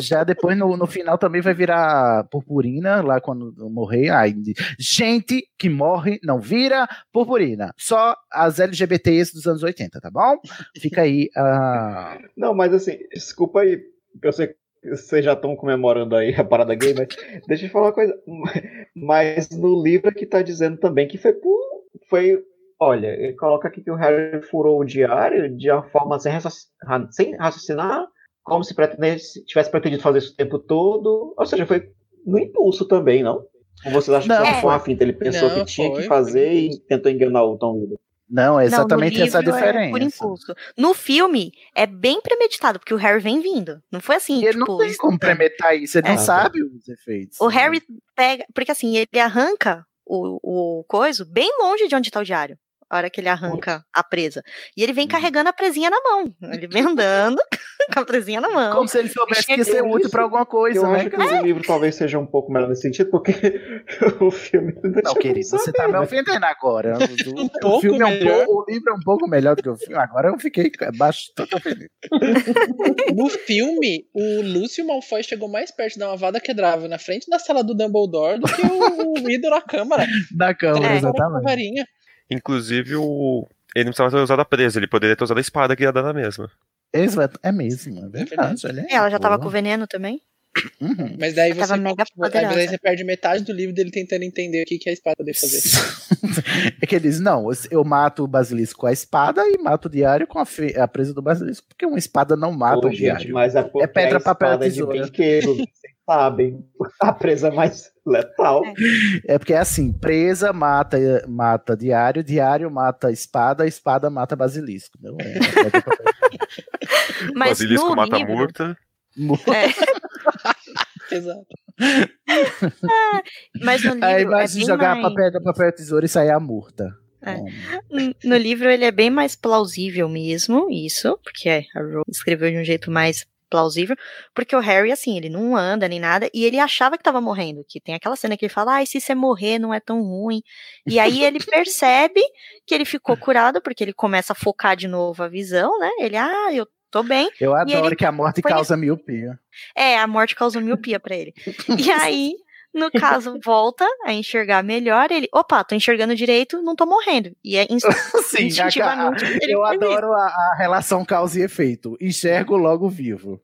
Já depois, no, no final, também vai virar purpurina, lá quando morrer. Ai, gente que morre não vira purpurina. Só as LGBTs dos anos 80, tá bom? Fica aí a. Não, mas assim, desculpa aí, eu sei que vocês já estão comemorando aí a parada gay, mas deixa eu falar uma coisa. Mas no livro aqui tá dizendo também que foi por. Foi. Olha, ele coloca aqui que o Harry furou o diário de uma forma sem, raciocinar, sem raciocinar, como se pretendesse, tivesse pretendido fazer isso o tempo todo. Ou seja, foi no impulso também, não? Ou vocês acham Não, que foi foi. uma finta? Ele pensou Não, que tinha foi, que fazer foi. e tentou enganar o Tom Riddle. Não, é Não, exatamente essa livro diferença. É por impulso. No filme, é bem premeditado, porque o Harry vem vindo. Não foi assim, ele tipo. não tem como premeditar isso, ele É. não sabe os efeitos. O Harry pega. Porque assim, ele arranca o, o coiso bem longe de onde tá o diário. A hora que ele arranca a presa. E ele Uhum. vem carregando a presinha na mão. Ele vem andando com a presinha na mão. Como se ele soubesse que ia ser Chega útil pra alguma coisa, eu né? acho que o livro talvez seja um pouco melhor nesse sentido, porque o filme não querido, você tá me né? ofendendo agora. O, Um o pouco filme é um pouco, o livro é um pouco melhor do que o filme. Agora eu fiquei bastante ofendido. No filme, o Lúcio Malfoy chegou mais perto de dar uma vada quedrava na frente da sala do Dumbledore do que o, o Riddle na câmara. Da câmera, É. exatamente. Inclusive, o... ele não precisava ter usado a presa, ele poderia ter usado a espada que ia dar na mesma. Exato, É mesmo, é verdade. olha aí. Ela já tava Boa. com veneno também. Uhum. Mas daí você, mega aí você perde metade do livro dele tentando entender o que, que a espada poder fazer. É que ele diz: não, eu mato o basilisco com a espada e mato o diário com a, fe- a presa do basilisco, porque uma espada não mata Pô, o gente, diário. mas é, pedra, papel, é de tesoura. brinquedo, vocês sabem. A presa é mais letal. É porque é assim: presa mata, mata diário, diário mata espada, espada mata basilisco. Não é, Mas Basilisco mata livro, murta. Exato. mas no livro Aí é vai se bem jogar mais... papel, papel, tesoura e sair a murta. É. No livro ele é bem mais plausível mesmo, isso, porque a Rowling escreveu de um jeito mais plausível, porque o Harry, assim, ele não anda nem nada, e ele achava que tava morrendo, que tem aquela cena que ele fala, ai, se você morrer não é tão ruim, e aí ele percebe que ele ficou curado, porque ele começa a focar de novo a visão, né, ele, ah, eu tô bem. Eu adoro ele que a morte causa miopia. É, a morte causou miopia pra ele. E aí, no caso, volta a enxergar melhor, ele, opa, tô enxergando direito, não tô morrendo. E é inst- Sim, a- instintivamente ele eu adoro a, a relação causa e efeito. Enxergo logo vivo.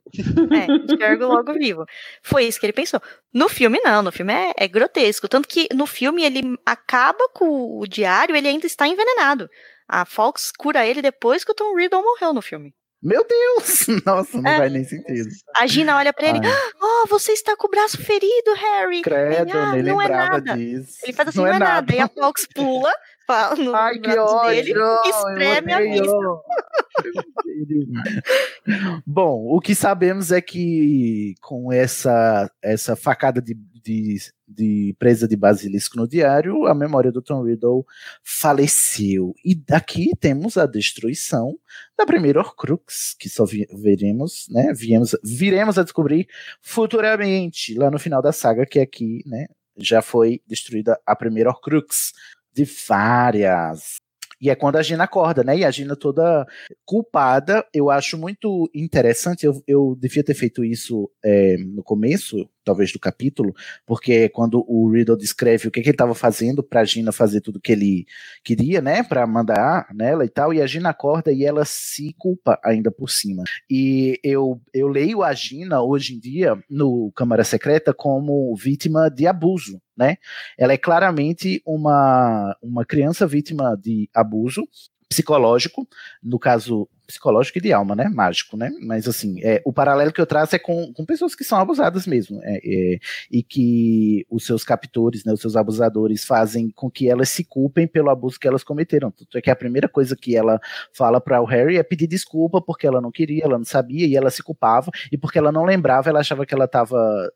É, enxergo logo vivo. Foi isso que ele pensou. No filme, não. No filme é, é grotesco. Tanto que no filme ele acaba com o diário, ele ainda está envenenado. A Fox cura ele depois que o Tom Riddle morreu no filme. Meu Deus! Nossa, não É. faz nem sentido. A Gina olha pra ele, oh, você está com o braço ferido, Harry. Credo, ele, ah, nem não é nada. disso. Ele faz assim, Não não, é é nada. nada. E a Fox pula fala no Ai, que braço ódio! dele e espreme a vista. Bom, o que sabemos é que com essa, essa facada de, de, de presa de basilisco no diário, a memória do Tom Riddle faleceu. E daqui temos a destruição da primeira Horcrux, que só vi- veremos, né? Viemos, viremos a descobrir futuramente, lá no final da saga, que aqui, né? Já foi destruída a primeira Horcrux de várias. E é quando a Gina acorda, né? E a Gina toda culpada. Eu acho muito interessante. Eu, eu devia ter feito isso é, no começo, talvez do capítulo, porque é quando o Riddle descreve o que, que ele estava fazendo pra Gina fazer tudo que ele queria, né? Pra mandar nela e tal. E a Gina acorda e ela se culpa ainda por cima. E eu, eu leio a Gina hoje em dia no Câmara Secreta como vítima de abuso, né? Ela é claramente uma, uma criança vítima de abuso psicológico, no caso psicológico e de alma, né? Mágico, né? Mas assim, é, o paralelo que eu traço é com, com pessoas que são abusadas mesmo, é, é, e que os seus captores, né, os seus abusadores fazem com que elas se culpem pelo abuso que elas cometeram. Tanto é que a primeira coisa que ela fala para o Harry é pedir desculpa porque ela não queria, ela não sabia e ela se culpava e porque ela não lembrava, ela achava que ela estava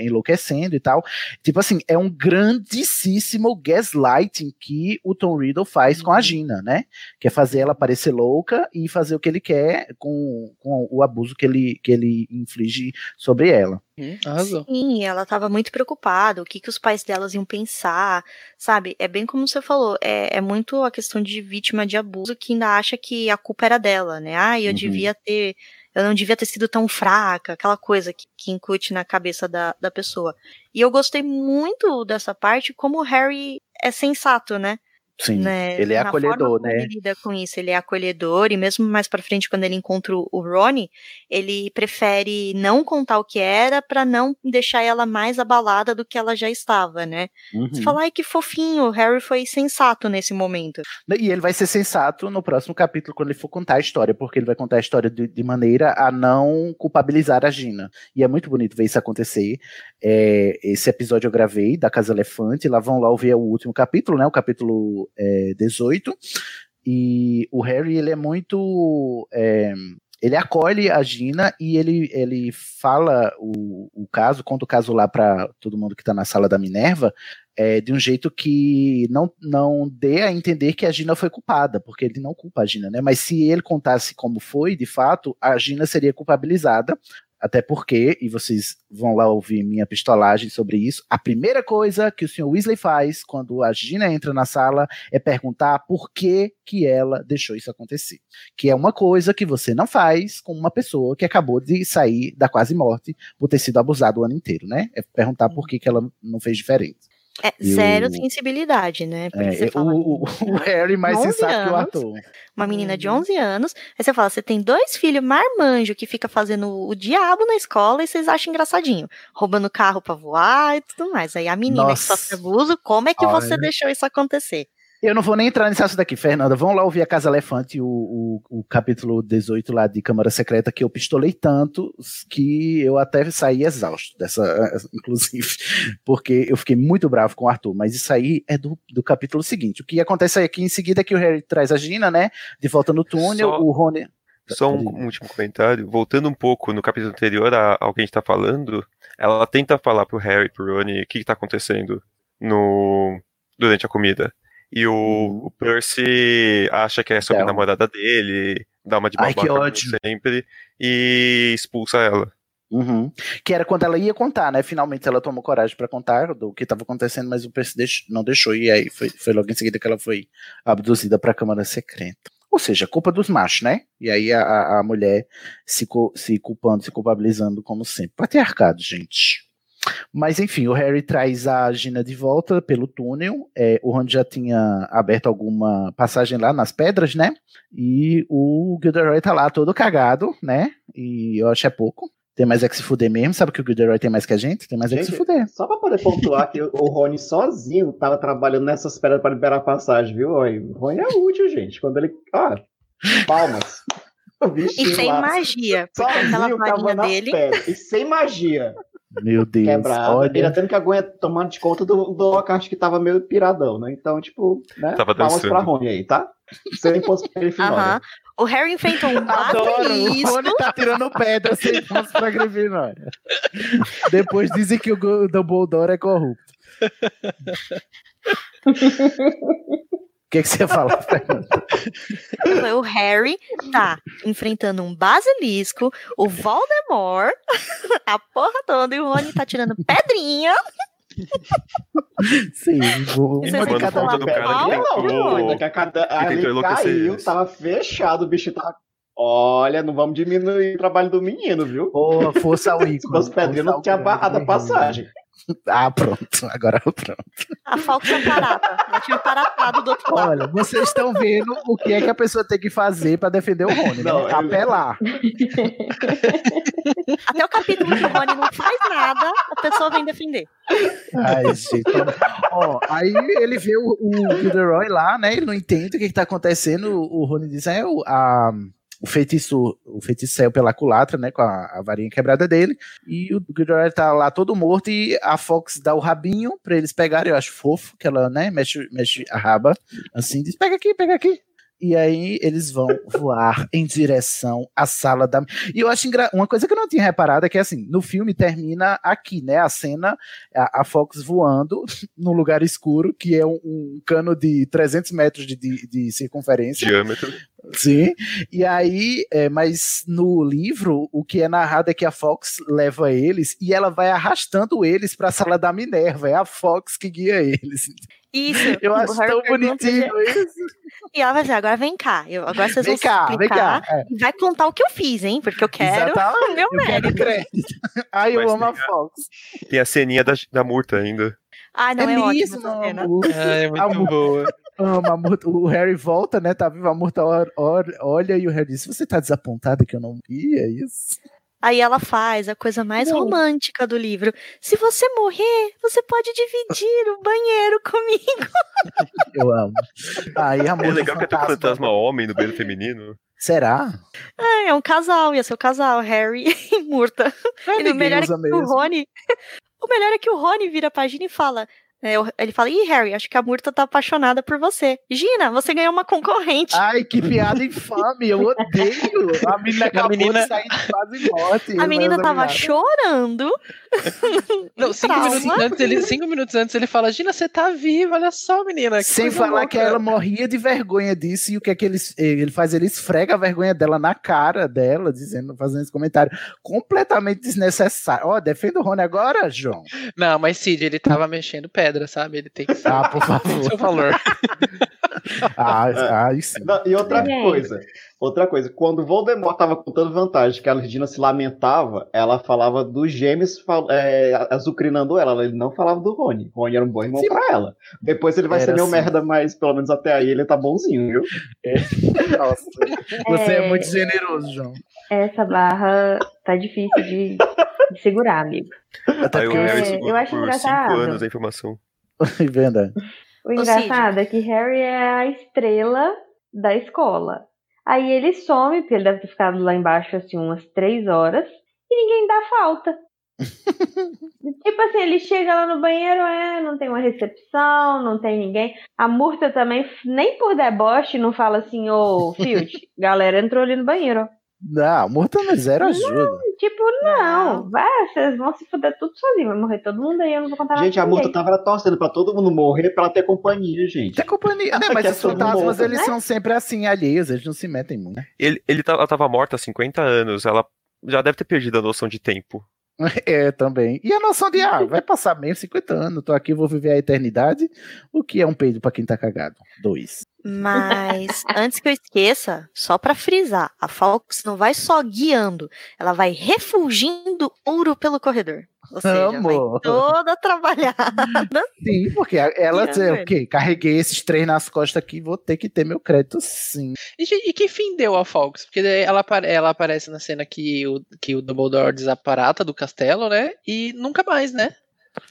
enlouquecendo e tal. Tipo assim, é um grandíssimo gaslighting que o Tom Riddle faz com a Gina, né? Que é fazer ela parecer louca e fazer o que ele quer com, com o abuso que ele, que ele inflige sobre ela. Arrasou. Sim, ela estava muito preocupada, o que, que os pais delas iam pensar, sabe? É bem como você falou, é, é muito a questão de vítima de abuso que ainda acha que a culpa era dela, né? Ah, eu Uhum. devia ter, eu não devia ter sido tão fraca, aquela coisa que, que incute na cabeça da, da pessoa. E eu gostei muito dessa parte, como o Harry é sensato, né? Sim, né, ele é na acolhedor, né? Ele lida com isso, ele é acolhedor, e mesmo mais pra frente, quando ele encontra o Ronnie, ele prefere não contar o que era pra não deixar ela mais abalada do que ela já estava, né? Você Uhum. fala, ai que fofinho, o Harry foi sensato nesse momento. E ele vai ser sensato no próximo capítulo, quando ele for contar a história, porque ele vai contar a história de, de maneira a não culpabilizar a Gina. E é muito bonito ver isso acontecer. É, esse episódio eu gravei da Casa Elefante, lá vão lá ouvir o último capítulo, né? O capítulo é, 18. E o Harry, ele é muito. é, ele acolhe a Gina e ele, ele fala o, o caso, conta o caso lá para todo mundo que tá na sala da Minerva, é, de um jeito que não, não dê a entender que a Gina foi culpada, porque ele não culpa a Gina, né? Mas se ele contasse como foi, de fato, a Gina seria culpabilizada. Até porque, e vocês vão lá ouvir minha pistolagem sobre isso, a primeira coisa que o Sr. Weasley faz quando a Gina entra na sala é perguntar por que, que ela deixou isso acontecer. Que é uma coisa que você não faz com uma pessoa que acabou de sair da quase morte por ter sido abusada o ano inteiro, né? É perguntar por que, que ela não fez diferente. É zero o- sensibilidade, né? Porque É, você o, fala, o- o Harry mais 11 sensato que o ator. Uma menina de 11 anos, aí você fala, você tem dois filhos marmanjo que fica fazendo o diabo na escola e vocês acham engraçadinho, roubando carro pra voar e tudo mais. Aí a menina que Nossa. sofre abuso, como é que você Olha. deixou isso acontecer? Eu não vou nem entrar nesse assunto daqui, Fernanda. Vão lá ouvir a Casa Elefante, o, o, o capítulo 18 lá de Câmara Secreta, que eu pistolei tanto que eu até saí exausto dessa, inclusive, porque eu fiquei muito bravo com o Arthur. Mas isso aí é do, do capítulo seguinte. O que acontece aqui em seguida é que o Harry traz a Gina, né? De volta no túnel, Só- o Rony. Só um, um último comentário. Voltando um pouco no capítulo anterior ao que a gente tá falando, ela tenta falar pro Harry, pro Rony, o que, que tá acontecendo no, durante a comida. E o, Uhum. o Percy acha que é sobre a Thelma. namorada dele, dá uma de babaca sempre e expulsa ela. Uhum. Que era quando ela ia contar, né? Finalmente ela tomou coragem pra contar do que estava acontecendo, mas o Percy não deixou. E aí foi, foi logo em seguida que ela foi abduzida pra Câmara Secreta. Ou seja, culpa dos machos, né? E aí a, a- a mulher se, se culpando, se culpabilizando, como sempre. Patriarcado, gente. Mas enfim, o Harry traz a Gina de volta pelo túnel. É, o Ron já tinha aberto alguma passagem lá nas pedras, né? E o Gilderoy tá lá todo cagado, né? E eu acho é pouco. Tem mais é que se fuder mesmo. Sabe que o Gilderoy tem mais que a gente? Tem mais é que se Gente, fuder. Só pra poder pontuar que o Rony sozinho tava trabalhando nessas pedras pra liberar a passagem, viu? O Rony é útil, gente. Quando ele. Ah, palmas. O E sem lá, magia, porque aquela varinha dele. pedra. E sem magia. Meu Deus. Quebrada. olha. Ele tendo que aguentar tomando de conta do, do Lockhart que tava meio piradão, né? Então, tipo, né? Tava palmas dançando. pra Rony aí, tá? Sem Grifinória. Aham. O Harry enfrentou um Adoro, o basilisco. Rony tá tirando pedra sem pontos pra Grifinória. Depois dizem que o Dumbledore é corrupto. O que, que você ia falar, Fernanda? O Harry tá enfrentando um basilisco, o Voldemort, a porra toda, e o Rony tá tirando pedrinha. Sim, vou- que cada um. do cara que tentou- Não, ainda que a cada, que ali tentou enlouquecer caiu, eles. tava fechado, o bicho tava. Olha, não vamos diminuir o trabalho do menino, viu? Boa, força ao Se fosse pedrinho, não tinha barrado a passagem. Ah, pronto. Agora pronto. A Fox é parata. Ela tinha paratado do outro lado. Olha, vocês estão vendo o que é que a pessoa tem que fazer pra defender o Rony, Não, né? ele- Apelar. Até o capítulo que o Rony não faz nada, a pessoa vem defender. Ai, gente. Ó, aí ele vê o, o Gilderoy lá, né? Ele não entende o que, que tá acontecendo. O, o Rony diz: é, o, a- o feitiço, o feitiço saiu pela culatra, né? Com a, a varinha quebrada dele. E o Gilderoy tá lá todo morto. E a Fox dá o rabinho pra eles pegarem. Eu acho fofo que ela, né? Mexe, mexe a raba assim, diz: pega aqui, pega aqui. E aí eles vão voar em direção à sala da. E eu acho engra... uma coisa que eu não tinha reparado é que assim, no filme termina aqui, né? A cena, a, a Fox voando num lugar escuro, que é um, um cano de 300 metros de, de, de circunferência. Diâmetro. Sim. E aí, é, mas no livro, o que é narrado é que a Fox leva eles e ela vai arrastando eles para a sala da Minerva. É a Fox que guia eles. Isso. Eu o acho Harry tão bonitinho isso. E ela vai dizer, agora vem cá. Eu, agora vocês Vem vão cá, se vem cá. explicar É. e vai contar o que eu fiz, hein? Porque eu quero Exatamente, o meu eu quero mérito. crédito. Ai, eu Mas amo a Fox. Tem a ceninha da, da Murta ainda. Ai, não, é, ótimo mesmo, amor. Ai, é A muito boa. Amo a Murta. O Harry volta, né? Tá vivo, a Murta or- or- olha e o Harry diz: Você tá desapontada que eu não vi? É isso? Aí ela faz a coisa mais romântica do livro. Se você morrer, você pode dividir o banheiro comigo. Eu amo. Aí a É legal que tem um fantasma- homem no banheiro feminino. Será? É, é um casal, ia ser o casal, Harry e Murta. e o melhor é que usa o mesmo. Rony. O melhor é que o Rony vira a página e fala. É, ele fala, ih, Harry, acho que a Murta tá apaixonada por você. Gina, você ganhou uma concorrente. Ai, que piada infame, eu odeio. A menina acabou menina- de sair de quase morte. a menina tava chorando. Não, cinco minutos, antes ele, cinco minutos antes ele fala: Gina, você tá viva, olha só, menina. que Sem falar louca." que ela morria de vergonha disso e o que é que ele, ele faz? Ele esfrega a vergonha dela na cara dela, dizendo, fazendo esse comentário completamente desnecessário. Ó, defenda o Rony agora, João. Não, mas Cid, ele tava mexendo pedra, sabe? Ele tem que ser. Ah, por favor. seu valor. Ah, ah, isso. Não, e outra coisa, outra coisa, quando o Voldemort tava contando vantagem, que a Regina se lamentava, ela falava dos gêmeos é, azucrinando ela, ele não falava do Rony. Rony era um bom irmão pra ela. Depois ele vai Era ser meio assim. merda, mas pelo menos até aí ele tá bonzinho, viu? Nossa. Você é... É. muito generoso, João. Essa barra tá difícil de, de segurar, amigo. Até porque Harry É, segura eu acho por engraçado. cinco anos a informação. Verdade. O engraçado é que Harry é a estrela da escola. Aí ele some, porque ele deve ter ficado lá embaixo assim umas três horas, e ninguém dá falta. tipo assim, ele chega lá no banheiro, é, não tem uma recepção, não tem ninguém. A Murta também, nem por deboche, não fala assim, ô Field, galera entrou ali no banheiro, ó. Não, morto zero ajuda. Não, tipo, não. Vai, vocês vão se fuder tudo sozinho. Vai morrer todo mundo aí, eu não vou contar nada. Gente, a Murta ninguém. tava torcendo pra todo mundo morrer pra ela ter companhia, gente. Tem companhia. Né, mas é os fantasmas, eles né? são sempre assim, alheios, eles não se metem muito. Ele, ele tá- ela tava morta há 50 anos, ela já deve ter perdido a noção de tempo. É, também. E a noção de, ah, vai passar mesmo 50 anos, tô aqui, vou viver a eternidade. O que é um peido pra quem tá cagado? Dois. Mas antes que eu esqueça, só pra frisar, a Fox não vai só guiando, ela vai refugindo ouro pelo corredor. Ou seja, Amor. vai toda trabalhada. Sim, porque ela diz, ok, carreguei esses três nas costas aqui, vou ter que ter meu crédito sim. E, e que fim deu a Fox? Porque daí ela, ela aparece na cena que o, que o Dumbledore desaparata do castelo, né? E nunca mais, né?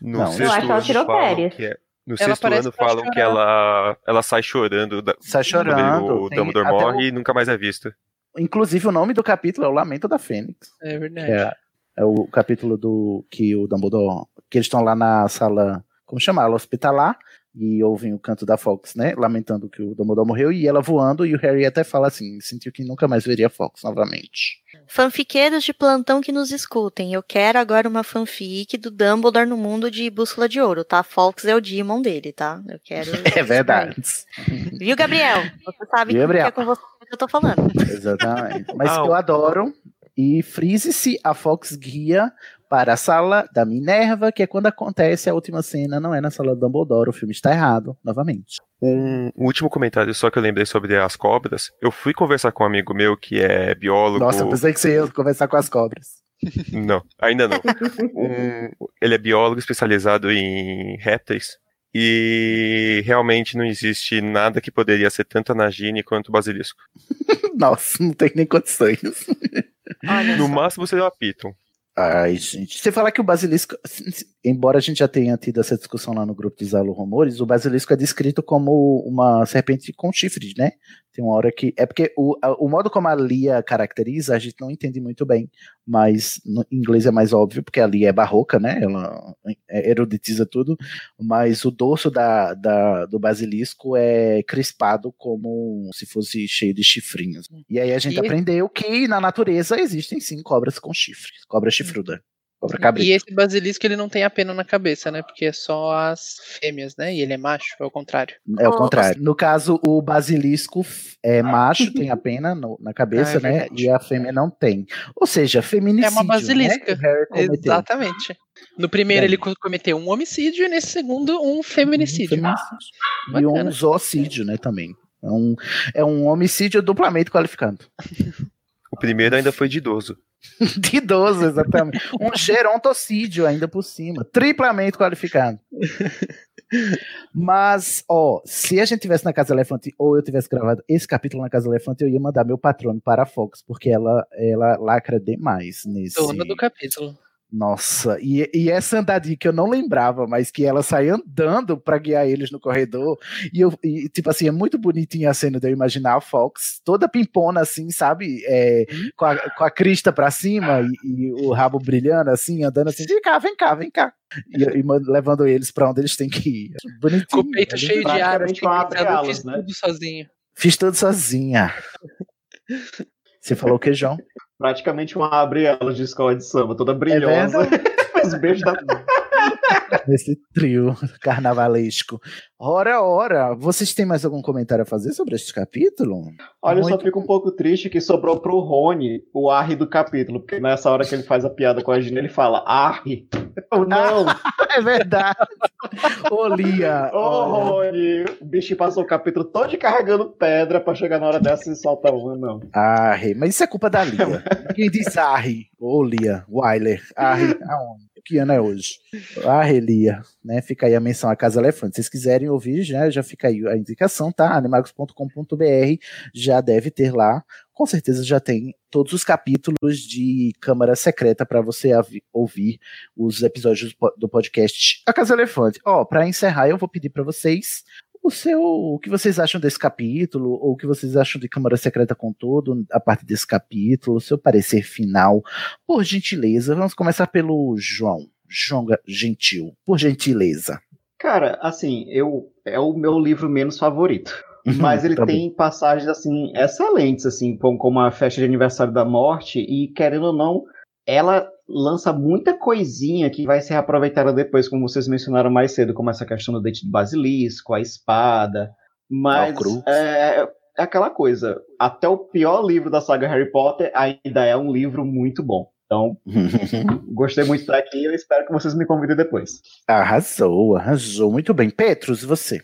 No Não, eu acho que ela tirou férias. No Ela sexto ano falam que ela, ela sai chorando da, Sai chorando. o Dumbledore morre o- e nunca mais é visto. Inclusive, o nome do capítulo é O Lamento da Fênix. É verdade. é, é o capítulo do que o Dumbledore. Que eles estão lá na sala. Como chama? Ela hospitalar. E ouvem o canto da Fox, né? Lamentando que o Dumbledore morreu. E ela voando. E o Harry até fala assim: sentiu que nunca mais veria a Fox novamente. Fanfiqueiros de plantão que nos escutem. Eu quero agora uma fanfic do Dumbledore no mundo de Bússola de Ouro, tá? Fox é o demon dele, tá? Eu quero. É verdade. Viu, Gabriel? Você sabe Viu, que Gabriel? é com você que eu tô falando. Exatamente. Mas eu adoro. E frise-se, a Fox guia para a sala da Minerva, que é quando acontece a última cena, não é na sala do Dumbledore, o filme está errado, novamente. Um último comentário só que eu lembrei sobre as cobras. Eu fui conversar com um amigo meu que é biólogo. Nossa, eu pensei que você ia conversar com as cobras. Não, ainda não. Um- ele é biólogo especializado em répteis. E realmente não existe nada que poderia ser tanto a Nagini quanto o basilisco. Nossa, não tem nem condições. Olha No só. máximo seria o Piton. Ai, gente. Você falar que o basilisco, embora a gente já tenha tido essa discussão lá no grupo de Zalo Rumores, o basilisco é descrito como uma serpente com chifres, né? Tem uma hora que. É porque o, o modo como a Lia caracteriza, a gente não entende muito bem, mas no inglês é mais óbvio, porque a Lia é barroca, né? Ela é- eruditiza tudo, mas o dorso da, da- do basilisco é crispado como se fosse cheio de chifrinhos. E aí a gente E- aprendeu que na natureza existem sim cobras com chifres, cobra chifruda, cobra cabrita. E esse basilisco ele não tem a pena na cabeça, né? Porque é só as fêmeas, né? E ele é macho, é o contrário. É o contrário. No caso, o basilisco é macho, tem a pena no- na cabeça, Ah, é né? E a fêmea não tem. Ou seja, feminicídio. É uma basilisca. Né? Harry cometeu. Exatamente. No primeiro Bem. ele co- cometeu um homicídio e nesse segundo um feminicídio. Feminicídio. E um zoocídio, né, também. É um, é um homicídio duplamente qualificado. O primeiro ainda foi de idoso. De idoso, exatamente. Um gerontocídio ainda por cima. Triplamente qualificado. Mas, ó, se a gente tivesse na Casa Elefante ou eu tivesse gravado esse capítulo na Casa Elefante, eu ia mandar meu patrono para a Fox, porque ela, ela lacra demais nesse. Dona do capítulo. Nossa, e, e essa andadinha que eu não lembrava, mas que ela sai andando pra guiar eles no corredor, e, eu, e, tipo assim, é muito bonitinha a cena de eu imaginar a Fox toda pimpona assim, sabe? É, com, a, com a crista pra cima e, e o rabo brilhando assim, andando assim, vem cá, vem cá, vem cá. E, e levando eles pra onde eles têm que ir. Bonitinho. Com o peito é cheio de ar, assim, abre-alas, fiz né? tudo sozinho. Fiz tudo sozinha. Você falou o que, João? Praticamente uma abre elas de escola de samba, toda brilhosa. Faz beijo da. Nesse trio carnavalesco. Ora, ora, vocês têm mais algum comentário a fazer sobre este capítulo? Olha, eu só Muito fico um pouco triste que sobrou pro Rony o Arre do capítulo, porque nessa hora que ele faz a piada com a Gina, ele fala Arre. Eu não! É verdade. Ô, Lia. Ô, olha. Rony! O bicho passou o capítulo todo carregando pedra pra chegar na hora dessa e solta uma, não. Arre, mas isso é culpa da Lia. Quem disse Arre? Ô, Lia, Wyler. Arre, aonde? Que ano é hoje? Arre, Lia. Né? Fica aí a menção à Casa Elefante. Se vocês quiserem ouvir, já, já fica aí a indicação, tá? animagos.com.br já deve ter lá. Com certeza já tem todos os capítulos de Câmara Secreta para você ouvir os episódios do po- do podcast A Casa Elefante. Ó, para encerrar, eu vou pedir para vocês o seu, o que vocês acham desse capítulo, ou o que vocês acham de Câmara Secreta com todo, a parte desse capítulo, o seu parecer final, por gentileza. Vamos começar pelo João. João Gentil, por gentileza. Cara, assim, eu é o meu livro menos favorito. Mas ele Tá tem passagens assim excelentes, assim, como a festa de aniversário da morte, e querendo ou não, ela lança muita coisinha que vai ser aproveitada depois, como vocês mencionaram mais cedo, como essa questão do dente do basilisco, a espada. Mas é, é aquela coisa, até o pior livro da saga Harry Potter ainda é um livro muito bom. Então, gostei muito daqui e eu espero que vocês me convidem depois. Arrasou, arrasou. Muito bem. Petrus, você?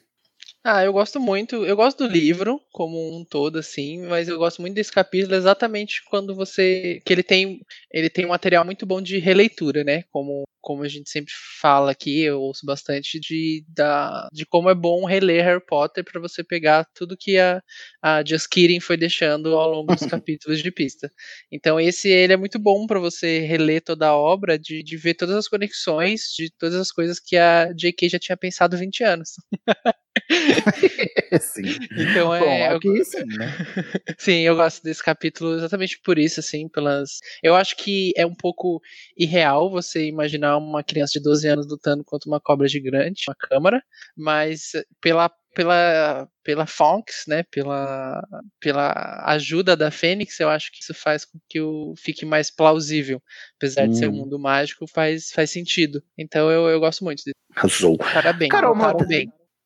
Ah, eu gosto muito. Eu gosto do livro como um todo, assim, mas eu gosto muito desse capítulo exatamente quando você. que ele tem. Ele tem um material muito bom de releitura, né? Como, como a gente sempre fala aqui, eu ouço bastante de, da, de como é bom reler Harry Potter para você pegar tudo que a, a Just Kidding foi deixando ao longo dos capítulos de pista. Então, esse ele é muito bom para você reler toda a obra, de, de ver todas as conexões, de todas as coisas que a J.K. já tinha pensado 20 anos. sim. Então é. Bom, eu... sim, né? sim, eu gosto desse capítulo exatamente por isso, assim, pelas. Eu acho que é um pouco irreal você imaginar uma criança de 12 anos lutando contra uma cobra gigante, uma câmara, mas pela pela pela Fonks, né, pela pela ajuda da Fênix, eu acho que isso faz com que o fique mais plausível, apesar de ser um Hum. mundo mágico, faz faz sentido. Então eu, eu gosto muito disso. Arrasou. Parabéns. Carol, votaram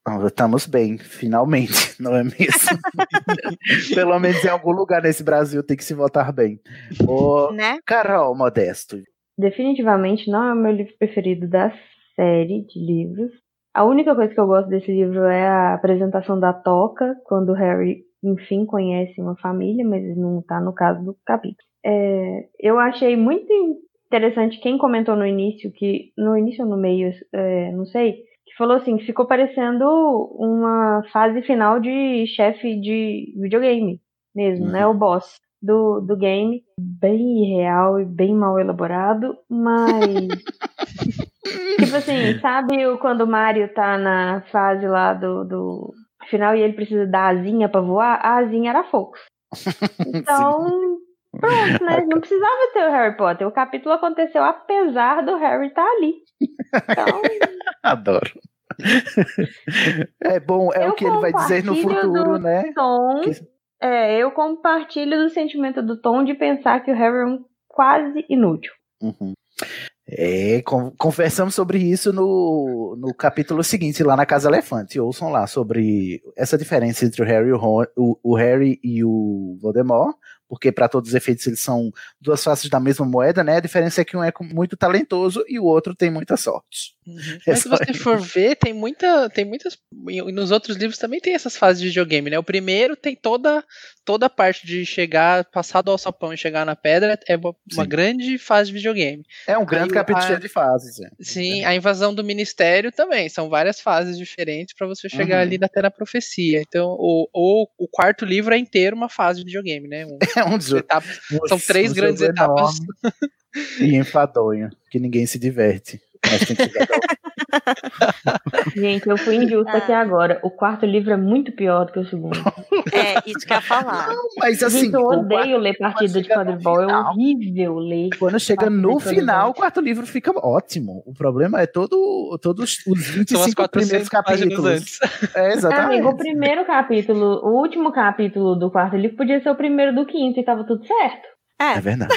Ah, Estamos bem, finalmente, não é mesmo? Pelo menos em algum lugar nesse Brasil tem que se votar bem. Ô, Né? Carol Modesto. Definitivamente não é o meu livro preferido da série de livros. A única coisa que eu gosto desse livro é a apresentação da Toca, quando o Harry, enfim, conhece uma família, mas não tá no caso do capítulo. É, eu achei muito interessante quem comentou no início, que no início ou no meio, é, não sei, falou assim, que ficou parecendo uma fase final de chefe de videogame mesmo, né? O boss do, do game. Bem irreal e bem mal elaborado, mas. tipo assim, sabe quando o Mario tá na fase lá do, do final e ele precisa da asinha pra voar? A asinha era Fox. Então, pronto, né? Não precisava ter o Harry Potter. O capítulo aconteceu apesar do Harry estar ali. Então, Adoro. É bom, é Eu o que ele vai dizer no futuro, do né? Tom, Que- é, eu compartilho do sentimento do Tom de pensar que o Harry é um quase inútil. Uhum. É, con- conversamos sobre isso no, no capítulo seguinte, lá na Casa Elefante. Ouçam lá sobre essa diferença entre o Harry o, Ron- o- o Harry e o Voldemort, porque para todos os efeitos eles são duas faces da mesma moeda, né? A diferença é que um é muito talentoso e o outro tem muita sorte. É Mas se você for ver, tem muita, tem muitas, e nos outros livros também tem essas fases de videogame, né? O primeiro tem toda, toda a parte de chegar, passar do alçapão e chegar na pedra, é uma, uma grande fase de videogame. É um grande Aí, capítulo de fases. é. Sim, a invasão do ministério também, são várias fases diferentes para você chegar Uhum. ali até na profecia. Então, o, o, o quarto livro é inteiro uma fase de videogame, né? Um- É um jogo. etapas- um- são três um grandes etapas. enorme E enfadonho, que ninguém se diverte. Gente, eu fui injusta aqui agora. O quarto livro é muito pior do que o segundo. É, isso que eu ia falar. Mas assim, Gente, eu odeio ler partida de quadribol. É horrível ler. Quando chega no final, o quarto livro fica ótimo. O problema é todo, todos os 25 São as 400 primeiros capítulos. antes. É, exatamente. Amigo, o primeiro capítulo, o último capítulo do quarto livro podia ser o primeiro do quinto e tava tudo certo. É, É verdade.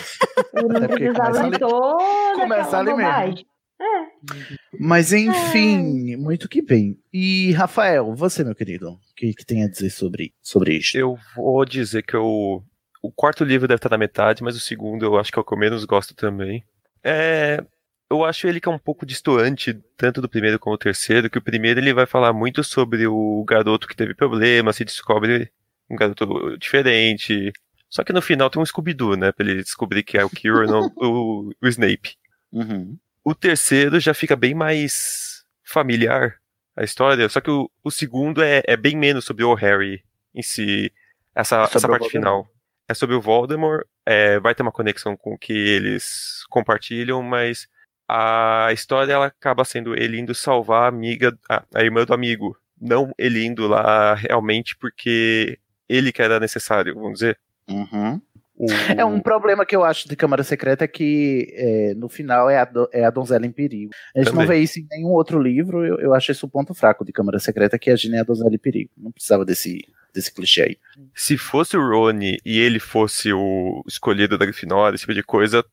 Eu não precisava de toda começa aquela ali mesmo. Bobagem. Mas enfim, muito que bem. E Rafael, você, meu querido, o que, que tem a dizer sobre, sobre isso? Eu vou dizer que eu, o quarto livro deve estar na metade, mas o segundo eu acho que é o que eu menos gosto também. É, eu acho ele que é um pouco distoante, tanto do primeiro como do terceiro, que o primeiro ele vai falar muito sobre o garoto que teve problema, se descobre um garoto diferente. Só que no final tem um Scooby-Doo, né? Pra ele descobrir que é o Kira, não o, o Snape. Uhum. O terceiro já fica bem mais familiar a história, só que o, o segundo é, é bem menos sobre o Harry em si, essa, sobre essa parte final. É sobre o Voldemort, é, vai ter uma conexão com o que eles compartilham, mas a história ela acaba sendo ele indo salvar a amiga, a, a irmã do amigo, não ele indo lá realmente porque ele que era necessário, vamos dizer. Uhum. O- É um problema que eu acho de Câmara Secreta que é, no final é a, do- é a donzela em perigo. A gente não Também. vê isso em nenhum outro livro. Eu, eu acho esse o ponto fraco de Câmara Secreta, que a Gina é a donzela em perigo. Não precisava desse, desse clichê aí. Se fosse o Rony e ele fosse o escolhido da Grifinória, esse tipo de coisa,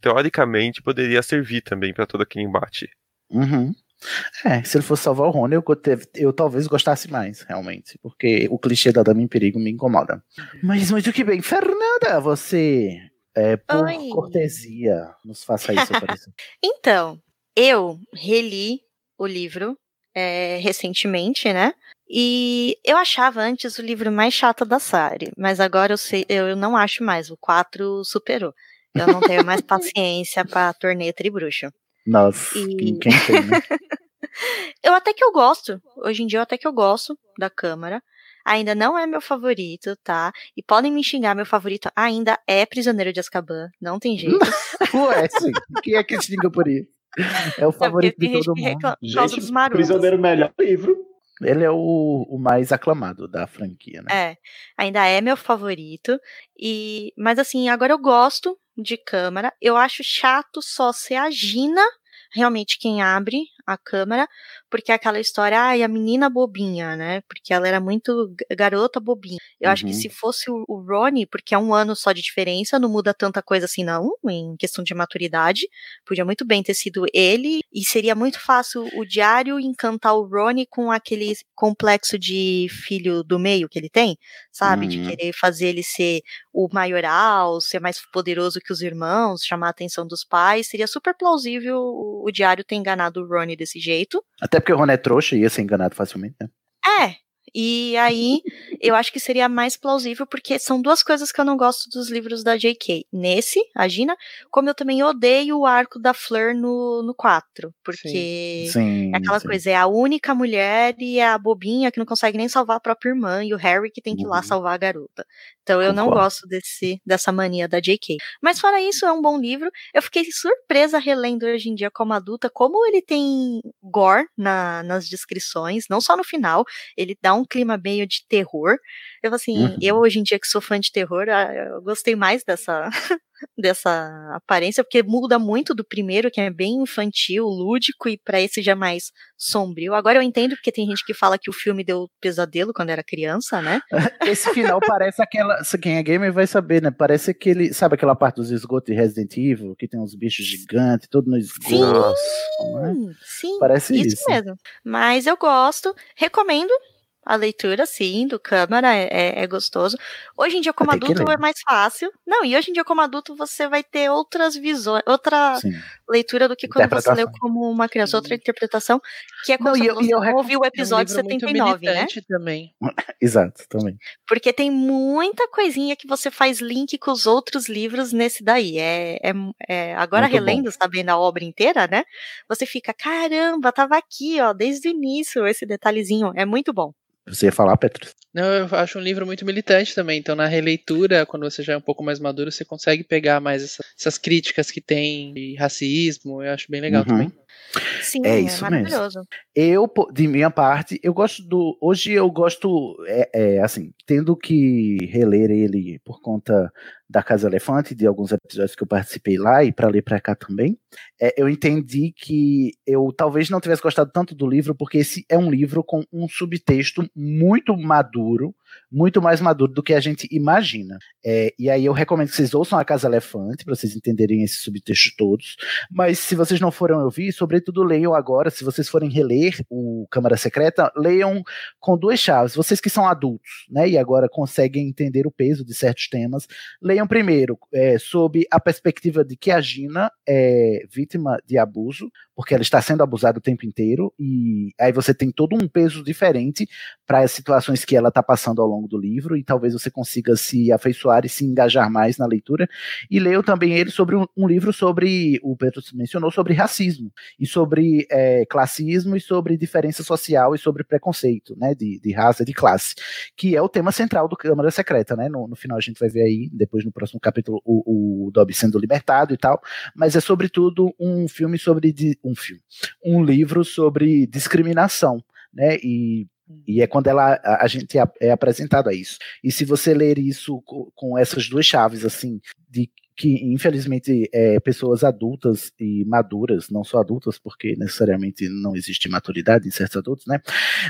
teoricamente poderia servir também para todo aquele embate. Uhum. É, se ele fosse salvar o Rony, eu, eu, talvez gostasse mais, realmente. Porque o clichê da Dama em Perigo me incomoda. Mas muito que bem. Fernanda, você, é, por Oi. cortesia, nos faça isso então, eu reli o livro é, recentemente, né? E eu achava antes o livro mais chato da série, mas agora eu, sei, eu não acho mais. O 4 superou. Eu não tenho mais paciência pra Torneio Tribruxo. Nossa, e... quem tem, né? eu até que eu gosto. Hoje em dia, eu até que eu gosto da Câmara. Ainda não é meu favorito, tá? E podem me xingar, meu favorito ainda é Prisioneiro de Azkaban. Não tem jeito. Ué, sim. Quem é que xinga por isso? É o favorito de todo mundo. Gente, Prisioneiro melhor livro. Ele é o, o, mais aclamado da franquia, né? É, ainda é meu favorito. E, mas assim, agora eu gosto de câmara. Eu acho chato só ser a Gina realmente quem abre a câmera, porque é aquela história, ai, a menina bobinha, né? Porque ela era muito garota bobinha. Eu uhum. acho que uhum. se fosse o, o Ronnie, porque é um ano só de diferença, não muda tanta coisa assim, não, em questão de maturidade. Podia muito bem ter sido ele, e seria muito fácil o diário encantar o Ronnie com aquele complexo de filho do meio que ele tem, sabe? Uhum. De querer fazer ele ser o maioral, ser mais poderoso que os irmãos, chamar a atenção dos pais. Seria super plausível o, o diário ter enganado o Ronnie desse jeito. Até porque o Ron é trouxa e ia ser enganado facilmente, né? É, e aí, eu acho que seria mais plausível, porque são duas coisas que eu não gosto dos livros da J.K. Nesse, a Gina, como eu também odeio o arco da Fleur no, no 4. Porque sim, é aquela sim. coisa, é a única mulher e é a bobinha que não consegue nem salvar a própria irmã, e o Harry que tem que ir lá uhum. salvar a garota. Então eu não gosto desse, dessa mania da J.K. Mas fora isso, é um bom livro. Eu fiquei surpresa relendo hoje em dia como adulta, como ele tem gore na, nas descrições, não só no final, ele dá um clima meio de terror. Eu assim, uhum. eu hoje em dia que sou fã de terror, ah, eu gostei mais dessa dessa aparência, porque muda muito do primeiro, que é bem infantil, lúdico, e para esse já é mais sombrio. Agora eu entendo porque tem gente que fala que o filme deu pesadelo quando era criança, né? Esse final parece aquela. Quem é gamer vai saber, né? Parece aquele. Sabe aquela parte dos esgotos de Resident Evil, que tem uns bichos gigantes, tudo no esgoto. Sim, né? sim. Parece isso. Isso mesmo. Mas eu gosto, recomendo a leitura, sim, do Câmara é, é, é gostoso. Hoje em dia, como adulto, é mais fácil. Não, e hoje em dia, como adulto, você vai ter outras visões, outra sim. leitura do que quando você leu como uma criança, outra interpretação, que é quando Não, você eu, eu ouviu o episódio é um 79, né? também. Exato, também. Porque tem muita coisinha que você faz link com os outros livros nesse daí. É, é, é agora muito relendo, bom. sabendo a obra inteira, né? Você fica, caramba, tava aqui, ó, desde o início, esse detalhezinho. É muito bom. Você ia falar, Petrus? Não, eu acho um livro muito militante também. Então, na releitura, quando você já é um pouco mais maduro, você consegue pegar mais essa, essas críticas que tem de racismo. Eu acho bem legal uhum. também. Sim, é, é isso maravilhoso. Mesmo. Eu, de minha parte, eu gosto do. Hoje eu gosto, é, é, assim, tendo que reler ele por conta da Casa Elefante, de alguns episódios que eu participei lá e para ler para cá também, é, eu entendi que eu talvez não tivesse gostado tanto do livro, porque esse é um livro com um subtexto muito maduro, muito mais maduro do que a gente imagina. É, e aí eu recomendo que vocês ouçam a Casa Elefante, para vocês entenderem esse subtexto todos. Mas se vocês não forem ouvir, sobretudo leiam agora, se vocês forem reler o Câmara Secreta, leiam com duas chaves. Vocês que são adultos, né, e agora conseguem entender o peso de certos temas, leiam primeiro é, sob a perspectiva de que a Gina é vítima de abuso, porque ela está sendo abusada o tempo inteiro, e aí você tem todo um peso diferente para as situações que ela está passando ao longo do livro, e talvez você consiga se afeiçoar e se engajar mais na leitura. E leio também ele sobre um, um livro sobre, o Pedro mencionou, sobre racismo, e sobre é, classismo, e sobre diferença social, e sobre preconceito, né, de, de raça, de classe, que é o tema central do Câmara Secreta, né, no, no final a gente vai ver aí, depois no próximo capítulo, o, o Dobby sendo libertado e tal, mas é sobretudo um filme sobre, um filme, um livro sobre discriminação, né, e e é quando ela, a, a gente é, é apresentado a isso. E se você ler isso com, com, essas duas chaves, assim, de que infelizmente é, pessoas adultas e maduras, não só adultas, porque necessariamente não existe maturidade em certos adultos, né?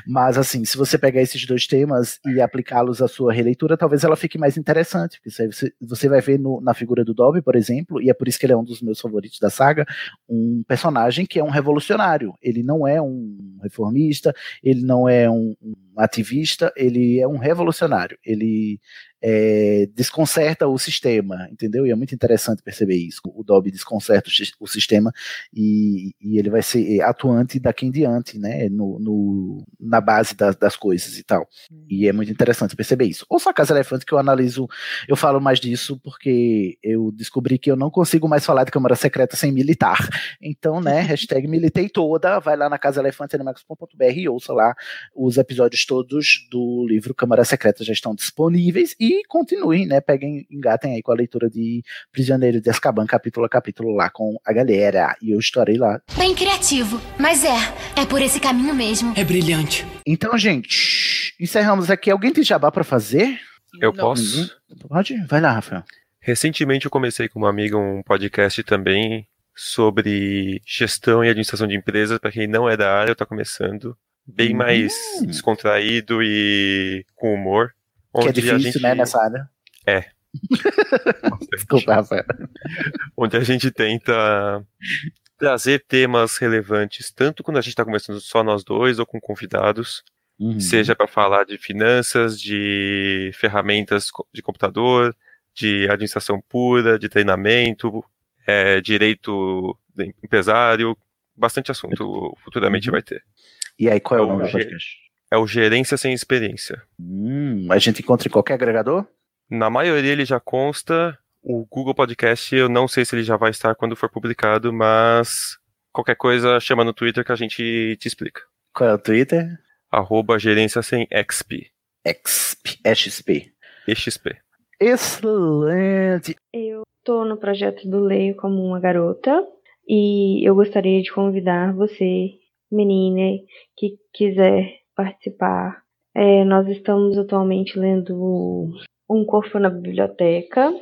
Mas assim, se você pegar esses dois temas e aplicá-los à sua releitura, talvez ela fique mais interessante, porque você, você vai ver no, na figura do Dobby, por exemplo, e é por isso que ele é um dos meus favoritos da saga, um personagem que é um revolucionário. Ele não é um reformista, ele não é um, um ativista, ele é um revolucionário. Ele é, desconcerta o sistema, entendeu? E é muito interessante perceber isso. O Dobby desconcerta o, o sistema e, e, ele vai ser atuante daqui em diante, né? No, no na base das, das coisas e tal. E é muito interessante perceber isso. Ou só Casa Elefante que eu analiso, eu falo mais disso porque eu descobri que eu não consigo mais falar de Câmara Secreta sem militar. Então, né? hashtag militei toda, vai lá na Casa Elefante animax.br e ouça lá os episódios todos do livro Câmara Secreta já estão disponíveis e e continuem, né? Peguem, engatem aí com a leitura de Prisioneiro de Azkaban, capítulo a capítulo lá com a galera. E eu estarei lá. Bem criativo, mas é, é por esse caminho mesmo. É brilhante. Então, gente, encerramos aqui. Alguém tem jabá para fazer? Eu Não. posso? Pode? Vai lá, Rafael. Recentemente eu comecei com uma amiga um podcast também sobre gestão e administração de empresas. Para quem não é da área, eu tô começando. Bem hum. mais descontraído e com humor. Que é difícil, gente... né, nessa área. É. Desculpa, Rafael. Onde a gente tenta trazer temas relevantes, tanto quando a gente está conversando só nós dois ou com convidados, uhum. seja para falar de finanças, de ferramentas de computador, de administração pura, de treinamento, é, direito empresário, bastante assunto futuramente uhum. vai ter. E aí, qual é o nome do podcast? É o Gerência Sem Experiência. Hum, a gente encontra em qualquer agregador? Na maioria ele já consta. O Google Podcast, eu não sei se ele já vai estar quando for publicado, mas qualquer coisa chama no Twitter que a gente te explica. Qual é o Twitter? Arroba gerência sem XP. XP. XP. XP. Excelente. Eu tô no projeto do Leio como uma garota e eu gostaria de convidar você, menina, que quiser participar. É, nós estamos atualmente lendo Um Corpo na Biblioteca.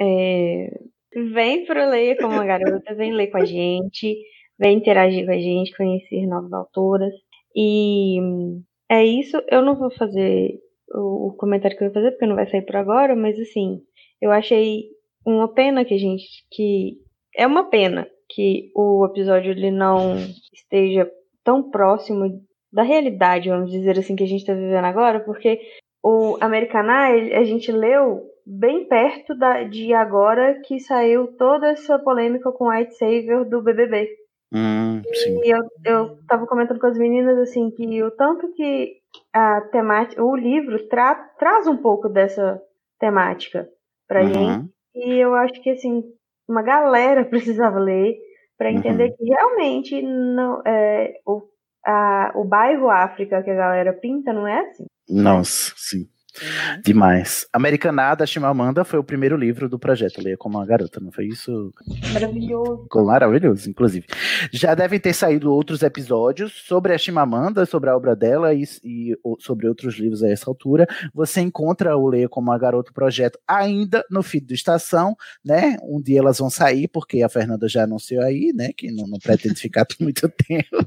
É, vem pro Leia como uma garota, vem ler com a gente, vem interagir com a gente, conhecer novas autoras. E é isso. Eu não vou fazer o, comentário que eu vou fazer, porque não vai sair por agora, mas assim, eu achei uma pena que a gente. que É uma pena que o episódio ele não esteja tão próximo da realidade, vamos dizer assim, que a gente está vivendo agora, porque o Americaná a gente leu bem perto da, de agora que saiu toda essa polêmica com o White Savior do BBB. Hum, e eu, eu tava comentando com as meninas assim que o tanto que a temática, o livro tra, traz um pouco dessa temática pra uhum. gente. E eu acho que assim, uma galera precisava ler para entender uhum. que realmente não, é, o a, o bairro África que a galera pinta não é assim. Nossa, sim. Uhum. Demais. Americanada, Chimamanda foi o primeiro livro do projeto Leia como uma garota, não foi isso? Maravilhoso. Ficou maravilhoso, inclusive. Já devem ter saído outros episódios sobre a Chimamanda, sobre a obra dela e, e sobre outros livros a essa altura. Você encontra o Leia como uma garota projeto ainda no feed do Estação, né? Um dia elas vão sair, porque a Fernanda já anunciou aí, né? Que não, não pretende ficar por muito tempo.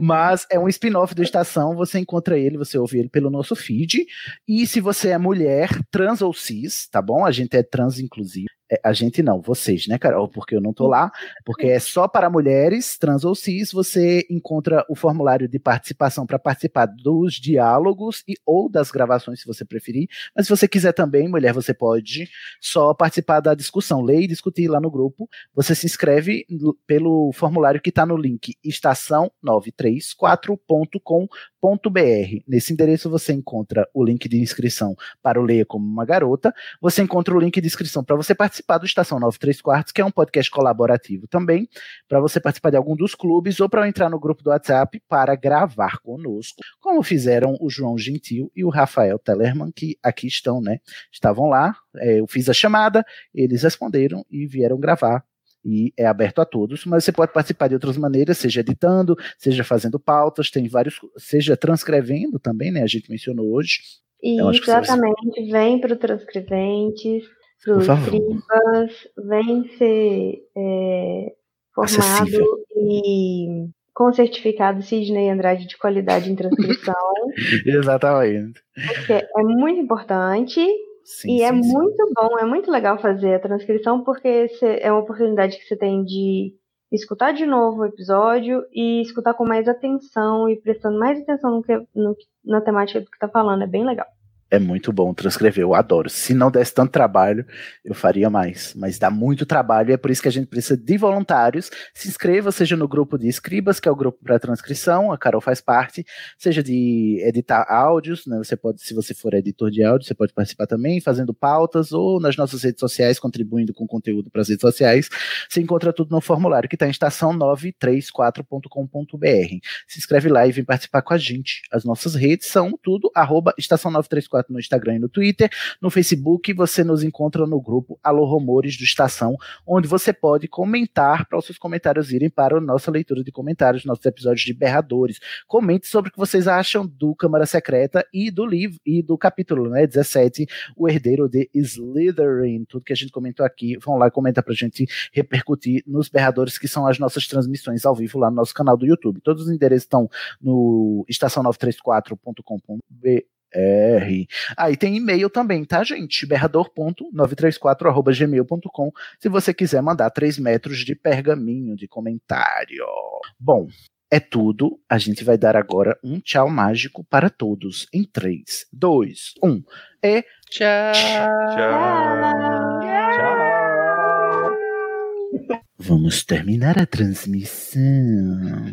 Mas é um spin-off do Estação, você encontra ele, você ouve ele pelo nosso feed. E se você é mulher, trans ou cis, tá bom? A gente é trans, inclusive. É, a gente não, vocês, né, Carol? Porque eu não tô lá, porque é só para mulheres, trans ou cis, você encontra o formulário de participação para participar dos diálogos e ou das gravações, se você preferir. Mas se você quiser também, mulher, você pode só participar da discussão, ler e discutir lá no grupo. Você se inscreve pelo formulário que está no link estação934.com br Nesse endereço você encontra o link de inscrição para o Leia como uma Garota. Você encontra o link de inscrição para você participar do Estação 93 Quartos, que é um podcast colaborativo também, para você participar de algum dos clubes ou para entrar no grupo do WhatsApp para gravar conosco, como fizeram o João Gentil e o Rafael Tellerman, que aqui estão, né? Estavam lá, é, eu fiz a chamada, eles responderam e vieram gravar e é aberto a todos, mas você pode participar de outras maneiras, seja editando, seja fazendo pautas, tem vários, seja transcrevendo também, né? A gente mencionou hoje. Então, exatamente, vem para o transcreventes. Os escribas vem ser é, formado Acessível. e com certificado Sidney Andrade de qualidade em transcrição, Exatamente. porque é muito importante Sim, e é sim, sim. muito bom, é muito legal fazer a transcrição, porque é uma oportunidade que você tem de escutar de novo o episódio e escutar com mais atenção e prestando mais atenção no que, no na temática do que tá falando. É bem legal. É muito bom transcrever, eu adoro. Se não desse tanto trabalho, eu faria mais. Mas dá muito trabalho e é por isso que a gente precisa de voluntários. Se inscreva, seja no grupo de escribas, que é o grupo para transcrição, a Carol faz parte, seja de editar áudios, né? Você pode, se você for editor de áudio, você pode participar também, fazendo pautas ou nas nossas redes sociais, contribuindo com conteúdo para as redes sociais. Você encontra tudo no formulário que está em estação 934.com.br. Se inscreve lá e vem participar com a gente. As nossas redes são tudo arroba estação 934 no Instagram e no Twitter. No Facebook você nos encontra no grupo Alô Rumores do Estação, onde você pode comentar para os seus comentários irem para a nossa leitura de comentários, nossos episódios de berradores. Comente sobre o que vocês acham do Câmara Secreta e do livro e do capítulo, né, 17, O Herdeiro de Slytherin. Tudo que a gente comentou aqui, vão lá e comenta pra gente repercutir nos berradores que são as nossas transmissões ao vivo lá no nosso canal do YouTube. Todos os endereços estão no estação934.com.br. Aí ah, tem e-mail também, tá, gente? berrador.934.gmail.com se você quiser mandar 3 metros de pergaminho de comentário. Bom, é tudo. A gente vai dar agora um tchau mágico para todos. Em 3, 2, 1. E tchau. Vamos terminar a transmissão.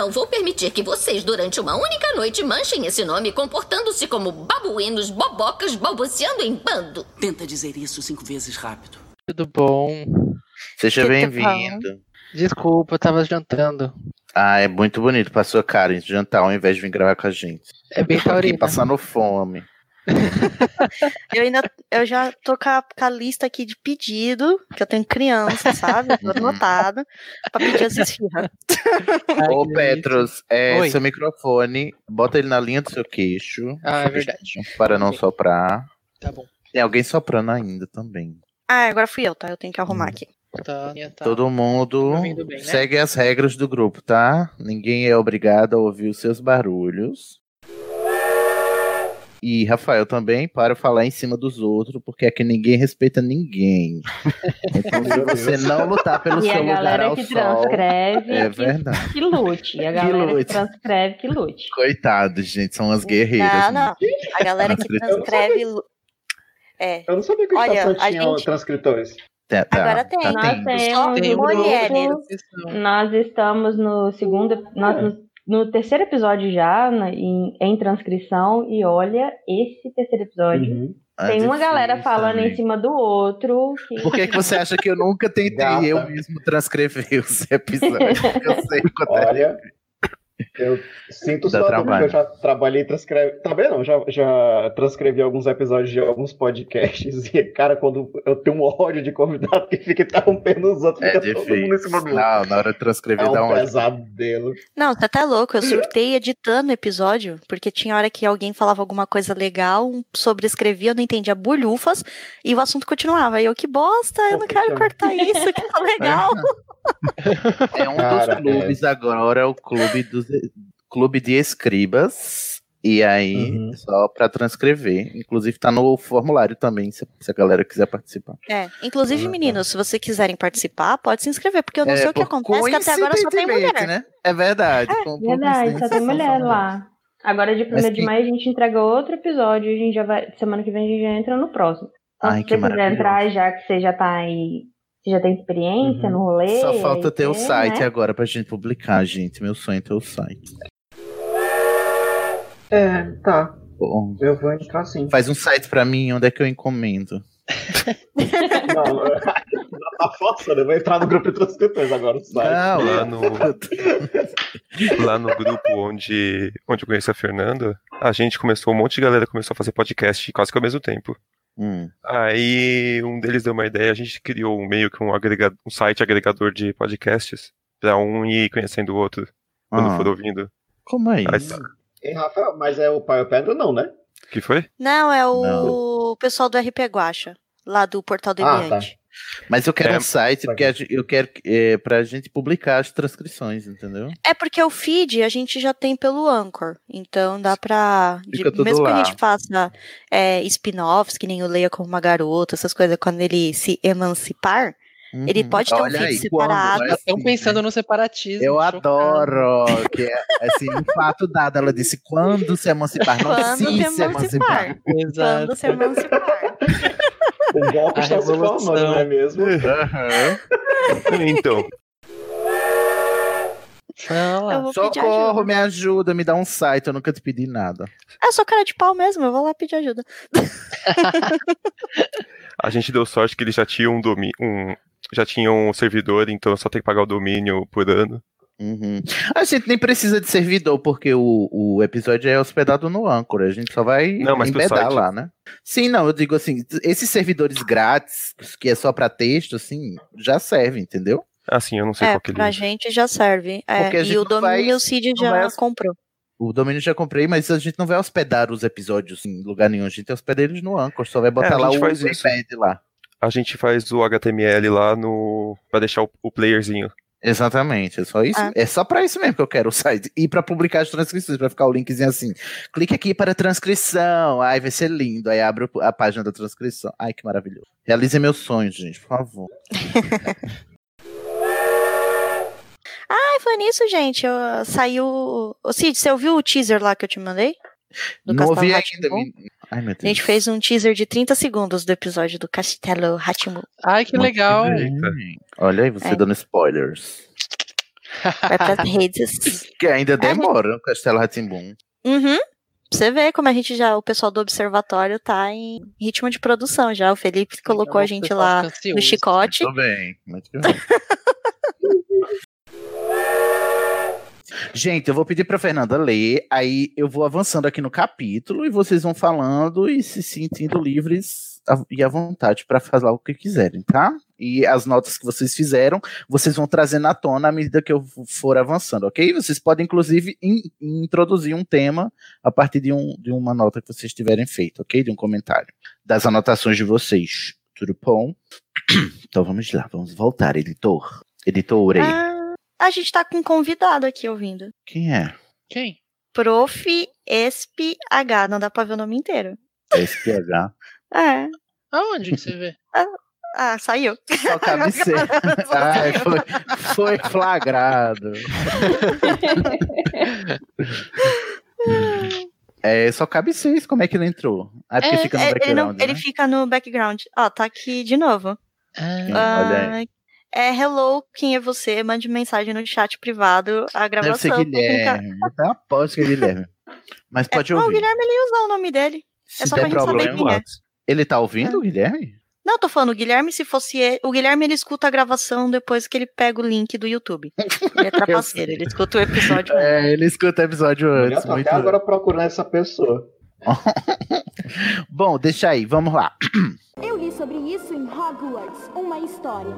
Não vou permitir que vocês, durante uma única noite, manchem esse nome comportando-se como babuínos, bobocas, balbuciando em bando. Tenta dizer isso cinco vezes rápido. Tudo bom? Seja bem-vindo. Desculpa, eu tava jantando. Ah, é muito bonito pra sua cara em jantar ao invés de vir gravar com a gente. É bem taurina. passando fome. Eu ainda eu já tô com a, com a lista aqui de pedido, que eu tenho criança, sabe? Tô anotado, pra pedir as esfirras. Ô, Petros, é, seu microfone, bota ele na linha do seu queixo. Ah, é verdade. Para não soprar. Tá bom. Tem alguém soprando ainda também. Ah, agora fui eu, tá? Eu tenho que arrumar aqui. Tá, tá. Todo mundo ouvindo bem, né? segue as regras do grupo, tá? Ninguém é obrigado a ouvir os seus barulhos. E Rafael também para falar em cima dos outros, porque aqui ninguém respeita ninguém. Então, se você não lutar pelo E a seu lugar galera ao que sol, transcreve é que, verdade. que lute. A galera que, lute. transcreve que lute. Coitados, gente, são as guerreiras. Não, não. A galera que transcreve. É. Eu não sabia que o Olha, a tinha gente- transcritores. Tá, tá, Agora tem. tá Nós temos Tem mulheres. nós estamos no segundo, nós no, terceiro episódio já, na- em, em transcrição, e olha, esse terceiro episódio Uhum. tem É uma galera falando também. em cima do outro. Que... Por que, que você acha que eu nunca tentei Gata. eu mesmo transcrever os episódios? eu sei quanto é. Eu sinto só trabalho. eu já trabalhei e transcrevi. Tá vendo? Já, já transcrevi alguns episódios de alguns podcasts. E, cara, quando eu tenho um ódio de convidado que fica interrompendo os outros, É fica todo mundo em cima difícil. do outro. Não, na hora de transcrever É dá um um pesadelo. Não, você tá louco. Eu surtei editando o episódio, porque tinha hora que alguém falava alguma coisa legal, sobrescrevia, eu não entendia bulhufas, e o assunto continuava. E eu, que bosta, eu não quero cortar isso, que tá legal. É um Cara, dos clubes agora, o clube dos clube de escribas. E aí, Uhum. só pra transcrever. Inclusive tá no formulário também, se, se a galera quiser participar. É, inclusive, meninos, se vocês quiserem participar, pode se inscrever, porque eu não É, sei o que acontece, que até agora só tem coincidentemente, mulher. né? É verdade. É com- verdade, só tem mulher lá. Agora de 1 Mas de maio a gente entrega outro episódio. A gente já vai. Semana que vem a gente já entra no próximo. Então, Ai, se você quiser entrar, já que você já tá aí. Você já tem experiência no rolê. Uhum. Só falta ter o site né? agora pra gente publicar, gente. Meu sonho é ter o site. É, tá. Bom, Eu vou entrar sim. faz um site pra mim, onde é que eu encomendo? Não, tá forçando, eu vou entrar no grupo de transcritores agora. Sai. Não, Lá no, lá no grupo onde, onde eu conheço a Fernanda, a gente começou, um monte de galera começou a fazer podcast quase que ao mesmo tempo. Hum. Aí um deles deu uma ideia, a gente criou um meio que um, agrega, um site agregador de podcasts pra um ir conhecendo o outro quando Ah. for ouvindo. Como é Aí isso? tá. Ei, Rafael, mas é o Pai Pedra não, né? que foi? Não, é o Não. pessoal do RP Guacha, lá do Portal Ah, Deviante. Mas eu quero É, um site porque a eu quero é, pra gente publicar as transcrições, entendeu? É porque o feed a gente já tem pelo Anchor. Então dá pra. de- mesmo que lá. a gente faça é, spin-offs, que nem o Leia como uma garota, essas coisas, quando ele se emancipar, ele Uhum. pode ter um Olha feed aí, separado. quando, né? estão pensando no separatismo. Eu chocado. adoro que é assim, um fato dado. Ela disse quando se emancipar, não Quando se, se se emancipar. emancipar. Exato. Quando se emancipar. O golpe está se formando, não é mesmo? Aham. Então, pedir Socorro, me ajuda, me dá um site, eu nunca te pedi nada. É só cara de pau mesmo, eu vou lá pedir ajuda. a gente deu sorte que eles já tinham um domínio, um, já tinham um servidor, então só tem que pagar o domínio por ano. Uhum. A gente nem precisa de servidor, porque o, o episódio é hospedado no Anchor. A gente só vai Não, mas embedar site. lá, né? Sim, não, eu digo assim, esses servidores grátis, que é só pra texto, assim, já serve, entendeu? Assim, eu não sei É, qual que ele pra gente já serve. É, Porque a gente e o não vai- domínio o Cid já vai- comprou. O domínio já comprei, mas a gente não vai hospedar os episódios em lugar nenhum. A gente hospeda eles no Anchor, só vai botar É, lá o iPad lá. A gente faz o HTML lá no. pra deixar o, o playerzinho. Exatamente, é só isso. Ah. É só pra isso mesmo que eu quero o site. E pra publicar as transcrições, pra ficar o linkzinho assim. Clique aqui para transcrição. Ai, vai ser lindo. Aí abre a página da transcrição. Ai, que maravilhoso. Realize meus sonhos, gente, por favor. Ai, foi nisso, gente. Eu, saiu. Ô, Cid, você ouviu o teaser lá que eu te mandei? Do não ouvi ainda. Ai, meu Deus. A gente fez um teaser de 30 segundos do episódio do Castelo Ratimu. Ai, que legal. Olha aí, você É. dando spoilers. Vai pras redes. Que ainda demora o Castelo Ratimbum. Uhum. Você vê como a gente já, o pessoal do observatório tá em ritmo de produção já. O Felipe colocou a gente lá ansioso. no chicote. Tô bem. Muito bem. Gente, eu vou pedir pra Fernanda ler, aí eu vou avançando aqui no capítulo e vocês vão falando e se sentindo livres e à vontade pra fazer o que quiserem, tá? E as notas que vocês fizeram, vocês vão trazendo à tona à medida que eu for avançando, ok? Vocês podem, inclusive, in- introduzir um tema a partir de, um, de uma nota que vocês tiverem feito, ok? De um comentário. Das anotações de vocês. Tudo bom? Então vamos lá, vamos voltar, editor. Editor, Ah, a gente tá com um convidado aqui ouvindo. quem é? Quem? Prof. SPH, não dá pra ver o nome inteiro. SPH. É. Aonde que você vê? Ah, saiu. Só cabe ser. Ai, foi, foi flagrado. É, só cabe seis, como é que ele entrou? Ah, porque É, fica no é, ele, background, não- né? ele fica no background. Ó, tá aqui de novo. Olha Ah, aí. É hello, quem é você? Mande mensagem no chat privado. A Deve ser gravação. Guilherme. Eu aposto que é Guilherme. Mas pode Não, o ouvir. Guilherme ele ia usar o nome dele. Se é só der pra gente saber problema, quem é. Ele tá ouvindo, o Guilherme? Não, tô falando, o Guilherme, se fosse ele, o Guilherme ele escuta a gravação depois que ele pega o link do YouTube. Ele é trapaceiro, ele escuta o episódio. É, ele escuta o episódio Eu antes. tô Muito até agora procurando essa pessoa. Bom, deixa aí, vamos lá. Eu li sobre isso em Hogwarts, uma história.